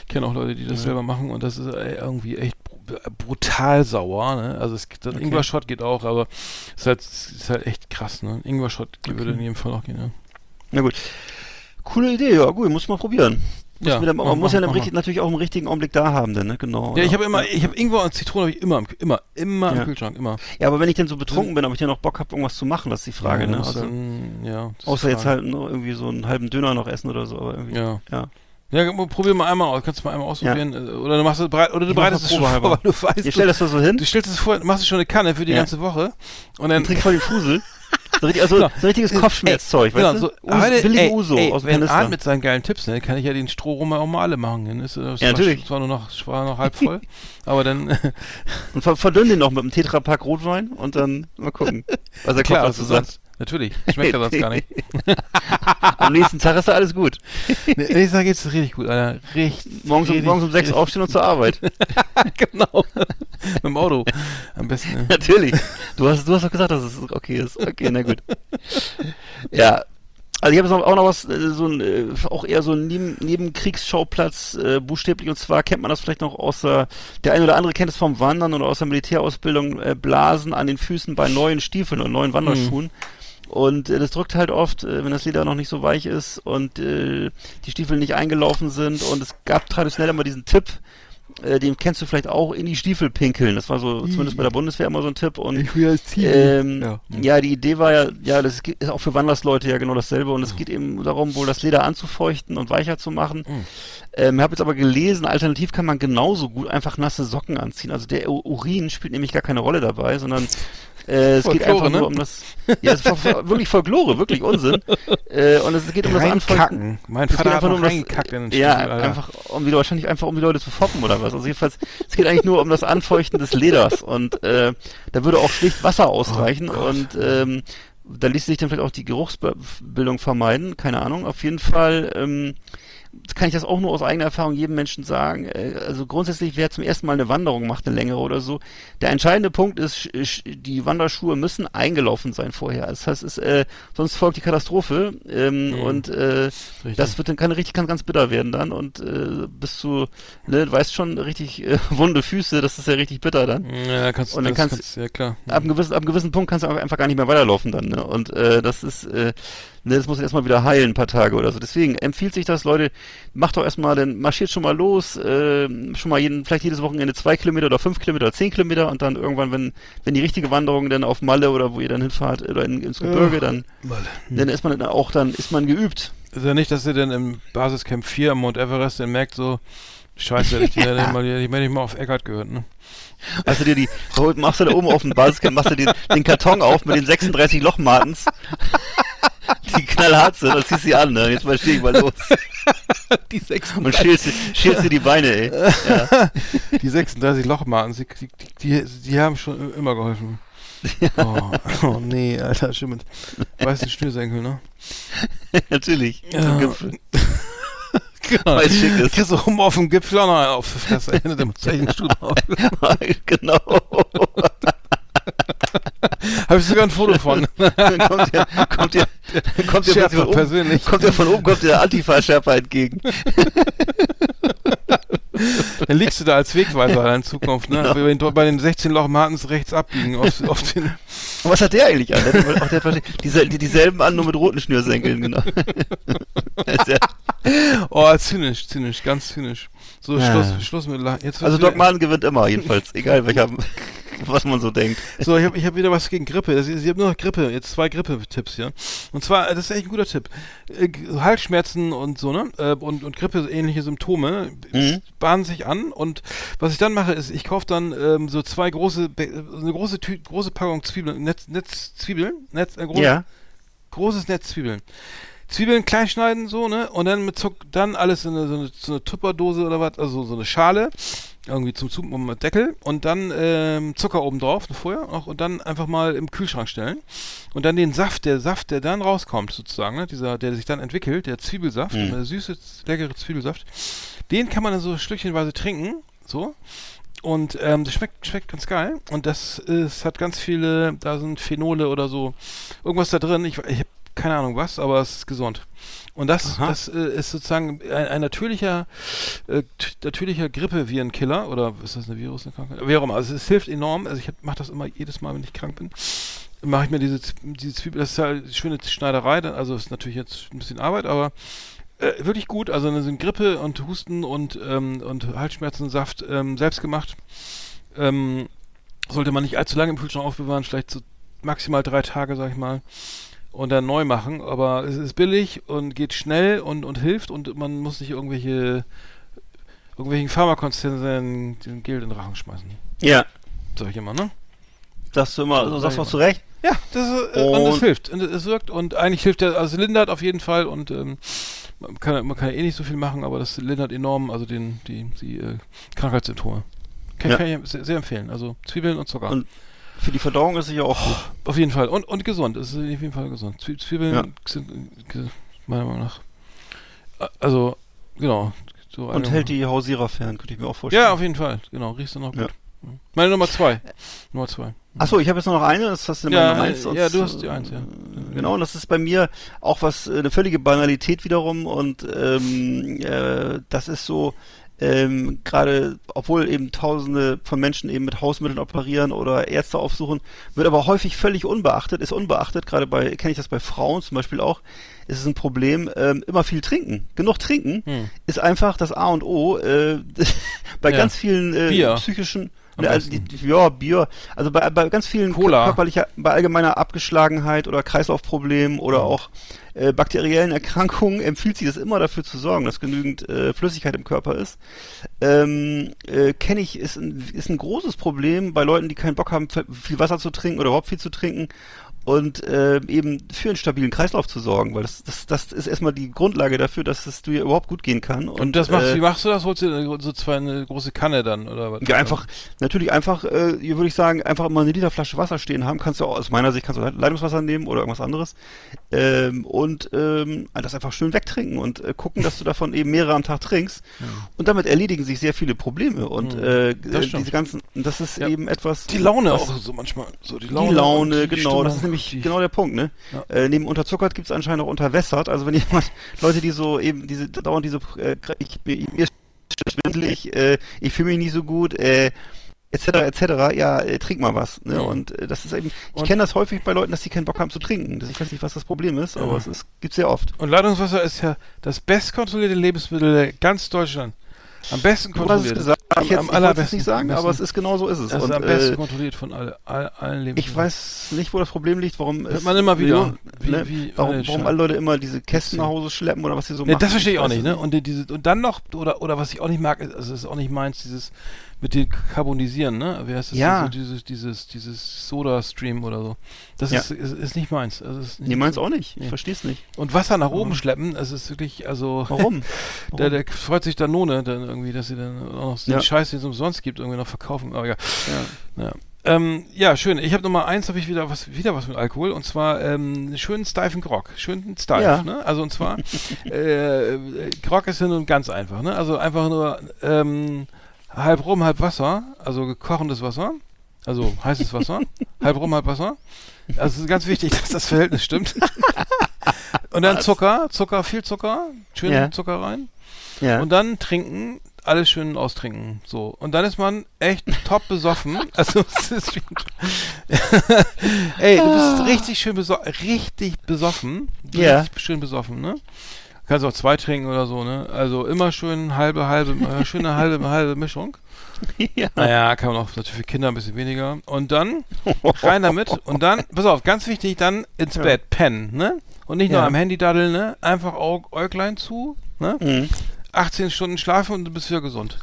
S3: kenne auch Leute, die das selber machen und das ist äh, irgendwie echt br- brutal sauer, ne, also es, das
S4: Okay.
S3: Ingwer-Shot geht auch, aber es ist halt, es ist halt echt krass, ne, Ingwer-Shot würde in jedem Fall auch gehen, ja.
S4: Na gut. Coole Idee, ja gut, muss man probieren.
S3: Ja, mach-
S4: man muss ja richtig, natürlich auch im richtigen Augenblick da haben, denn, ne? Genau.
S3: Ja, ich habe immer, ich habe Ingwer und Zitrone habe ich immer, im, immer, immer
S4: Ja.
S3: im Kühlschrank, immer.
S4: Ja, aber wenn ich dann so betrunken bin, ob ich dann noch Bock habe, irgendwas zu machen, das ist die Frage,
S3: ja,
S4: ne? Also,
S3: ja, das ist
S4: außer
S3: die
S4: jetzt halt nur irgendwie so einen halben Döner noch essen oder so, aber irgendwie.
S3: Ja.
S4: Ja.
S3: Ja, probier mal einmal aus. Kannst du mal einmal ausprobieren. äh, Oder du machst es bereit, oder du
S4: Ich
S3: bereitest es schon vor, weil du weißt,
S4: Ihr stellt das da so hin,
S3: du stellst es vor, machst du schon eine Kanne für die
S4: Ja.
S3: ganze Woche und dann
S4: trinkt voll den Fusel. So, richtig, also,
S3: Genau.
S4: so richtiges Kopfschmerzzeug,
S3: genau,
S4: weißt
S3: so,
S4: du? Uso,
S3: heute, ey,
S4: Uso
S3: ey,
S4: aus dem
S3: wenn. Arndt mit seinen geilen Tipps, ne, kann ich ja den Strohrum auch mal alle machen. Dann ist, das
S4: Ja,
S3: war,
S4: natürlich.
S3: Es war nur noch, war noch halb voll, aber dann,
S4: Und ver verdünn den noch mit einem Tetrapack Rotwein und dann mal gucken, was der Kopf
S3: klar,
S4: dazu
S3: also
S4: sagt.
S3: Natürlich, schmeckt ja sonst gar nicht.
S4: Am nächsten Tag ist da alles gut.
S3: Nee, ich sag jetzt richtig gut, Alter. Richtig.
S4: Morgens um,
S3: richtig,
S4: morgens um sechs
S3: richtig-
S4: aufstehen und zur Arbeit.
S3: genau. mit dem Auto. Am besten. Ne?
S4: Natürlich. Du hast, du hast doch gesagt, dass es okay ist. Okay, na gut. Ja. Also ich habe jetzt auch noch was, äh, so ein, äh, auch eher so ein Neben Nebenkriegsschauplatz, äh, buchstäblich, und zwar kennt man das vielleicht noch aus der, der eine oder andere kennt es vom Wandern oder aus der Militärausbildung, äh, Blasen an den Füßen bei neuen Stiefeln und neuen Wanderschuhen. Und äh, das drückt halt oft, äh, wenn das Leder noch nicht so weich ist und äh, die Stiefel nicht eingelaufen sind. Und es gab traditionell immer diesen Tipp, äh, den kennst du vielleicht auch, in die Stiefel pinkeln. Das war so, zumindest bei der Bundeswehr immer so ein Tipp. Und ähm,
S3: Ja.
S4: ja. die Idee war ja, ja, das ist auch für Wandersleute ja genau dasselbe und es geht eben darum, wohl das Leder anzufeuchten und weicher zu machen.
S3: Mhm.
S4: Ähm, habe jetzt aber gelesen, alternativ kann man genauso gut einfach nasse Socken anziehen. Also der Urin spielt nämlich gar keine Rolle dabei, sondern äh, es geht einfach
S3: ne?
S4: nur um das, ja, es ist wirklich Folklore, wirklich Unsinn. Äh, und es geht um das Anfeuchten.
S3: Mein
S4: Es geht
S3: Vater hat
S4: einfach nur um das-
S3: in den
S4: Ja,
S3: Alter.
S4: einfach um die wahrscheinlich einfach um die Leute zu foppen oder was. Also jedenfalls, es geht eigentlich nur um das Anfeuchten des Leders und äh, da würde auch schlicht Wasser ausreichen
S3: Oh
S4: und ähm, da ließ sich dann vielleicht auch die Geruchsbildung vermeiden, keine Ahnung. Auf jeden Fall ähm, kann ich das auch nur aus eigener Erfahrung jedem Menschen sagen. Äh, Also grundsätzlich, wer zum ersten Mal eine Wanderung macht, eine längere oder so, der entscheidende Punkt ist, die Wanderschuhe müssen eingelaufen sein vorher. Das heißt, es, äh, sonst folgt die Katastrophe ähm, und äh, das wird dann kann richtig kann ganz bitter werden dann und äh, bis zu, ne, du weißt schon, richtig äh, wunde Füße, das ist ja richtig bitter dann.
S3: Ja, kannst
S4: Und dann
S3: das
S4: kannst-
S3: ja klar.
S4: Ab einem gewissen, ab einem gewissen Punkt kannst du einfach gar nicht mehr weiterlaufen dann. Ne? Und äh, das ist, äh, ne, das muss erstmal wieder heilen, ein paar Tage oder so. Deswegen empfiehlt sich das, Leute, macht doch erstmal, dann marschiert schon mal los, äh, schon mal jeden, vielleicht jedes Wochenende zwei Kilometer oder fünf Kilometer oder zehn Kilometer und dann irgendwann, wenn, wenn die richtige Wanderung dann auf Malle oder wo ihr dann hinfahrt oder in, ins Gebirge, dann, dann ist man dann auch, dann ist man geübt.
S3: Ist ja nicht, dass ihr dann im Basiscamp 4 am Mount Everest dann merkt so, scheiße, ich hätte mal, ich hätte mal auf Eckart gehört, ne?
S4: Du dir die, machst du da oben auf dem Basiscamp, machst du dir den Karton auf mit den 36 Lochmartens, die knallhart sind, und ziehst sie an, ne? Jetzt mal steh ich mal los.
S3: Die 36,
S4: Und schälst, dir- schälst dir die Beine, ey. Ja.
S3: die 36 Lochmarten, die, die, die, die haben schon immer geholfen. Oh, oh nee, Alter, stimmt. Weißt du, Schnürsenkel, ne?
S4: Natürlich.
S3: Ja.
S4: Zum Gipfel.
S3: Genau.
S4: Weil es schick ist.
S3: Kriegst du oben auf dem Gipfel auch noch auf die Fresse, hinter dem Zeichenstuhl auf.
S4: genau.
S3: Habe ich sogar ein Foto von.
S4: Dann kommt dir, kommt dann kommt
S3: Schärfer
S4: plötzlich von oben,
S3: persönlich.
S4: kommt dir von oben, kommt der Antifa-Schärfer entgegen.
S3: Dann liegst du da als Wegweiser in Zukunft, ne?
S4: Genau.
S3: Bei den- Bei den 16 Lochmartens rechts abbiegen auf, auf den.
S4: Was hat der eigentlich an? Der der hat diese, die, dieselben an, nur mit roten Schnürsenkeln, genau.
S3: Oh, zynisch, zynisch, ganz zynisch. So,
S4: Ja.
S3: Schluss, Schluss mit Jetzt
S4: also Marten gewinnt immer, jedenfalls. Egal welcher, was man so denkt.
S3: So, ich habe ich hab wieder was gegen Grippe. Das- Ich habe nur noch Grippe. Jetzt zwei Grippe-Tipps hier. Und zwar, das ist echt ein guter Tipp. Äh, Halsschmerzen und so, ne? Äh, Und, und Grippe-ähnliche Symptome
S4: Mhm.
S3: bahnen sich an. Und was ich dann mache, ist, ich kaufe dann ähm, so zwei große, eine große, Tü große Packung Zwiebeln, Netz, Netz Zwiebeln, Netz, äh, große,
S4: Ja.
S3: großes Netz Zwiebeln. Zwiebeln klein schneiden, so, ne? Und dann mit Zuck, dann alles in eine, so eine, so eine Tupperdose oder was, also so eine Schale, irgendwie zum Zupen mit Deckel und dann ähm, Zucker oben drauf, ne, vorher noch, und dann einfach mal im Kühlschrank stellen. Und dann den Saft, der Saft, der dann rauskommt, sozusagen, ne? Dieser, der sich dann entwickelt, der Zwiebelsaft,
S4: Mhm.
S3: der süße, leckere Zwiebelsaft, den kann man dann so stückchenweise trinken, so. Und ähm, das schmeckt, schmeckt ganz geil. Und das ist, hat ganz viele, da sind Phenole oder so, irgendwas da drin. Ich, ich habe keine Ahnung was, aber es ist gesund. Und das,
S4: Aha.
S3: das äh, ist sozusagen ein, ein natürlicher, äh, natürlicher Grippevirenkiller oder ist das eine Virus, eine Krankheit? Wie auch immer. Also es hilft enorm. Also ich mache das immer jedes Mal, wenn ich krank bin. Mache ich mir diese, diese Zwiebel, das ist halt eine schöne Schneiderei, dann- also ist natürlich jetzt ein bisschen Arbeit, aber äh, wirklich gut. Also eine sind Grippe und Husten und, ähm, und Halsschmerzensaft ähm, selbst gemacht. Ähm, sollte man nicht allzu lange im Kühlschrank aufbewahren, vielleicht so maximal drei Tage, sag ich mal und dann neu machen, aber es ist billig und geht schnell und, und hilft und man muss nicht irgendwelche irgendwelchen Pharmakonzernen den Geld in den Rachen schmeißen.
S4: Ja.
S3: Sag ich immer, ne?
S4: Sagst du immer,
S3: So,
S4: sagst du auch zu Recht?
S3: Ja, das ist, äh, und
S4: Und-
S3: es hilft. Und es wirkt und eigentlich hilft der, also es lindert auf jeden Fall und ähm, man kann, man kann ja eh nicht so viel machen, aber das lindert enorm, also den, die, die äh, Krankheitssymptome. Kann,
S4: Ja.
S3: kann ich sehr, sehr empfehlen. Also Zwiebeln und Zucker.
S4: Und für die Verdauung ist sicher auch gut.
S3: Auf jeden Fall. Und, und gesund. Es ist auf jeden Fall gesund. Zwie Zwiebeln
S4: Ja.
S3: sind äh, meiner Meinung nach. äh, Also, genau. So
S4: Und hält die Hausierer fern, könnte ich mir auch vorstellen.
S3: Ja, auf jeden Fall. Genau. Riechst du noch
S4: Ja.
S3: gut. Meine Nummer zwei. Nummer zwei.
S4: Achso, ich habe jetzt noch eine, das hast du
S3: Ja,
S4: Nummer
S3: äh,
S4: eins. sonst,
S3: ja, du hast die
S4: äh,
S3: eins, ja.
S4: Genau, und das ist bei mir auch was, äh, eine völlige Banalität wiederum und ähm, äh, das ist so, ähm, gerade, obwohl eben Tausende von Menschen eben mit Hausmitteln operieren oder Ärzte aufsuchen, wird aber häufig völlig unbeachtet, ist unbeachtet, gerade bei, kenne ich das bei Frauen zum Beispiel auch, ist es ein Problem, ähm, immer viel trinken. Genug trinken
S3: Hm.
S4: ist einfach das A und O äh, bei
S3: Ja.
S4: ganz vielen äh, psychischen Ne, also ja, Bier. Also bei, bei ganz vielen
S3: Cola.
S4: körperlicher, bei allgemeiner Abgeschlagenheit oder Kreislaufproblemen oder
S3: Mhm.
S4: auch äh, bakteriellen Erkrankungen empfiehlt sich das immer dafür zu sorgen, dass genügend äh, Flüssigkeit im Körper ist. Ähm, äh, Kenne ich, ist ein, ist ein großes Problem bei Leuten, die keinen Bock haben, viel Wasser zu trinken oder überhaupt viel zu trinken. Und äh, eben für einen stabilen Kreislauf zu sorgen, weil das, das, das ist erstmal die Grundlage dafür, dass es dir überhaupt gut gehen kann. Und,
S3: Und, das machst,
S4: äh,
S3: wie machst du das? Holst du so zwei eine große Kanne dann oder was?
S4: Ja, einfach, natürlich einfach, äh, hier würde ich sagen, einfach immer eine Literflasche Wasser stehen haben. Kannst du auch, aus meiner Sicht kannst du Leitungswasser nehmen oder irgendwas anderes. Ähm, und ähm, das einfach schön wegtrinken und äh, gucken, dass du davon eben mehrere am Tag trinkst. Und damit erledigen sich sehr viele Probleme. Und
S3: Mhm.
S4: äh, diese ganzen, das ist
S3: Ja.
S4: eben etwas.
S3: Die Laune
S4: was,
S3: auch so manchmal. So die
S4: Die
S3: Laune,
S4: Laune,
S3: die
S4: genau,
S3: Stimmung,
S4: das ist nämlich genau der Punkt, ne?
S3: Ja.
S4: Äh, neben unterzuckert gibt es anscheinend auch unterwässert. Also wenn jemand, Leute, die so eben diese, dauernd diese, äh, ich, bin- mir schwindelig, äh, ich fühle mich nicht so gut, äh, etc. etc. Ja, äh, trink mal was. Ne?
S3: Ja.
S4: Und äh, das ist eben, ich kenne das häufig bei Leuten, dass sie keinen Bock haben zu trinken. Das, ich weiß nicht, was das Problem ist, aber
S3: Ja.
S4: es ist, gibt's sehr oft.
S3: Und Leitungswasser ist ja das bestkontrollierte Lebensmittel ganz Deutschland. Am besten
S4: Du hast es
S3: kontrolliert.
S4: gesagt,
S3: am,
S4: ich, jetzt,
S3: am
S4: ich
S3: allerbesten.
S4: nicht sagen, aber es ist genau so ist es.
S3: Ist
S4: Und,
S3: am besten
S4: äh,
S3: kontrolliert von all, all, allen
S4: ich
S3: Lebensmitteln.
S4: weiß nicht, wo das Problem liegt, warum
S3: Hört man immer wieder. Wie-
S4: ne?
S3: wie-
S4: warum,
S3: äh,
S4: warum alle Leute immer diese Kästen nach Hause schleppen oder was sie so
S3: Ne,
S4: machen.
S3: das verstehe ich auch nicht, ne? Und, die, diese, und dann noch, oder, oder was ich auch nicht mag, ist, also ist auch nicht meins, dieses mit dem Carbonisieren, ne? Wie heißt das?
S4: Ja.
S3: So, dieses, dieses, dieses Soda-Stream oder so. Das
S4: Ja.
S3: ist, ist, ist nicht meins. Also ist nicht
S4: Nee, meins
S3: so.
S4: auch nicht. Ich
S3: Nee.
S4: verstehe es nicht.
S3: Und Wasser nach oben schleppen, das ist wirklich, also.
S4: Warum?
S3: Der, der freut sich dann None, dann irgendwie, dass sie dann auch noch den
S4: Ja.
S3: Scheiß, den es umsonst gibt, irgendwie noch verkaufen. Aber ja. Ja. Ähm, ja, schön. Ich habe Nummer eins, habe ich wieder was, wieder was mit Alkohol und zwar ähm, einen schönen steifen Grog. Schönen steif,
S4: Ja.
S3: ne? Also und zwar, äh, Grog ist ja nun ganz einfach, ne? Also einfach nur ähm, halb rum, halb Wasser, also kochendes Wasser, also heißes Wasser, halb rum, halb Wasser. Also es ist ganz wichtig, dass das Verhältnis stimmt. und dann Zucker, Zucker, viel Zucker, schön
S4: Ja.
S3: Zucker rein.
S4: Ja.
S3: Und dann trinken, alles schön austrinken. So. Und dann ist man echt top besoffen. Also es ist wie Ey, du bist richtig schön besoffen. Richtig besoffen.
S4: Ja.
S3: Richtig schön besoffen, ne? Kannst auch zwei trinken oder so, ne? Also immer schön halbe, halbe, äh, schöne halbe, halbe Mischung.
S4: ja.
S3: Naja, kann man auch natürlich für Kinder ein bisschen weniger. Und dann rein damit. Und dann, pass auf, ganz wichtig, dann ins Bett pennen, ne? Und nicht nur
S4: Ja.
S3: am Handy daddeln, ne? Einfach Aug Äuglein zu, ne?
S4: Mhm.
S3: 18 Stunden schlafen und du bist wieder gesund.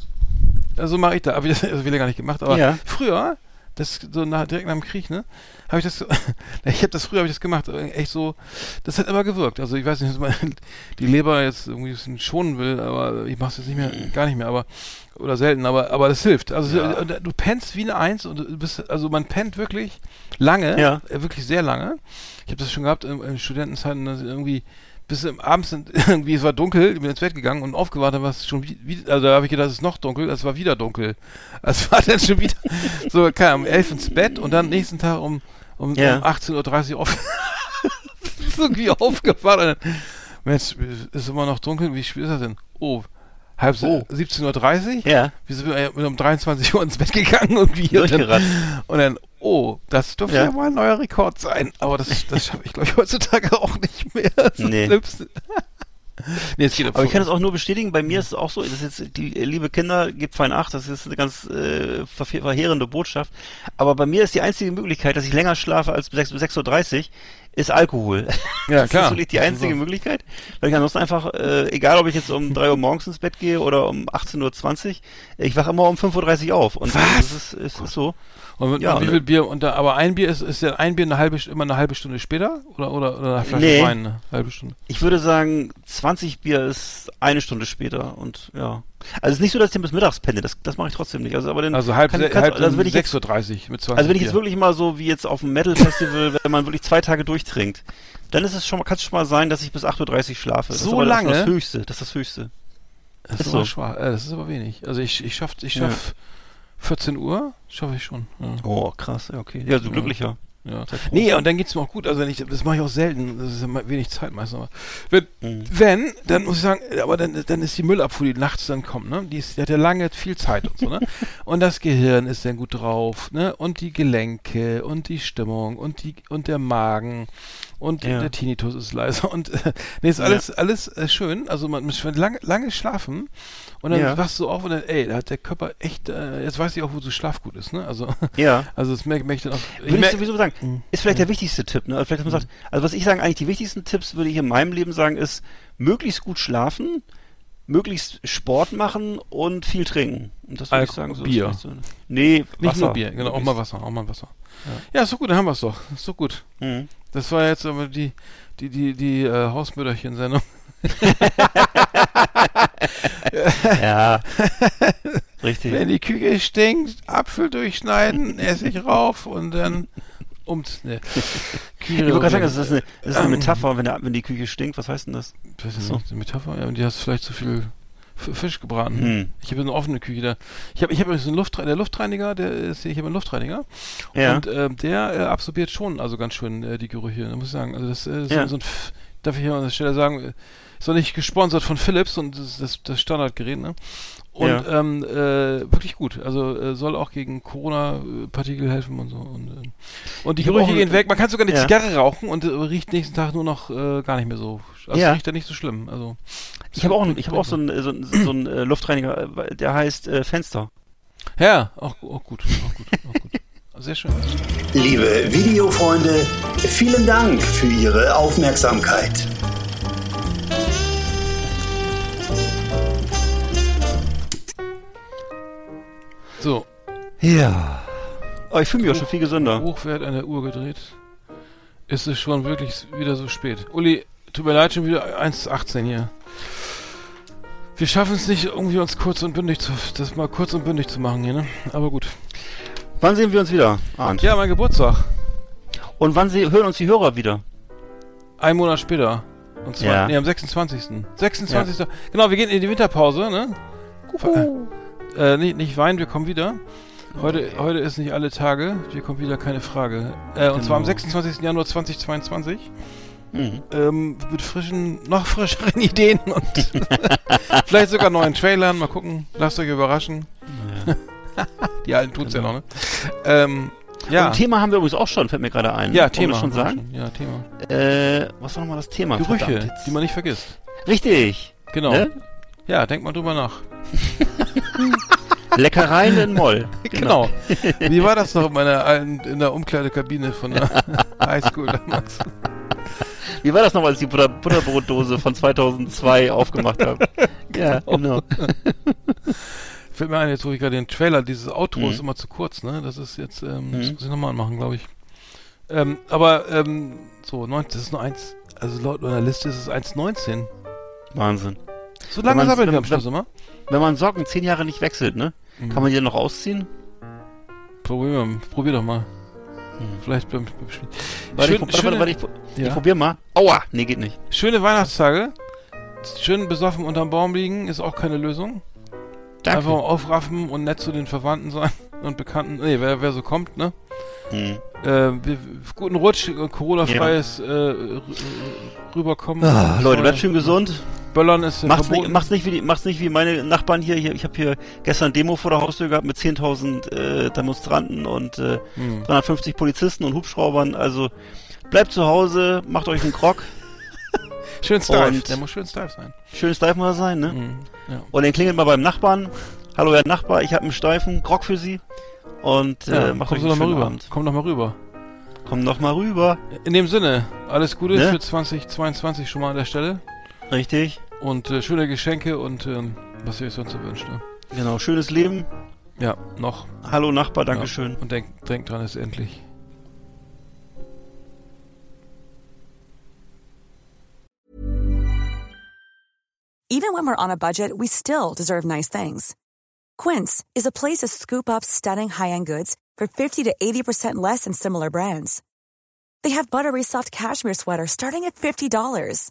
S3: Also mache ich da, aber das habe ich gar nicht gemacht. Aber
S4: Ja.
S3: früher, das so nach, direkt nach dem Krieg, ne, habe ich das, so- ich habe das früher habe ich das gemacht, äh, echt so, das hat immer gewirkt. Also ich weiß nicht, dass man die Leber jetzt irgendwie ein bisschen schonen will, aber ich mache es jetzt nicht mehr, gar nicht mehr, aber oder selten, aber aber das hilft. Also äh, du pennst wie eine Eins und du bist, also man pennt wirklich lange,
S4: Ja.
S3: äh, wirklich sehr lange. Ich habe das schon gehabt in, in Studentenzeiten, dass irgendwie bis im abends sind, irgendwie es war dunkel, ich bin ins Bett gegangen und aufgewacht, dann war es schon wieder, also da habe ich gedacht, es ist noch dunkel, es war wieder dunkel. Es war dann schon wieder so, kam um elf ins Bett und dann nächsten Tag um, um,
S4: Ja.
S3: um 18.30 Uhr auf, irgendwie aufgewacht dann, Mensch, ist immer noch dunkel, wie spät ist das denn? Oh, halb
S4: Oh.
S3: 17.30 Uhr?
S4: Ja.
S3: Wir sind äh, um 23 Uhr ins Bett gegangen. Und dann,
S4: Durchgerannt.
S3: und dann, oh, das dürfte ja.
S4: Ja.
S3: mal ein neuer Rekord sein. Aber das, das schaffe ich, glaube ich, heutzutage auch nicht mehr. Das
S4: Nee.
S3: nee,
S4: Aber ich kann es auch nur bestätigen, bei mir ist es auch so, das ist jetzt, äh, liebe Kinder, gebt fein acht, das ist eine ganz äh, verheerende Botschaft. Aber bei mir ist die einzige Möglichkeit, dass ich länger schlafe als bis 6 bis 6.30 Uhr, ist Alkohol.
S3: Ja,
S4: das
S3: klar.
S4: ist wirklich die einzige Möglichkeit. Weil ich ansonsten einfach, äh, egal ob ich jetzt um 3 Uhr morgens ins Bett gehe oder um 18.20 Uhr, ich wache immer um 5.30 Uhr auf. Und
S3: Was?
S4: das ist, ist, ist so.
S3: Und,
S4: Ja,
S3: und wie
S4: ne?
S3: viel Bier? Und da, aber ein Bier ist, ist ja ein Bier eine halbe, immer eine halbe Stunde später? Oder, oder, oder eine Flasche
S4: Nee.
S3: Wein eine halbe Stunde?
S4: Ich würde sagen, 20 Bier ist eine Stunde später und ja. Also es ist nicht so, dass ich den bis mittags penne, das, das mache ich trotzdem nicht. Also, aber dann
S3: Also halb,
S4: kann, kannst,
S3: halb
S4: also wenn ich jetzt
S3: 6.30 Uhr mit 20
S4: Also wenn ich jetzt
S3: Bier.
S4: wirklich mal so wie jetzt auf dem Metal Festival, wenn man wirklich zwei Tage durchtrinkt, dann ist es schon kann es schon mal sein, dass ich bis 8.30 Uhr schlafe. Das
S3: So lange?
S4: Das, das Höchste, das ist das Höchste.
S3: Das ist,
S4: ist
S3: aber
S4: so.
S3: schwach. Äh, das ist aber wenig. Also ich, ich schaff, ich
S4: Ja.
S3: Schaff 14 Uhr, schaffe ich schon. Ja.
S4: Oh, krass, ja, okay. Ja, so glücklicher.
S3: Ja. Nee, und dann geht's mir auch gut. Also ich, das mache ich auch selten. Das ist ja wenig Zeit meistens. Wenn,
S4: Mhm.
S3: wenn, dann muss ich sagen, aber dann, dann ist die Müllabfuhr, die nachts dann kommt, ne? Die, ist, die hat ja lange viel Zeit und so, ne? Und das Gehirn ist dann gut drauf, ne? Und die Gelenke und die Stimmung und die und der Magen und
S4: Ja.
S3: der Tinnitus ist leiser und äh, nee, ist
S4: Ja.
S3: alles alles äh, schön. Also man muss lange lange schlafen und dann
S4: Ja.
S3: wachst du auf und dann, ey, da hat der Körper echt, äh, jetzt weiß ich auch, wo so Schlafgut ist, ne? Also
S4: Ja.
S3: also das merke merk ich dann auch. Ich
S4: Würde ich sowieso sagen,
S3: Mhm.
S4: ist vielleicht der wichtigste Tipp, ne? Also Vielleicht, dass man sagt, also was ich sagen, eigentlich die wichtigsten Tipps würde ich in meinem Leben sagen, ist möglichst gut schlafen, möglichst Sport machen und viel trinken. Und das würde ich sagen, so
S3: Bier.
S4: so. Nee,
S3: Nicht
S4: Wasser.
S3: nur Bier, genau, auch mal Wasser, auch mal Wasser. Ja, ist so gut, dann haben wir es doch. Ist so gut.
S4: Mhm.
S3: Das war jetzt aber die, die, die, die äh, Hausmütterchen-Sendung.
S4: Ja. Richtig.
S3: Wenn die Küche stinkt, Apfel durchschneiden, Essig rauf und dann ums. Ne.
S4: Ich wollte gerade sagen, das ist eine, das ist eine Metapher, wenn, der, wenn die Küche stinkt. Was heißt denn das?
S3: Das ist
S4: So.
S3: eine Metapher, ja, und die hast vielleicht zu viel Fisch gebraten.
S4: Hm.
S3: Ich habe eine offene Küche da. Ich habe ich hab übrigens einen Luftre der Luftreiniger, der ist, ich habe einen Luftreiniger
S4: Ja.
S3: und ähm, der äh, absorbiert schon also ganz schön äh, die Gerüche, da muss ich sagen. Also das äh, ist
S4: Ja.
S3: so ein F darf ich hier an der Stelle sagen, äh, ist doch nicht gesponsert von Philips und das ist das, das Standardgerät, ne? Und
S4: Ja.
S3: ähm, äh, wirklich gut. Also äh, soll auch gegen Corona-Partikel helfen und so. Und, äh, und die
S4: Ich hab
S3: Gerüche gehen weg. Man kann sogar eine
S4: Ja.
S3: Zigarre rauchen und äh, riecht nächsten Tag nur noch äh, gar nicht mehr so. Also
S4: Ja.
S3: riecht ja nicht so schlimm. Also
S4: Ich habe auch, einen- ich habe auch so einen, so einen, so einen äh, Luftreiniger, äh, weil der heißt äh, Fenster.
S3: Ja, auch, auch gut, auch gut, auch gut. Sehr schön.
S6: Liebe Videofreunde, vielen Dank für Ihre Aufmerksamkeit.
S3: So,
S4: Ja. Oh, ich fühle mich auch schon viel gesünder.
S3: Hochwert an der Uhr gedreht. Ist es schon wirklich wieder so spät. Uli, tut mir leid, schon wieder 1,18 hier. Wir schaffen es nicht, irgendwie uns kurz und bündig zu, das mal kurz und bündig zu machen hier, ne? Aber gut.
S4: Wann sehen wir uns wieder, Arndt?
S3: Ja, mein Geburtstag.
S4: Und wann sie, hören uns die Hörer wieder?
S3: Ein Monat später. Und zwar,
S4: Ja.
S3: nee, am 26. 26. Genau, wir gehen in die Winterpause, ne? Äh, nicht, nicht weinen, wir kommen wieder. Heute, heute ist nicht alle Tage, wir kommen wieder, keine Frage. Äh, Und zwar am
S4: Genau.
S3: 26. Januar 2022.
S4: Mhm.
S3: Ähm, mit frischen, noch frischeren Ideen und vielleicht sogar neuen Trailern. Mal gucken, lasst euch überraschen. Die alten tut's ja noch, ne? Ähm, ja,
S4: Und Thema haben wir übrigens auch schon, fällt mir gerade ein.
S3: ja,
S4: Wollen
S3: Thema.
S4: schon sagen?
S3: Ja, Thema.
S4: Äh, was war nochmal das Thema?
S3: Gerüche, die man nicht vergisst.
S4: Richtig.
S3: Genau.
S4: Ne?
S3: Ja, denkt mal drüber nach.
S4: Leckereien in Moll.
S3: Genau. Wie war das noch in meiner in der Umkleidekabine von der Highschool damals?
S4: Wie war das nochmal, als ich die Butter Butterbrotdose von 2002 aufgemacht habe? Ja, genau.
S3: Fällt mir ein, jetzt wo ich gerade den Trailer, dieses Outro
S4: Mhm.
S3: ist immer zu kurz, ne? Das ist jetzt, ähm, das
S4: Mhm.
S3: muss ich nochmal anmachen, glaube ich. Ähm, aber, ähm, so, 19, das ist nur eins, also laut meiner Liste ist es 1,19.
S4: Wahnsinn.
S3: So lange
S4: wenn
S3: wir am Schluss immer.
S4: Wenn man Socken zehn Jahre nicht wechselt, ne?
S3: Mhm.
S4: Kann man die dann noch ausziehen?
S3: Probier, mal, probier doch mal. Vielleicht beim, beim Spiel.
S4: Warte,
S3: Schön-
S4: ich, warte,
S3: schöne-
S4: warte, ich, ich
S3: Ja.
S4: probier mal. Aua! Nee, geht nicht.
S3: Schöne Weihnachtstage. Schön besoffen unterm Baum liegen ist auch keine Lösung.
S4: Danke.
S3: Einfach aufraffen und nett zu den Verwandten sein und Bekannten. Nee, wer, wer so kommt, ne?
S4: Hm.
S3: Äh, wir, guten Rutsch, äh, Corona-freies äh, r- rüberkommen.
S4: Ah, Leute, bleibt schön gesund.
S3: Böllern ist äh,
S4: Macht's
S3: verboten.
S4: nicht, macht's, nicht wie die, macht's nicht wie meine Nachbarn hier. hier ich habe hier gestern Demo vor der Haustür gehabt mit 10.000 äh, Demonstranten und äh,
S3: Hm.
S4: 350 Polizisten und Hubschraubern. Also bleibt zu Hause, macht euch einen Grog.
S3: Schön steif. Der muss schön steif sein.
S4: Schönes Steif muss er sein, ne?
S3: Mhm. Ja.
S4: Und dann klingelt mal beim Nachbarn. Hallo, Herr Nachbar, ich habe einen steifen Grog für Sie. Und
S3: Ja,
S4: äh, macht euch
S3: komm
S4: einen
S3: doch mal
S4: schönen
S3: rüber.
S4: Abend.
S3: Komm doch mal rüber.
S4: Komm doch mal rüber.
S3: In dem Sinne, alles Gute
S4: Ne?
S3: für 2022 schon mal an der Stelle.
S4: Richtig.
S3: Und äh, schöne Geschenke und ähm, was ihr euch sonst so wünscht. Ne?
S4: Genau, schönes Leben.
S3: Ja, noch.
S4: Hallo Nachbar, Dankeschön.
S3: Ja. Und denkt denk dran, es ist endlich.
S7: Even when we're on a budget, we still deserve nice things. Quince is a place to scoop up stunning high-end goods for 50 to 80% less than similar brands. They have buttery soft cashmere sweaters starting at $50,